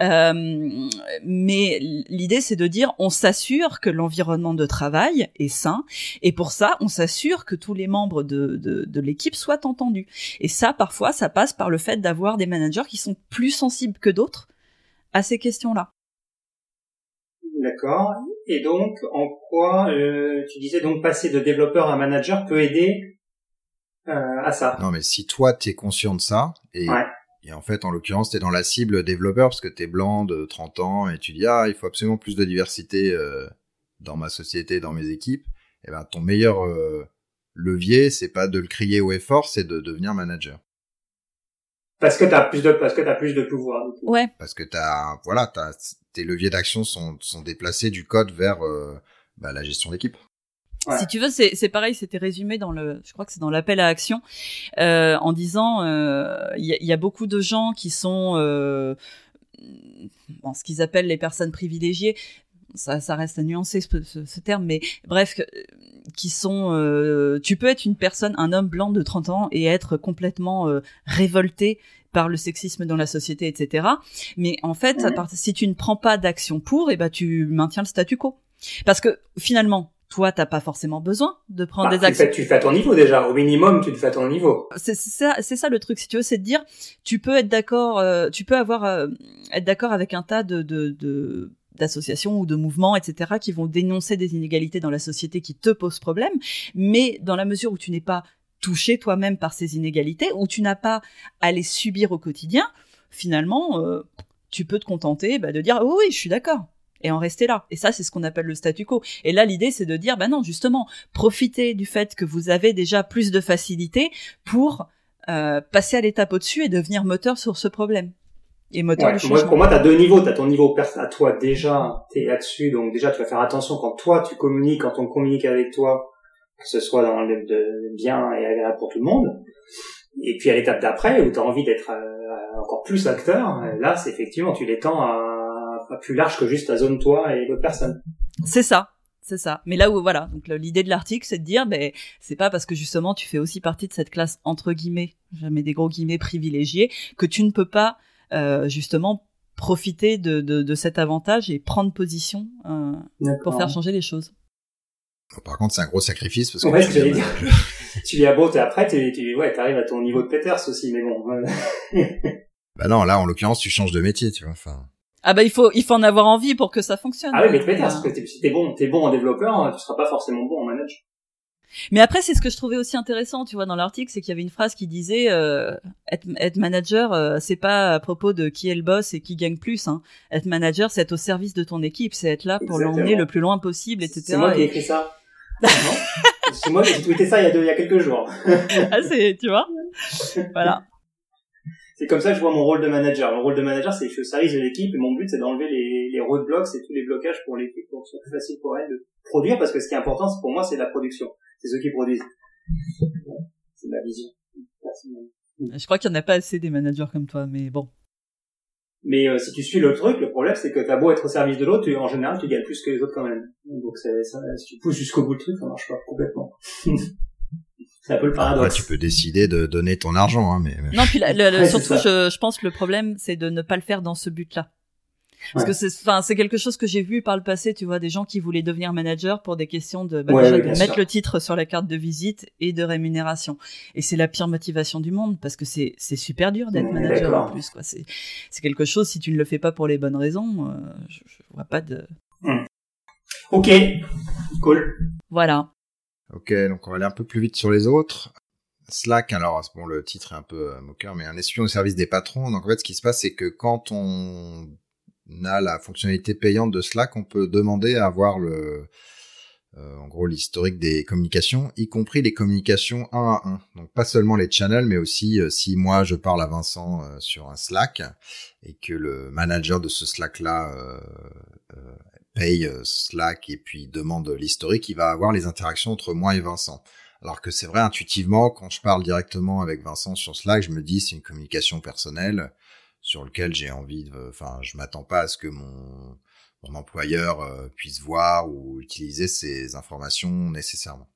Euh, mais l'idée c'est de dire on s'assure que l'environnement de travail est sain et pour ça on s'assure que tous les membres de, de, de l'équipe soient entendus. Et ça parfois ça passe par le fait d'avoir des managers qui sont plus sensibles que d'autres à ces questions-là.
D'accord. Et donc, en quoi euh, tu disais donc passer de développeur à manager peut aider euh, à ça?
Non, mais si toi t'es conscient de ça et et en fait, en l'occurrence, t'es dans la cible développeur parce que t'es blanc de 30 ans et tu dis ah il faut absolument plus de diversité euh, dans ma société, dans mes équipes. Et eh ben ton meilleur levier, c'est pas de le crier au effort, c'est de devenir manager.
Parce que t'as plus de parce que t'as plus de pouvoir.
Ouais.
Parce que t'as voilà, t'as tes leviers d'action sont sont déplacés du code vers euh, bah, la gestion d'équipe.
Si tu veux, c'est c'est pareil, c'était résumé dans le, je crois que c'est dans l'appel à action, euh, en disant euh, il y, y, a beaucoup de gens qui sont euh, bon, ce qu'ils appellent les personnes privilégiées. Ça, ça reste à nuancer ce, ce, ce terme, mais bref, qui sont euh, tu peux être une personne un homme blanc de 30 ans et être complètement euh, révolté par le sexisme dans la société etc mais en fait si tu ne prends pas d'action pour et eh ben tu maintiens le statu quo parce que finalement toi, t'as pas forcément besoin de prendre bah, des actions.
tu fais à ton niveau déjà. Au minimum, tu le fais à ton niveau.
C'est ça, c'est ça le truc. Si tu veux, c'est de dire, tu peux être d'accord, euh, tu peux avoir être d'accord avec un tas de, de, de d'associations ou de mouvements, etc., qui vont dénoncer des inégalités dans la société qui te posent problème, mais dans la mesure où tu n'es pas touché toi-même par ces inégalités, où tu n'as pas à les subir au quotidien, finalement, euh, tu peux te contenter bah, de dire oh, oui, je suis d'accord et en rester là. Et ça, c'est ce qu'on appelle le statu quo. Et là, l'idée, c'est de dire, bah non, justement, profitez du fait que vous avez déjà plus de facilité pour euh, passer à l'étape au-dessus et devenir moteur sur ce problème et moteur
Pour moi, tu as deux niveaux. Tu as ton niveau à toi déjà, tu es là-dessus, donc déjà tu vas faire attention quand toi tu communiques, quand on communique avec toi, que ce soit dans le de bien et agréable pour tout le monde. Et puis à l'étape d'après, où tu as envie d'être euh, encore plus acteur, là c'est effectivement tu l'étends à, à plus large que juste ta zone toi et l'autre personne.
C'est ça. C'est ça. Mais là où voilà, donc l'idée de l'article, c'est de dire, ben c'est pas parce que justement tu fais aussi partie de cette classe entre guillemets, jamais des gros guillemets privilégiés, que tu ne peux pas euh, justement profiter de, de, de, cet avantage et prendre position euh, pour faire changer les choses.
Par contre, c'est un gros sacrifice parce que
ouais, tu, dire. (laughs) tu viens beau, et après, tu, tu ouais, arrives à ton niveau de Peters aussi, mais bon. (laughs)
bah non, là, en l'occurrence, tu changes de métier, tu vois. Enfin.
Ah bah il faut il faut en avoir envie pour que ça fonctionne.
Ah oui, mais Peters, parce que si t'es bon, t'es bon en développeur, tu seras pas forcément bon en manager.
Mais après, c'est ce que je trouvais aussi intéressant, tu vois, dans l'article, c'est qu'il y avait une phrase qui disait euh, être, manager, euh, c'est pas à propos de qui est le boss et qui gagne plus. Hein. Être manager, c'est être au service de ton équipe, c'est être là pour l'emmener le plus loin possible, etc.
C'est moi qui ai écrit ça. (laughs) c'est moi qui ai tweeté ça il y, a il y a quelques jours. (laughs)
ah, c'est, tu vois Voilà.
C'est comme ça que je vois mon rôle de manager. Mon rôle de manager, c'est que je suis au service de l'équipe et mon but, c'est d'enlever les, les roadblocks et tous les blocages pour l'équipe pour que ce soit plus facile pour elle de produire parce que ce qui est important, pour moi, c'est la production c'est ceux qui produisent. C'est ma vision.
Je crois qu'il n'y en a pas assez des managers comme toi, mais bon.
Mais euh, si tu suis le truc, le problème c'est que t'as beau être au service de l'autre, en général tu gagnes plus que les autres quand même. Donc ça, si tu pousses jusqu'au bout le truc, ça marche pas complètement. (laughs) c'est un peu le paradoxe.
tu peux décider de donner ton argent, hein, mais.
Non, puis le, surtout, je, je pense que le problème c'est de ne pas le faire dans ce but-là. Parce que c'est, enfin, c'est quelque chose que j'ai vu par le passé, tu vois, des gens qui voulaient devenir manager pour des questions de, bah, déjà, de mettre le titre sur la carte de visite et de rémunération. Et c'est la pire motivation du monde parce que c'est, c'est super dur d'être manager en plus, quoi. C'est, c'est quelque chose, si tu ne le fais pas pour les bonnes raisons, euh, je, je, vois pas de.
Hmm. Ok, cool.
Voilà.
Ok, donc on va aller un peu plus vite sur les autres. Slack, alors bon, le titre est un peu euh, moqueur, mais un espion au service des patrons. Donc en fait, ce qui se passe, c'est que quand on a la fonctionnalité payante de Slack, on peut demander à avoir le, euh, en gros, l'historique des communications, y compris les communications un à un. Donc pas seulement les channels, mais aussi euh, si moi je parle à Vincent euh, sur un Slack et que le manager de ce Slack-là paye Slack et puis demande l'historique, il va avoir les interactions entre moi et Vincent. Alors que c'est vrai, intuitivement, quand je parle directement avec Vincent sur Slack, je me dis c'est une communication personnelle sur lequel j'ai envie de, enfin, je m'attends pas à ce que mon, ton employeur puisse voir ou utiliser ces informations nécessairement.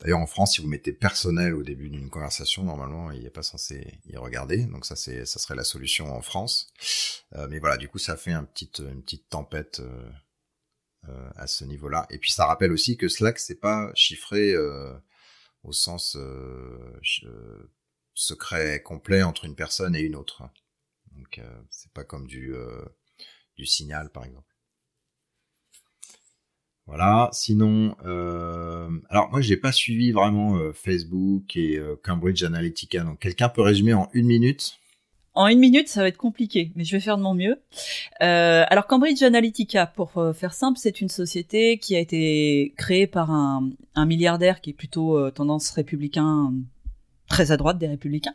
D'ailleurs, en France, si vous mettez personnel au début d'une conversation, normalement, il n'est pas censé y regarder. Donc ça, c'est, ça serait la solution en France. Euh, mais voilà, du coup, ça fait un petit, une petite tempête euh, euh, à ce niveau-là. Et puis, ça rappelle aussi que Slack, c'est pas chiffré au sens secret complet entre une personne et une autre. Donc, c'est pas comme du du signal, par exemple. Voilà. Sinon, euh... alors moi j'ai pas suivi vraiment euh, Facebook et euh, Cambridge Analytica. Donc quelqu'un peut résumer en une minute?
En une minute, ça va être compliqué, mais je vais faire de mon mieux. Euh, alors Cambridge Analytica, pour faire simple, c'est une société qui a été créée par un, un milliardaire qui est plutôt tendance républicain très à droite des républicains,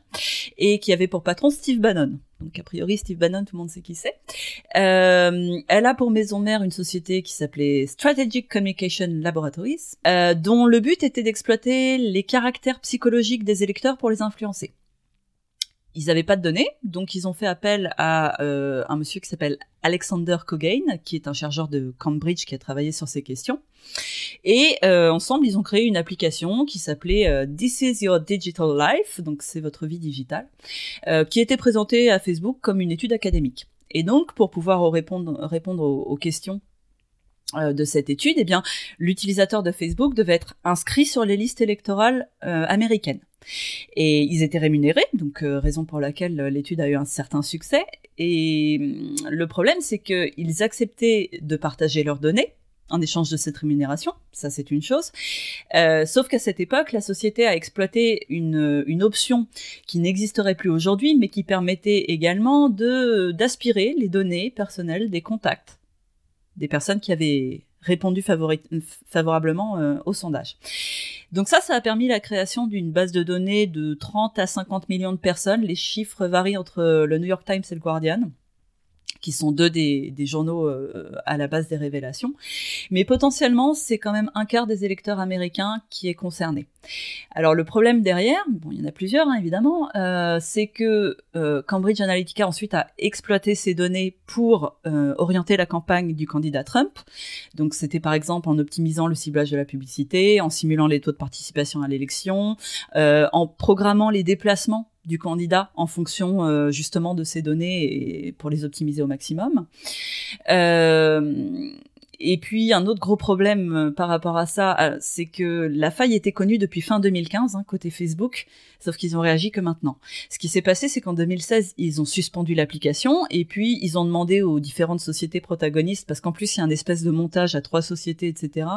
et qui avait pour patron Steve Bannon. Donc a priori Steve Bannon, tout le monde sait qui c'est. Euh, elle a pour maison mère une société qui s'appelait Strategic Communication Laboratories, euh, dont le but était d'exploiter les caractères psychologiques des électeurs pour les influencer ils n'avaient pas de données, donc ils ont fait appel à euh, un monsieur qui s'appelle Alexander Cogain, qui est un chercheur de Cambridge qui a travaillé sur ces questions. Et euh, ensemble, ils ont créé une application qui s'appelait euh, This is your digital life, donc c'est votre vie digitale, euh, qui était présentée à Facebook comme une étude académique. Et donc, pour pouvoir répondre, répondre aux, aux questions euh, de cette étude, eh bien, l'utilisateur de Facebook devait être inscrit sur les listes électorales euh, américaines. Et ils étaient rémunérés, donc euh, raison pour laquelle l'étude a eu un certain succès. Et hum, le problème, c'est qu'ils acceptaient de partager leurs données en échange de cette rémunération, ça c'est une chose. Euh, sauf qu'à cette époque, la société a exploité une, une option qui n'existerait plus aujourd'hui, mais qui permettait également de d'aspirer les données personnelles des contacts des personnes qui avaient répondu favorablement euh, au sondage. Donc ça, ça a permis la création d'une base de données de 30 à 50 millions de personnes. Les chiffres varient entre le New York Times et le Guardian qui sont deux des, des journaux euh, à la base des révélations. Mais potentiellement, c'est quand même un quart des électeurs américains qui est concerné. Alors le problème derrière, bon, il y en a plusieurs hein, évidemment, euh, c'est que euh, Cambridge Analytica ensuite a exploité ces données pour euh, orienter la campagne du candidat Trump. Donc c'était par exemple en optimisant le ciblage de la publicité, en simulant les taux de participation à l'élection, euh, en programmant les déplacements du candidat en fonction euh, justement de ces données et pour les optimiser au maximum. Euh, et puis un autre gros problème euh, par rapport à ça, c'est que la faille était connue depuis fin 2015 hein, côté Facebook, sauf qu'ils ont réagi que maintenant. Ce qui s'est passé, c'est qu'en 2016, ils ont suspendu l'application et puis ils ont demandé aux différentes sociétés protagonistes, parce qu'en plus il y a un espèce de montage à trois sociétés, etc.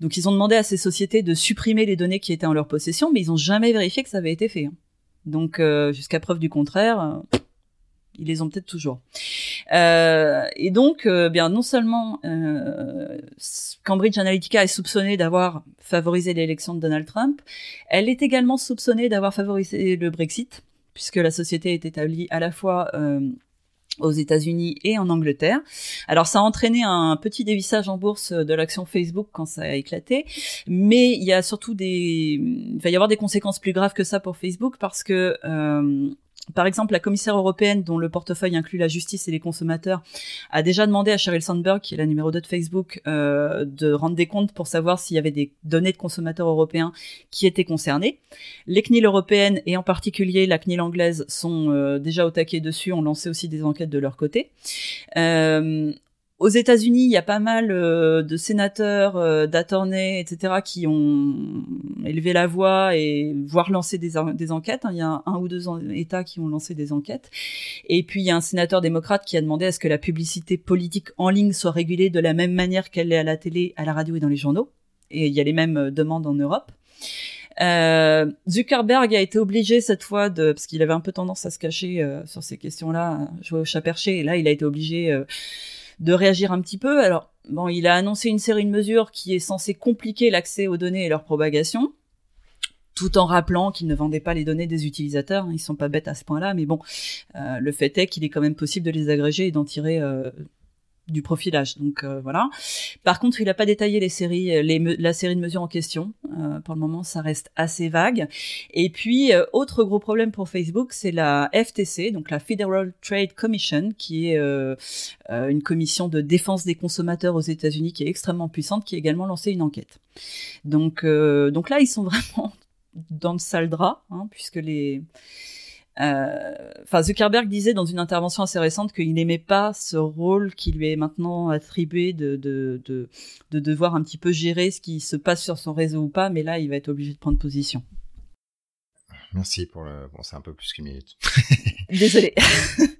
Donc ils ont demandé à ces sociétés de supprimer les données qui étaient en leur possession, mais ils n'ont jamais vérifié que ça avait été fait. Hein. Donc euh, jusqu'à preuve du contraire, euh, ils les ont peut-être toujours. Euh, et donc, bien non seulement Cambridge Analytica est soupçonnée d'avoir favorisé l'élection de Donald Trump, elle est également soupçonnée d'avoir favorisé le Brexit, puisque la société est établie à la fois aux États-Unis et en Angleterre. Alors ça a entraîné un petit dévissage en bourse de l'action Facebook quand ça a éclaté, mais il y a surtout des, il va y avoir des conséquences plus graves que ça pour Facebook parce que euh, par exemple, la commissaire européenne, dont le portefeuille inclut la justice et les consommateurs, a déjà demandé à Sheryl Sandberg, qui est la numéro 2 de Facebook, euh, de rendre des comptes pour savoir s'il y avait des données de consommateurs européens qui étaient concernées. Les CNIL européennes, et en particulier la CNIL anglaise, sont euh, déjà au taquet dessus, ont lancé aussi des enquêtes de leur côté. Euh, aux États-Unis, il y a pas mal euh, de sénateurs, euh, etc., qui ont élevé la voix et voire lancé des, enquêtes. Hein. Il y a un, ou deux États qui ont lancé des enquêtes. Et puis il y a un sénateur démocrate qui a demandé à ce que la publicité politique en ligne soit régulée de la même manière qu'elle est à la télé, à la radio et dans les journaux. Et il y a les mêmes euh, demandes en Europe. Euh, Zuckerberg a été obligé cette fois de, parce qu'il avait un peu tendance à se cacher sur ces questions-là, jouer au chat perché, et là il a été obligé de réagir un petit peu. Alors, bon, il a annoncé une série de mesures qui est censée compliquer l'accès aux données et leur propagation, tout en rappelant qu'il ne vendait pas les données des utilisateurs. Ils sont pas bêtes à ce point-là, mais bon, euh, le fait est qu'il est quand même possible de les agréger et d'en tirer euh, du profilage. Donc euh, voilà. Par contre, il n'a pas détaillé les séries, euh, les, la série de mesures en question. Euh, pour le moment, ça reste assez vague. Et puis, autre gros problème pour Facebook, c'est la FTC, donc la Federal Trade Commission, qui est une commission de défense des consommateurs aux États-Unis qui est extrêmement puissante, qui a également lancé une enquête. Donc, donc là, ils sont (laughs) vraiment dans le sale drap, hein, puisque les euh, enfin, Zuckerberg disait dans une intervention assez récente qu'il n'aimait pas ce rôle qui lui est maintenant attribué de, de, de, de, devoir un petit peu gérer ce qui se passe sur son réseau ou pas, mais là, il va être obligé de prendre position.
Merci pour le. Bon, c'est un peu plus qu'une minute. (laughs)
Désolé.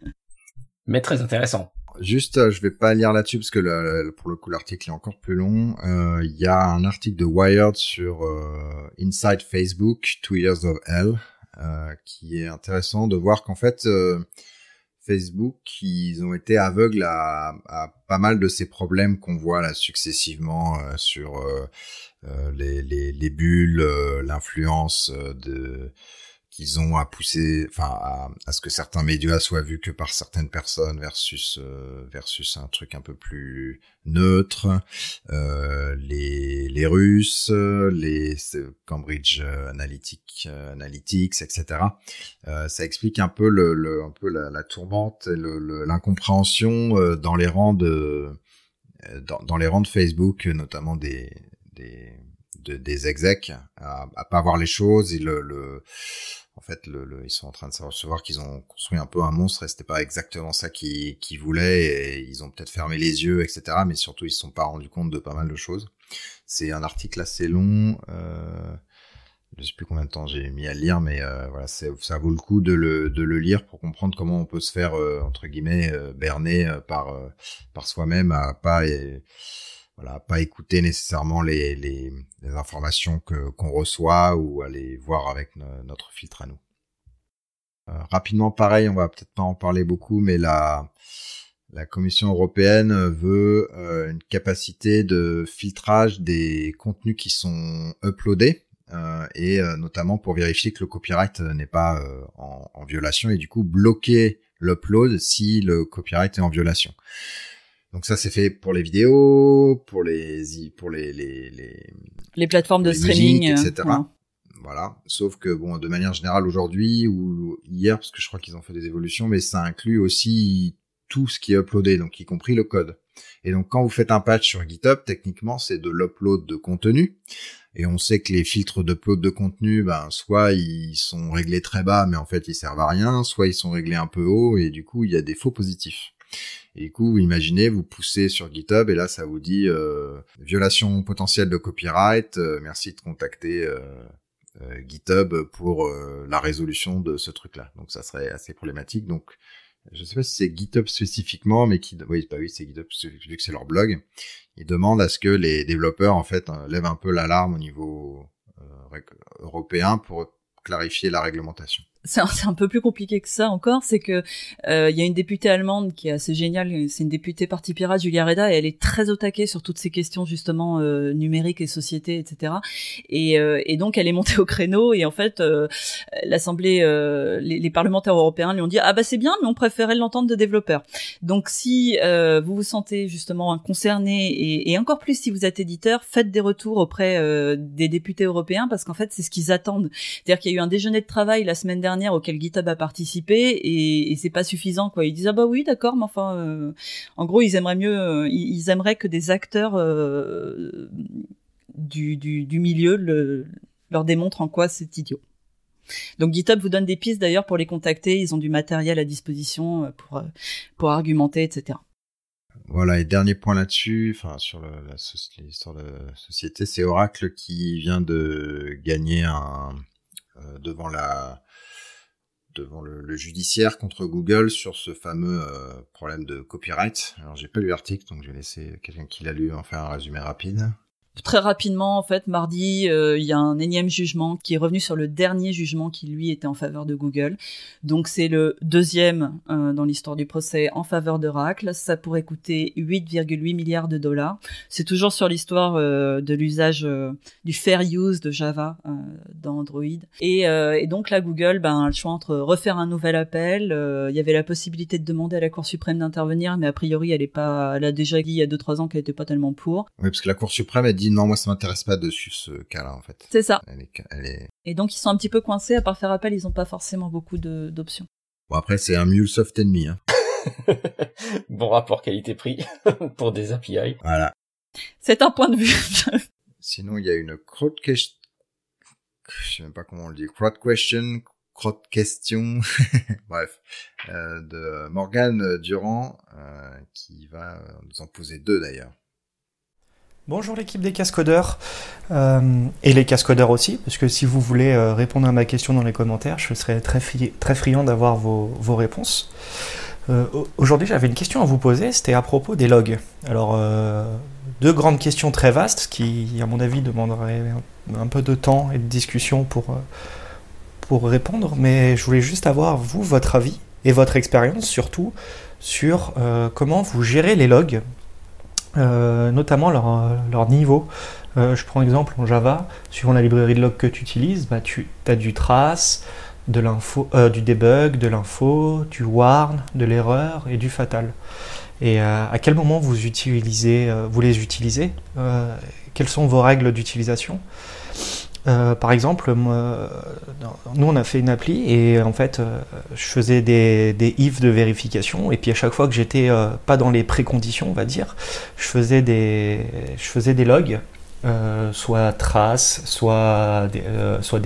(laughs)
mais très intéressant.
Juste, euh, je vais pas lire là-dessus parce que le, pour le coup l'article est encore plus long. Euh, il y a un article de Wired sur euh, Inside Facebook, Two Years of Hell, euh, qui est intéressant de voir qu'en fait euh, Facebook, ils ont été aveugles à, à, pas mal de ces problèmes qu'on voit là successivement euh, sur les, les, les, bulles, l'influence de qu'ils ont à pousser, enfin à, à, ce que certains médias soient vus que par certaines personnes versus euh, versus un truc un peu plus neutre. Euh, les les Russes, les Cambridge Analytic, Analytics, etc. Euh, ça explique un peu le, le un peu la, la tourmente, l'incompréhension euh, dans les rangs de dans, dans les rangs de Facebook, notamment des des des execs à, à pas voir les choses et le, le en fait, le, ils sont en train de recevoir qu'ils ont construit un peu un monstre et c'était pas exactement ça qu'ils voulaient ils ont peut-être fermé les yeux, etc. Mais surtout, ils se sont pas rendus compte de pas mal de choses. C'est un article assez long. Euh, je sais plus combien de temps j'ai mis à le lire, mais euh, voilà, ça vaut le coup de le, de le lire pour comprendre comment on peut se faire euh, entre guillemets euh, berner euh, par par soi-même à pas et, voilà, pas écouter nécessairement les, les, les informations que qu'on reçoit ou aller voir avec notre filtre à nous. Euh, rapidement, pareil, on va peut-être pas en parler beaucoup, mais la la Commission européenne veut euh, une capacité de filtrage des contenus qui sont uploadés euh, et euh, notamment pour vérifier que le copyright n'est pas en, en, violation et du coup bloquer l'upload si le copyright est en violation. Donc ça c'est fait pour les vidéos, pour les pour les les les,
les plateformes de streaming,
etc. Voilà. Sauf que bon, de manière générale aujourd'hui ou hier, parce que je crois qu'ils ont fait des évolutions, mais ça inclut aussi tout ce qui est uploadé, donc y compris le code. Et donc quand vous faites un patch sur GitHub, techniquement c'est de l'upload de contenu. Et on sait que les filtres d'upload de contenu, ben soit ils sont réglés très bas, mais en fait ils servent à rien, soit ils sont réglés un peu haut, et du coup il y a des faux positifs. Et du coup, imaginez, vous poussez sur GitHub et là, ça vous dit euh, violation potentielle de copyright. Euh, merci de contacter euh, GitHub pour la résolution de ce truc-là. Donc, ça serait assez problématique. Donc, je ne sais pas si c'est GitHub spécifiquement, mais qui, oui, pas oui, c'est GitHub vu que c'est leur blog. Ils demandent à ce que les développeurs en fait lèvent un peu l'alarme au niveau européen pour clarifier la réglementation (laughs)
c'est un, peu plus compliqué que ça encore, c'est que euh, il y a une députée allemande qui est assez géniale, c'est une députée parti pirate, Julia Reda, et elle est très au taquet sur toutes ces questions justement euh, numériques et société, etc. Et, euh, et, donc elle est montée au créneau et en fait l'Assemblée, les, les, parlementaires européens lui ont dit ah bah c'est bien, mais on préférait l'entendre de développeurs. Donc si vous vous sentez justement concerné et, et, encore plus si vous êtes éditeur, faites des retours auprès des députés européens parce qu'en fait c'est ce qu'ils attendent. C'est-à-dire qu'il y a eu un déjeuner de travail la semaine dernière auquel GitHub a participé et, c'est pas suffisant quoi. Ils disent ah bah oui d'accord mais enfin euh, en gros ils aimeraient mieux euh, ils, aimeraient que des acteurs euh, du, du, milieu le, leur démontrent en quoi c'est idiot. Donc GitHub vous donne des pistes d'ailleurs pour les contacter, ils ont du matériel à disposition pour pour argumenter etc.
Voilà, et dernier point là-dessus, enfin sur l'histoire de société, c'est Oracle qui vient de gagner un devant la devant le, judiciaire contre Google sur ce fameux euh, problème de copyright. Alors j'ai pas lu l'article, donc je vais laisser quelqu'un qui l'a lu en faire un résumé rapide.
Très rapidement, en fait, mardi, euh, il y a un énième jugement qui est revenu sur le dernier jugement qui, lui, était en faveur de Google. Donc, c'est le deuxième euh, dans l'histoire du procès en faveur d'Oracle. Ça pourrait coûter 8,8 milliards de dollars. C'est toujours sur l'histoire euh, de l'usage du fair use de Java dans Android. Et, donc, là, Google ben, le choix entre refaire un nouvel appel. Il y avait la possibilité de demander à la Cour suprême d'intervenir, mais a priori, elle est pas, elle a déjà dit il y a 2-3 ans qu'elle était pas tellement pour.
Oui, parce que la Cour suprême a dit non, moi ça m'intéresse pas dessus ce cas-là en fait.
C'est ça.
Elle est,
Et donc ils sont un petit peu coincés, à part faire appel, ils ont pas forcément beaucoup d'options.
Bon après c'est un MuleSoft ennemi. Hein. (laughs)
bon rapport qualité-prix (laughs) pour des API.
Voilà.
C'est un point de vue. (laughs)
Sinon il y a une crowd question, je sais même pas comment on le dit, crowd question, crowd question, bref, euh, de Morgane Durand euh, qui va nous en poser deux d'ailleurs.
Bonjour l'équipe des cascodeurs euh, et les cascodeurs aussi, parce que si vous voulez euh, répondre à ma question dans les commentaires, je serais très, friand d'avoir vos, réponses. Euh, Aujourd'hui, j'avais une question à vous poser, c'était à propos des logs. Alors, deux grandes questions très vastes qui, à mon avis, demanderaient un, peu de temps et de discussion pour, pour répondre, mais je voulais juste avoir, vous, votre avis et votre expérience surtout sur comment vous gérez les logs euh, notamment leur, leur niveau. Euh, je prends exemple en Java, suivant la librairie de log que tu utilises, bah, tu as du trace, euh, du debug, de l'info, du warn, de l'erreur et du fatal. Et euh, à quel moment vous, utilisez, euh, vous les utilisez Quelles sont vos règles d'utilisation? Euh, par exemple, nous on a fait une appli et en fait euh, je faisais des, des if de vérification et puis à chaque fois que j'étais euh, pas dans les préconditions, on va dire, je faisais des, je faisais des logs, soit trace, soit des, soit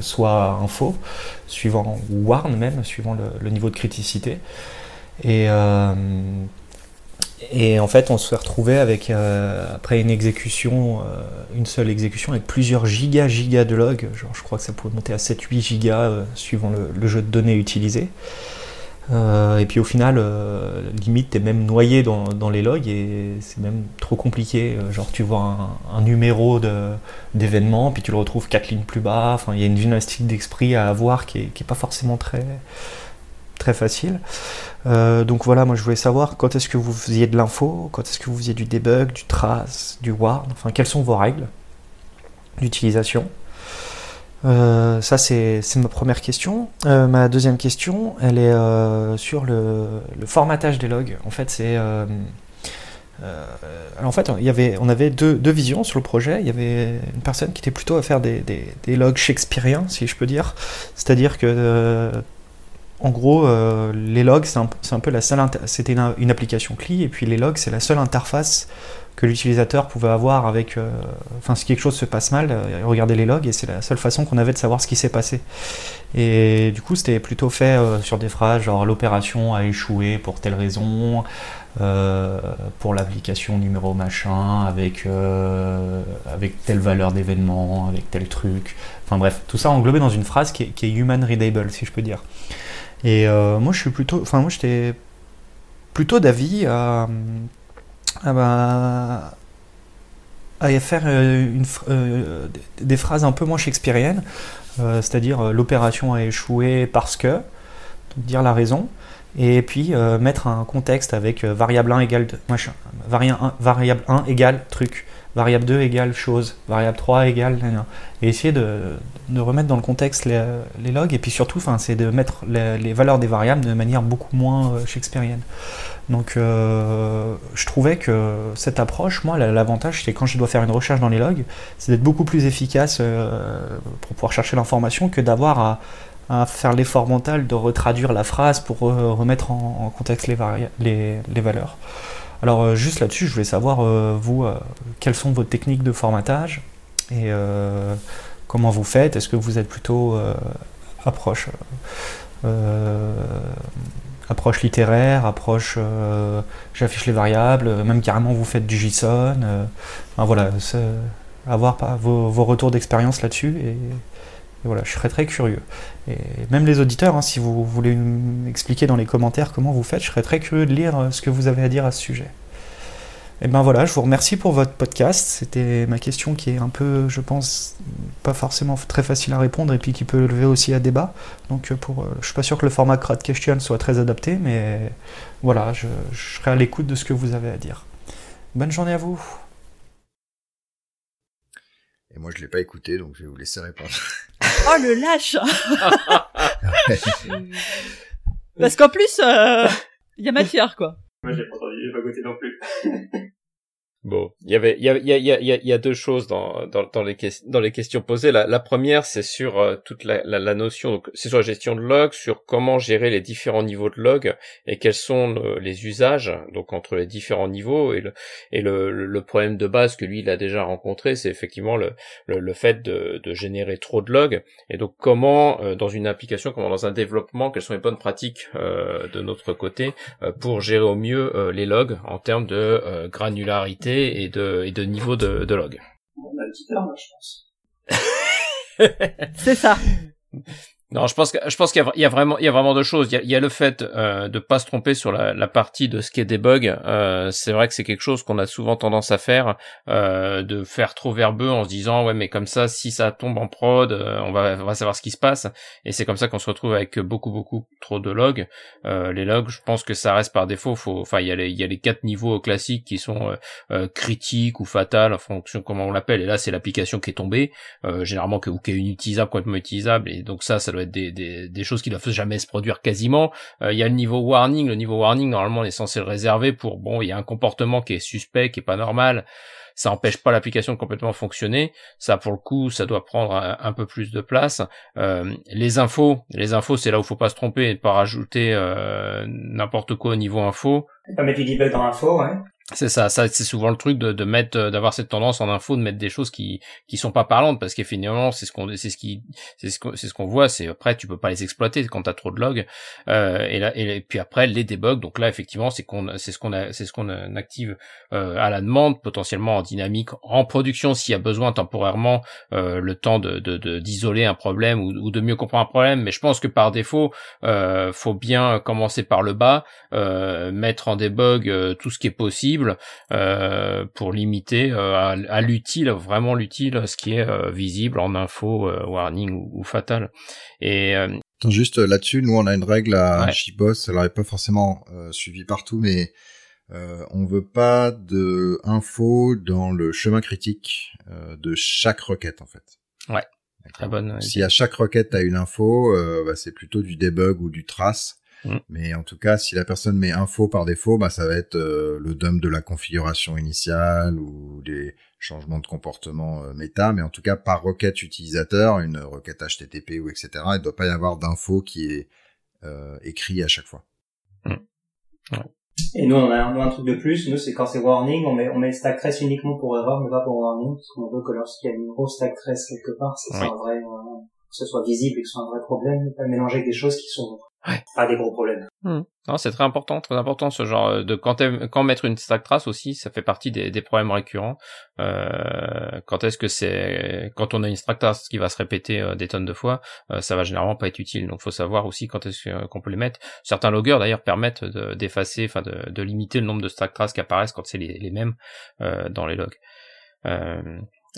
soit info, suivant ou warn même, suivant le, le niveau de criticité. Et et en fait, on se retrouver avec, euh, après une exécution, euh, une seule exécution, avec plusieurs gigas, gigas de logs. Genre, je crois que ça pouvait monter à 7-8 gigas euh, suivant le, jeu de données utilisé. Et puis au final, limite, t'es même noyé dans, les logs et c'est même trop compliqué. Genre, tu vois un, numéro d'événement, puis tu le retrouves 4 lignes plus bas. Enfin, il y a une gymnastique d'esprit à avoir qui est, qui est pas forcément très très facile. Euh, donc voilà, moi je voulais savoir quand est-ce que vous faisiez de l'info, quand est-ce que vous faisiez du debug, du trace, du warn, enfin quelles sont vos règles d'utilisation? Euh, ça c'est ma première question. Euh, ma deuxième question, elle est sur le, formatage des logs. En fait, c'est en fait, il y avait, on avait deux, visions sur le projet. Il y avait une personne qui était plutôt à faire des, des, des logs shakespeariens, si je peux dire. C'est-à-dire que en gros, euh, les logs, c'est un, peu la seule. C'était une, application CLI, et puis les logs, c'est la seule interface que l'utilisateur pouvait avoir avec. Euh, enfin, si quelque chose se passe mal, euh, regardez les logs, et c'est la seule façon qu'on avait de savoir ce qui s'est passé. Et du coup, c'était plutôt fait euh, sur des phrases genre l'opération a échoué pour telle raison, pour l'application numéro machin, avec, avec telle valeur d'événement, avec tel truc. Enfin bref, tout ça englobé dans une phrase qui est human readable, si je peux dire. Et euh, moi, je suis plutôt, enfin moi, j'étais plutôt d'avis à, à, bah, faire une, euh, des phrases un peu moins shakespeariennes, euh, c'est-à-dire l'opération a échoué parce que, dire la raison, et puis euh, mettre un contexte avec variable 1 égale machin, variable 1, variable 1 égale truc. Variable 2 égale chose, variable 3 égale et essayer de, remettre dans le contexte les, les logs. Et puis surtout c'est de mettre les, valeurs des variables de manière beaucoup moins euh, shakespearienne. Donc euh, je trouvais que cette approche, moi l'avantage c'est quand je dois faire une recherche dans les logs, c'est d'être beaucoup plus efficace euh, pour pouvoir chercher l'information que d'avoir à, à, faire l'effort mental de retraduire la phrase pour remettre en, contexte les, valeurs. Alors euh, juste là-dessus, je voulais savoir, euh, vous, euh, quelles sont vos techniques de formatage et euh, comment vous faites? Est-ce que vous êtes plutôt approche, approche littéraire, approche j'affiche les variables, même carrément vous faites du JSON enfin, Voilà, avoir vos, retours d'expérience là-dessus et voilà, je serais très curieux. Et même les auditeurs, hein, si vous voulez m'expliquer dans les commentaires comment vous faites, je serais très curieux de lire ce que vous avez à dire à ce sujet. Et ben voilà, je vous remercie pour votre podcast. C'était ma question qui est un peu, je pense, pas forcément très facile à répondre et puis qui peut lever aussi à débat. Donc pour, je suis pas sûr que le format Crowd Question soit très adapté, mais voilà, je serai à l'écoute de ce que vous avez à dire. Bonne journée à vous.
Et moi, je l'ai pas écouté, donc je vais vous laisser répondre. (laughs)
oh, le lâche (laughs) Parce qu'en plus, il euh, y a matière, quoi.
Moi, j'ai pas entendu, j'ai pas goûté non plus. (laughs)
Bon, il y avait, il y a, il y a, il y a, il y a deux choses dans, dans, dans les dans les questions posées. La, la première, c'est sur euh, toute la, la, la, notion, donc c'est sur la gestion de log, sur comment gérer les différents niveaux de log et quels sont euh, les usages donc entre les différents niveaux et le et le, le problème de base que lui il a déjà rencontré, c'est effectivement le, le, le fait de, de générer trop de logs et donc comment euh, dans une application, comment dans un développement, quelles sont les bonnes pratiques de notre côté pour gérer au mieux les logs en termes de granularité et de, et de niveau de, de log.
On a une heure, je pense. (laughs)
C'est ça.
Non, je pense que je pense qu'il y, a vraiment il y a vraiment deux choses. Il y a, il y a le fait euh, de pas se tromper sur la, la partie de ce qui est debug. Euh, c'est vrai que c'est quelque chose qu'on a souvent tendance à faire, euh, de faire trop verbeux en se disant ouais mais comme ça si ça tombe en prod, euh, on va on va savoir ce qui se passe. Et c'est comme ça qu'on se retrouve avec beaucoup beaucoup trop de logs. Euh, les logs, je pense que ça reste par défaut. Faut enfin il y a les il y a les quatre niveaux classiques qui sont euh, critiques ou fatales en fonction comment on l'appelle. Et là c'est l'application qui est tombée, généralement que, ou qui est inutilisable complètement utilisable. Et donc ça ça des, choses qui ne doivent jamais se produire quasiment. Euh, il y a le niveau warning. Le niveau warning, normalement, on est censé le réserver pour, bon, il y a un comportement qui est suspect, qui est pas normal. Ça empêche pas l'application de complètement fonctionner. Ça, pour le coup, ça doit prendre un, peu plus de place. Euh, les infos, les infos, c'est là où faut pas se tromper et pas rajouter euh, n'importe quoi au niveau info.
Pas mettre dans ouais.
C'est ça, ça c'est souvent le truc de, de mettre, euh, d'avoir cette tendance en info de mettre des choses qui qui sont pas parlantes parce qu'effectivement c'est ce qu'on c'est ce qui c'est ce c'est ce qu'on voit, c'est après tu peux pas les exploiter quand t'as trop de logs euh, et là et, puis après les debugs donc là effectivement c'est qu'on c'est ce qu'on c'est ce qu'on active euh, à la demande potentiellement en dynamique en production s'il y a besoin temporairement euh, le temps de d'isoler de, un problème ou, ou, de mieux comprendre un problème mais je pense que par défaut euh, faut bien commencer par le bas euh, mettre en debug tout ce qui est possible euh, pour limiter euh, à, l'utile, vraiment l'utile, ce qui est euh, visible en info, warning ou, fatal. Et
juste là-dessus, nous on a une règle à Chibos, elle n'est pas forcément suivie partout, mais on veut pas de infos dans le chemin critique de chaque requête en fait.
Ouais. Très bonne.
Si à chaque requête t'as une info, bah, c'est plutôt du debug ou du trace. Mm. Mais en tout cas, si la personne met info par défaut, bah ça va être euh, le dump de la configuration initiale ou des changements de comportement euh, méta. Mais en tout cas, par requête utilisateur, une requête HTTP ou etc., il ne doit pas y avoir d'info qui est euh, écrit à chaque fois. Mm.
Et nous, on a, un, truc de plus. Nous, c'est quand c'est warning, on met, on met stack trace uniquement pour erreur, mais pas pour warning, parce qu'on veut que lorsqu'il y a une grosse stack trace quelque part, c'est un vrai, ce soit visible et que ce soit un vrai problème, pas mélanger des choses qui sont Ouais. Pas des gros problèmes.
Hmm. Non, c'est très important, très important ce genre de quand, quand mettre une stack trace aussi, ça fait partie des, des problèmes récurrents. Euh, quand est-ce que c'est quand on a une stack trace qui va se répéter euh, des tonnes de fois, euh, ça va généralement pas être utile. Donc, faut savoir aussi quand est-ce euh, qu'on peut les mettre. Certains loggers d'ailleurs permettent d'effacer, enfin de, de, limiter le nombre de stack traces qui apparaissent quand c'est les, les, mêmes dans les logs.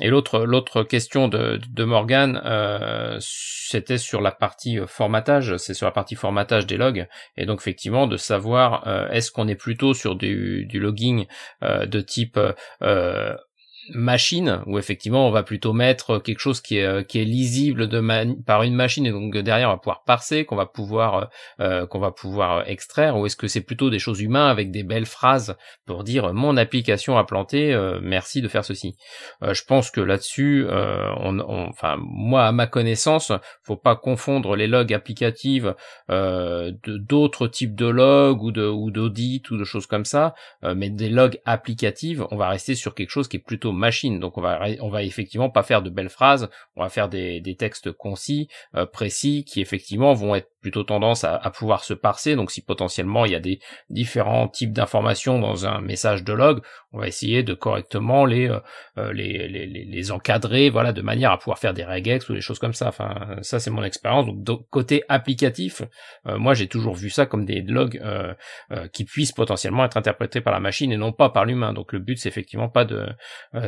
Et l'autre l'autre question de, de Morgan, euh, c'était sur la partie euh, formatage, c'est sur la partie formatage des logs, et donc effectivement de savoir euh, est-ce qu'on est plutôt sur du, du logging de type machine où effectivement on va plutôt mettre quelque chose qui est qui est lisible de par une machine et donc derrière on va pouvoir parser qu'on va pouvoir euh, qu'on va pouvoir extraire ou est-ce que c'est plutôt des choses humaines avec des belles phrases pour dire mon application a planté euh, merci de faire ceci. Euh, je pense que là-dessus on, enfin moi à ma connaissance faut pas confondre les logs applicatives d'autres types de logs ou de ou d'audit ou de choses comme ça mais des logs applicatives on va rester sur quelque chose qui est plutôt machine. Donc on va on va effectivement pas faire de belles phrases, on va faire des, des textes concis, euh, précis, qui effectivement vont être plutôt tendance à, pouvoir se parser. Donc si potentiellement il y a des différents types d'informations dans un message de log, on va essayer de correctement les, euh, euh, les, les, encadrer, voilà, de manière à pouvoir faire des regex ou des choses comme ça. Enfin, ça c'est mon expérience. Donc côté applicatif, euh, moi j'ai toujours vu ça comme des logs qui puissent potentiellement être interprétés par la machine et non pas par l'humain. Donc le but c'est effectivement pas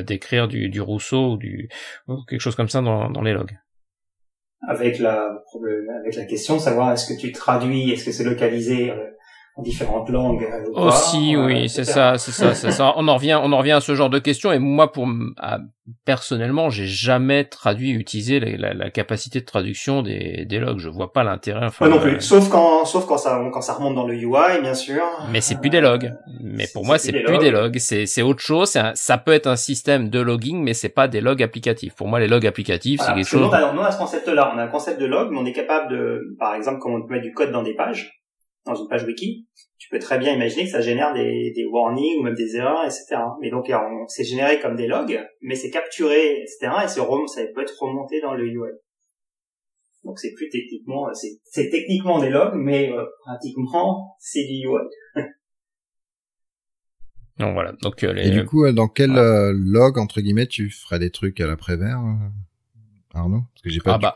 d'écrire du, Rousseau ou du ou quelque chose comme ça dans les logs
avec la avec la question de savoir est-ce que tu traduis, est-ce que c'est localisé euh, différentes langues
euh, Aussi, oui, c'est ça, c'est ça, c'est ça. On en revient, on en revient à ce genre de questions. Et moi, pour personnellement, j'ai jamais traduit, utilisé la, la, capacité de traduction des, des logs. Je vois pas l'intérêt.
Enfin, non plus. Sauf quand, sauf quand ça, quand ça remonte dans le UI, bien sûr.
Mais c'est plus des logs. Mais pour moi, c'est plus des logs. C'est, c'est autre chose. ça peut être un système de logging, mais c'est pas des logs applicatifs. Pour moi, les logs applicatifs, c'est quelque chose.
Nous, on a ce concept-là. On a un concept de log, mais on est capable de, par exemple, quand on met du code dans des pages, dans une page wiki, tu peux très bien imaginer que ça génère des, des warnings ou même des erreurs, etc. Mais donc c'est généré comme des logs, mais c'est capturé, etc. Et ce rom, ça peut être remonté dans le UI. Donc c'est plus techniquement, c'est techniquement des logs, mais euh, pratiquement c'est du UI.
donc voilà. Donc euh,
Et du coup, euh, dans quel log entre guillemets tu ferais des trucs à la Prévert Arnaud? Parce que j'ai pas
ah bah,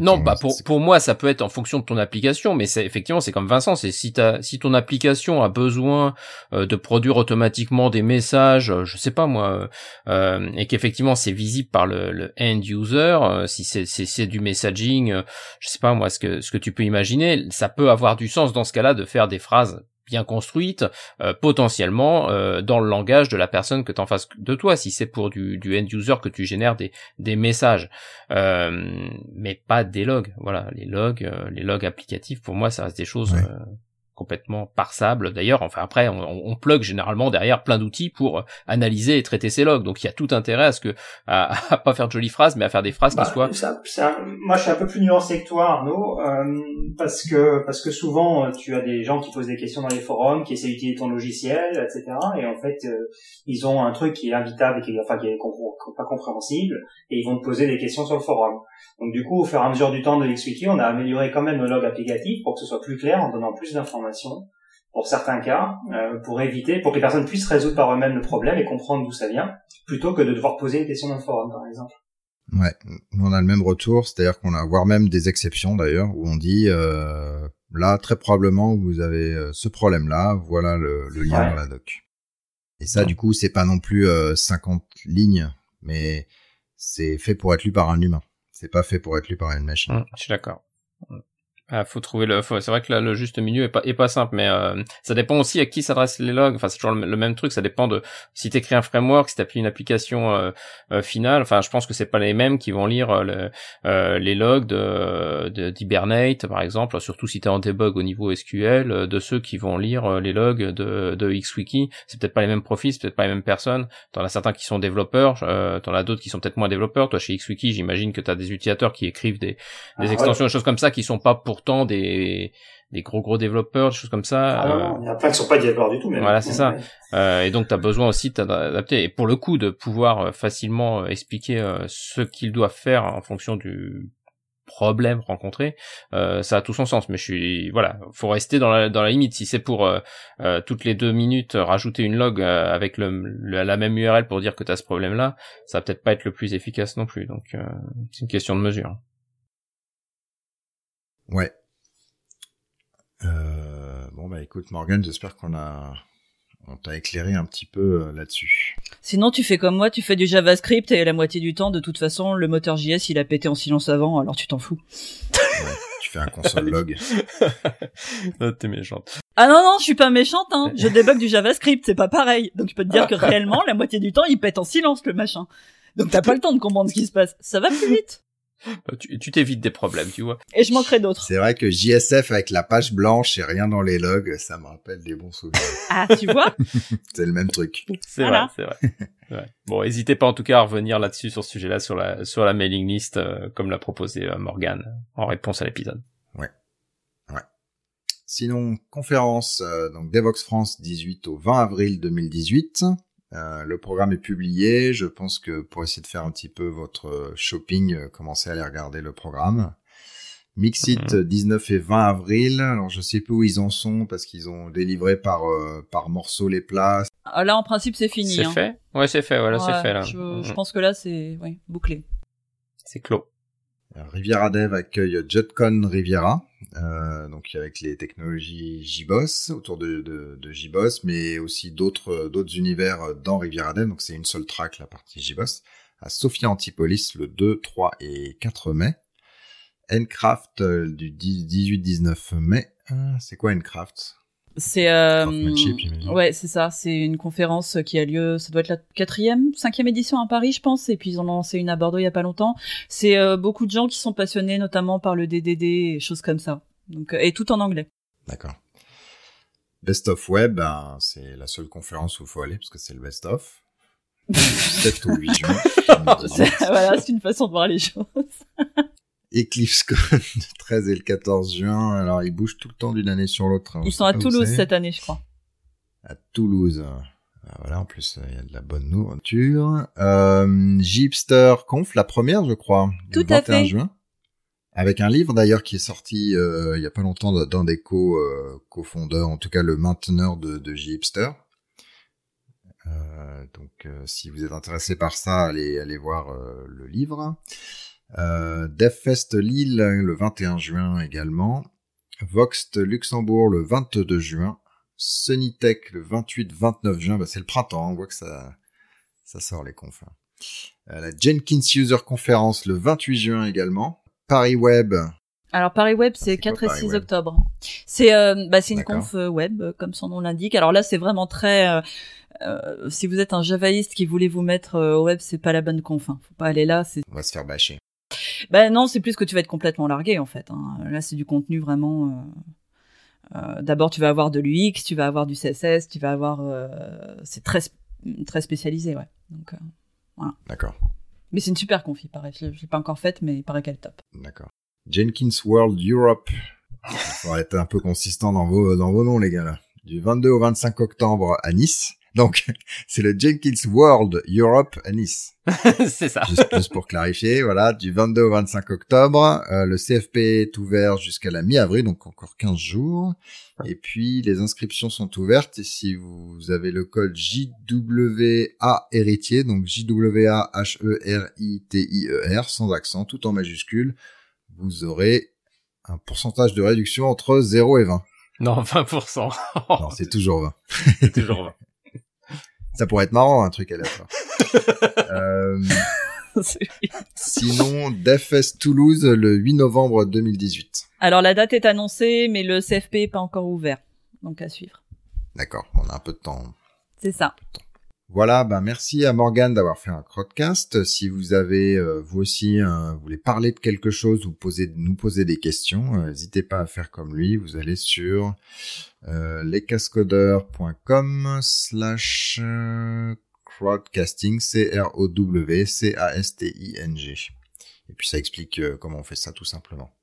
Non, bah pour, pour moi ça peut être en fonction de ton application, mais c'est effectivement c'est comme Vincent, c'est si ta si ton application a besoin euh, de produire automatiquement des messages, euh, je sais pas moi, euh, et qu'effectivement c'est visible par le, le end user, si c'est c'est du messaging, je sais pas moi ce que ce que tu peux imaginer, ça peut avoir du sens dans ce cas-là de faire des phrases bien construite, euh, potentiellement euh, dans le langage de la personne que tu en face de toi, si c'est pour du, du end user que tu génères des, des messages, euh, mais pas des logs. Voilà, les logs, les logs applicatifs, pour moi, ça reste des choses complètement parsable. D'ailleurs, enfin après, on, on plug généralement derrière plein d'outils pour analyser et traiter ces logs. Donc il y a tout intérêt à ce que à, (laughs) pas faire de jolies phrases, mais à faire des phrases qui bah, soient.
moi, je suis un peu plus nuancé que toi, Arnaud, euh, parce que parce que souvent tu as des gens qui posent des questions dans les forums, qui essaient d'utiliser ton logiciel, etc. Et en fait, euh, ils ont un truc qui est invitable, qui, enfin qui est pas compréhensible, et ils vont te poser des questions sur le forum. Donc du coup, au fur et à mesure du temps de XWiki, on a amélioré quand même nos logs applicatifs pour que ce soit plus clair en donnant plus d'informations pour certains cas, euh, pour éviter, pour que les personnes puissent résoudre par eux-mêmes le problème et comprendre d'où ça vient, plutôt que de devoir poser une question dans le forum, par exemple.
Ouais, on a le même retour, c'est-à-dire qu'on a voire même des exceptions d'ailleurs, où on dit euh, là très probablement vous avez euh, ce problème-là, voilà le, lien dans la doc. Et ça, du coup, c'est pas non plus 50 lignes, mais c'est fait pour être lu par un humain. C'est pas fait pour être lu par une machine.
Mmh, je suis d'accord. Ah, faut trouver le. C'est vrai que là, le juste milieu est pas est pas simple, mais euh, ça dépend aussi à qui s'adressent les logs. Enfin, c'est toujours le, même truc. Ça dépend de si t'écris un framework, si t'appuies une application euh, euh, finale. Enfin, je pense que c'est pas les mêmes qui vont lire le, les logs de d'Hibernate, par exemple, surtout si t'es en debug au niveau SQL, de ceux qui vont lire les logs de de XWiki. C'est peut-être pas les mêmes profils, c'est peut-être pas les mêmes personnes. T'en as certains qui sont développeurs, euh, t'en as d'autres qui sont peut-être moins développeurs. Toi, chez XWiki, j'imagine que t'as des utilisateurs qui écrivent des des ah, extensions, des choses comme ça, qui sont pas pour pourtant des des gros gros développeurs, des choses comme ça.
Ah, il y a plein qui sont pas développeurs du tout. Même.
Voilà, c'est ça. Euh, et donc, tu as besoin aussi d'adapter. Et pour le coup, de pouvoir euh, facilement euh, expliquer ce qu'ils doivent faire en fonction du problème rencontré, ça a tout son sens. Mais je suis, voilà, faut rester dans la, dans la limite. Si c'est pour toutes les deux minutes rajouter une log avec le, la même URL pour dire que tu as ce problème-là, ça va peut-être pas être le plus efficace non plus. Donc, c'est une question de mesure.
Ouais. Euh, bon bah écoute Morgan, j'espère qu'on a on t'a éclairé un petit peu euh, là-dessus.
Sinon, tu fais comme moi, tu fais du JavaScript et la moitié du temps, de toute façon, le moteur JS, il a pété en silence avant, alors tu t'en fous.
tu fais un console log. (laughs)
Ah, t'es méchante.
Ah non, non, je suis pas méchante, hein. Je débug du JavaScript, c'est pas pareil. Donc je peux te dire que réellement, la moitié du temps, il pète en silence, le machin. Donc t'as pas le temps de comprendre ce qui se passe. Ça va plus vite.
Bah, tu t'évites des problèmes, tu vois.
Et je manquerai d'autres.
C'est vrai que JSF avec la page blanche et rien dans les logs, ça me rappelle des bons souvenirs. (laughs)
Ah, tu vois (laughs)
C'est le même truc.
C'est vrai, c'est vrai. Bon, n'hésitez pas en tout cas à revenir là-dessus sur ce sujet-là sur la sur la mailing list euh, comme l'a proposé euh, Morgan en réponse à l'épisode.
Ouais. Ouais. Sinon, conférence euh, donc Devox France 18 au 20 avril 2018. Euh, le programme est publié. Je pense que pour essayer de faire un petit peu votre shopping, euh, commencez à aller regarder le programme. Mixit 19 et 20 avril. Alors je sais plus où ils en sont parce qu'ils ont délivré par par morceau les places.
Ah, là en principe c'est fini.
C'est
hein.
fait? Ouais c'est fait. Voilà c'est fait là.
Je, je, pense que là c'est ouais, bouclé.
C'est clos.
Riviera Dev accueille JetCon Riviera, euh, donc avec les technologies JBoss autour de, de, de JBoss, mais aussi d'autres d'autres univers dans Riviera Dev. Donc c'est une seule track la partie JBoss à Sophia Antipolis le 2, 3 et 4 mai. Encraft euh, du 18-19 mai. Ah, c'est quoi Encraft
c'est euh, ouais, c'est ça. C'est une conférence qui a lieu. Ça doit être la quatrième, cinquième édition à Paris, je pense. Et puis ils en ont lancé une à Bordeaux il y a pas longtemps. C'est euh, beaucoup de gens qui sont passionnés, notamment par le DDD et choses comme ça. Donc et tout en anglais.
D'accord. Best of Web, ben, c'est la seule conférence où il faut aller parce que c'est le best of. 7 ou 8 juin. (laughs)
voilà, c'est une façon de voir les choses. (laughs)
EclipseCon (laughs) le 13 et le 14 juin. Alors, ils bougent tout le temps d'une année sur l'autre. Hein.
Ils sont à Toulouse cette année, je crois.
À Toulouse. Ah, voilà, en plus, il y a de la bonne nourriture. Euh, Jeepster Conf, la première, je crois.
Tout
le 21
à fait.
juin. Avec un livre d'ailleurs qui est sorti euh, il y a pas longtemps d'un des co, euh, co-fondeurs, en tout cas le mainteneur de, de Jeepster. Euh, donc euh, si vous êtes intéressé par ça, allez, allez voir euh, le livre. Euh, DevFest Lille le 21 juin également. Voxt Luxembourg le 22 juin. Sunnytech le 28-29 juin. Bah, c'est le printemps, on voit que ça, ça sort les confs. hein. Euh, la Jenkins User Conference le 28 juin également. Paris Web.
Alors Paris Web, c'est
C'est quoi,
4 et
Paris
6
Web
octobre. C'est euh, bah, une conf euh, web, euh, comme son nom l'indique. Alors là, c'est vraiment très... euh, si vous êtes un javaïste qui voulait vous mettre au web, c'est pas la bonne conf. Hein. Faut pas aller là.
On va se faire bâcher.
Bah non, c'est plus que tu vas être complètement largué en fait. Hein. Là, c'est du contenu vraiment. euh, euh, D'abord, tu vas avoir de l'UX, tu vas avoir du CSS, tu vas avoir. euh, C'est très très spécialisé, ouais. Donc, euh,
D'accord.
mais c'est une super conf, il paraît. Je, je l'ai pas encore faite, mais il paraît qu'elle est top.
D'accord. Jenkins World Europe. Il faudra être un peu consistant dans vos, dans vos noms, les gars, là. Du 22 au 25 octobre à Nice. Donc, (laughs) c'est le Jenkins World Europe à Nice. (laughs)
c'est ça.
Juste, juste pour clarifier, voilà, du 22 au 25 octobre. Euh, le CFP est ouvert jusqu'à la mi-avril, donc encore 15 jours. Et puis, les inscriptions sont ouvertes. Et si vous avez le code JWA héritier, donc J-W-A-H-E-R-I-T-I-E-R, sans accent, tout en majuscule, vous aurez un pourcentage de réduction entre 0 et 20.
Non, 20%.
Non, c'est toujours 20. (laughs)
c'est toujours 20.
Ça pourrait être marrant, un truc à la fin. (laughs) euh, (laughs) sinon, DevFest Toulouse, le 8 novembre 2018.
Alors la date est annoncée, mais le CFP est pas encore ouvert, donc à suivre.
D'accord, on a un peu de temps.
C'est ça.
Voilà, ben merci à Morgan d'avoir fait un crowdcast. Si vous avez euh, vous aussi euh, vous voulez parler de quelque chose ou poser nous poser des questions, euh, n'hésitez pas à faire comme lui. Vous allez sur euh, lescascodeurs.com slash euh, crowdcasting c r o w c a s t i n g. Et puis ça explique euh, comment on fait ça tout simplement.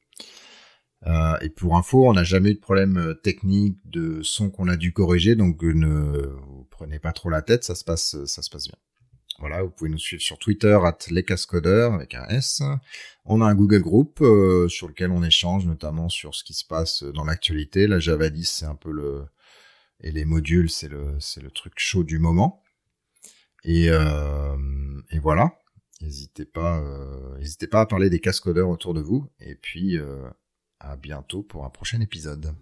Euh, et pour info, on n'a jamais eu de problème euh, technique de son qu'on a dû corriger, donc euh, ne prenez pas trop la tête, ça se passe, euh, ça se passe bien. Voilà, vous pouvez nous suivre sur Twitter at lescascodeurs avec un S. On a un Google Group euh, sur lequel on échange notamment sur ce qui se passe dans l'actualité. La Java 10, c'est un peu le et les modules, c'est le c'est le truc chaud du moment. Et euh, et voilà. N'hésitez pas, euh, n'hésitez pas à parler des cascodeurs autour de vous. Et puis euh, à bientôt pour un prochain épisode.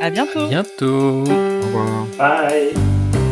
À bientôt.
Bientôt.
Au revoir.
Bye.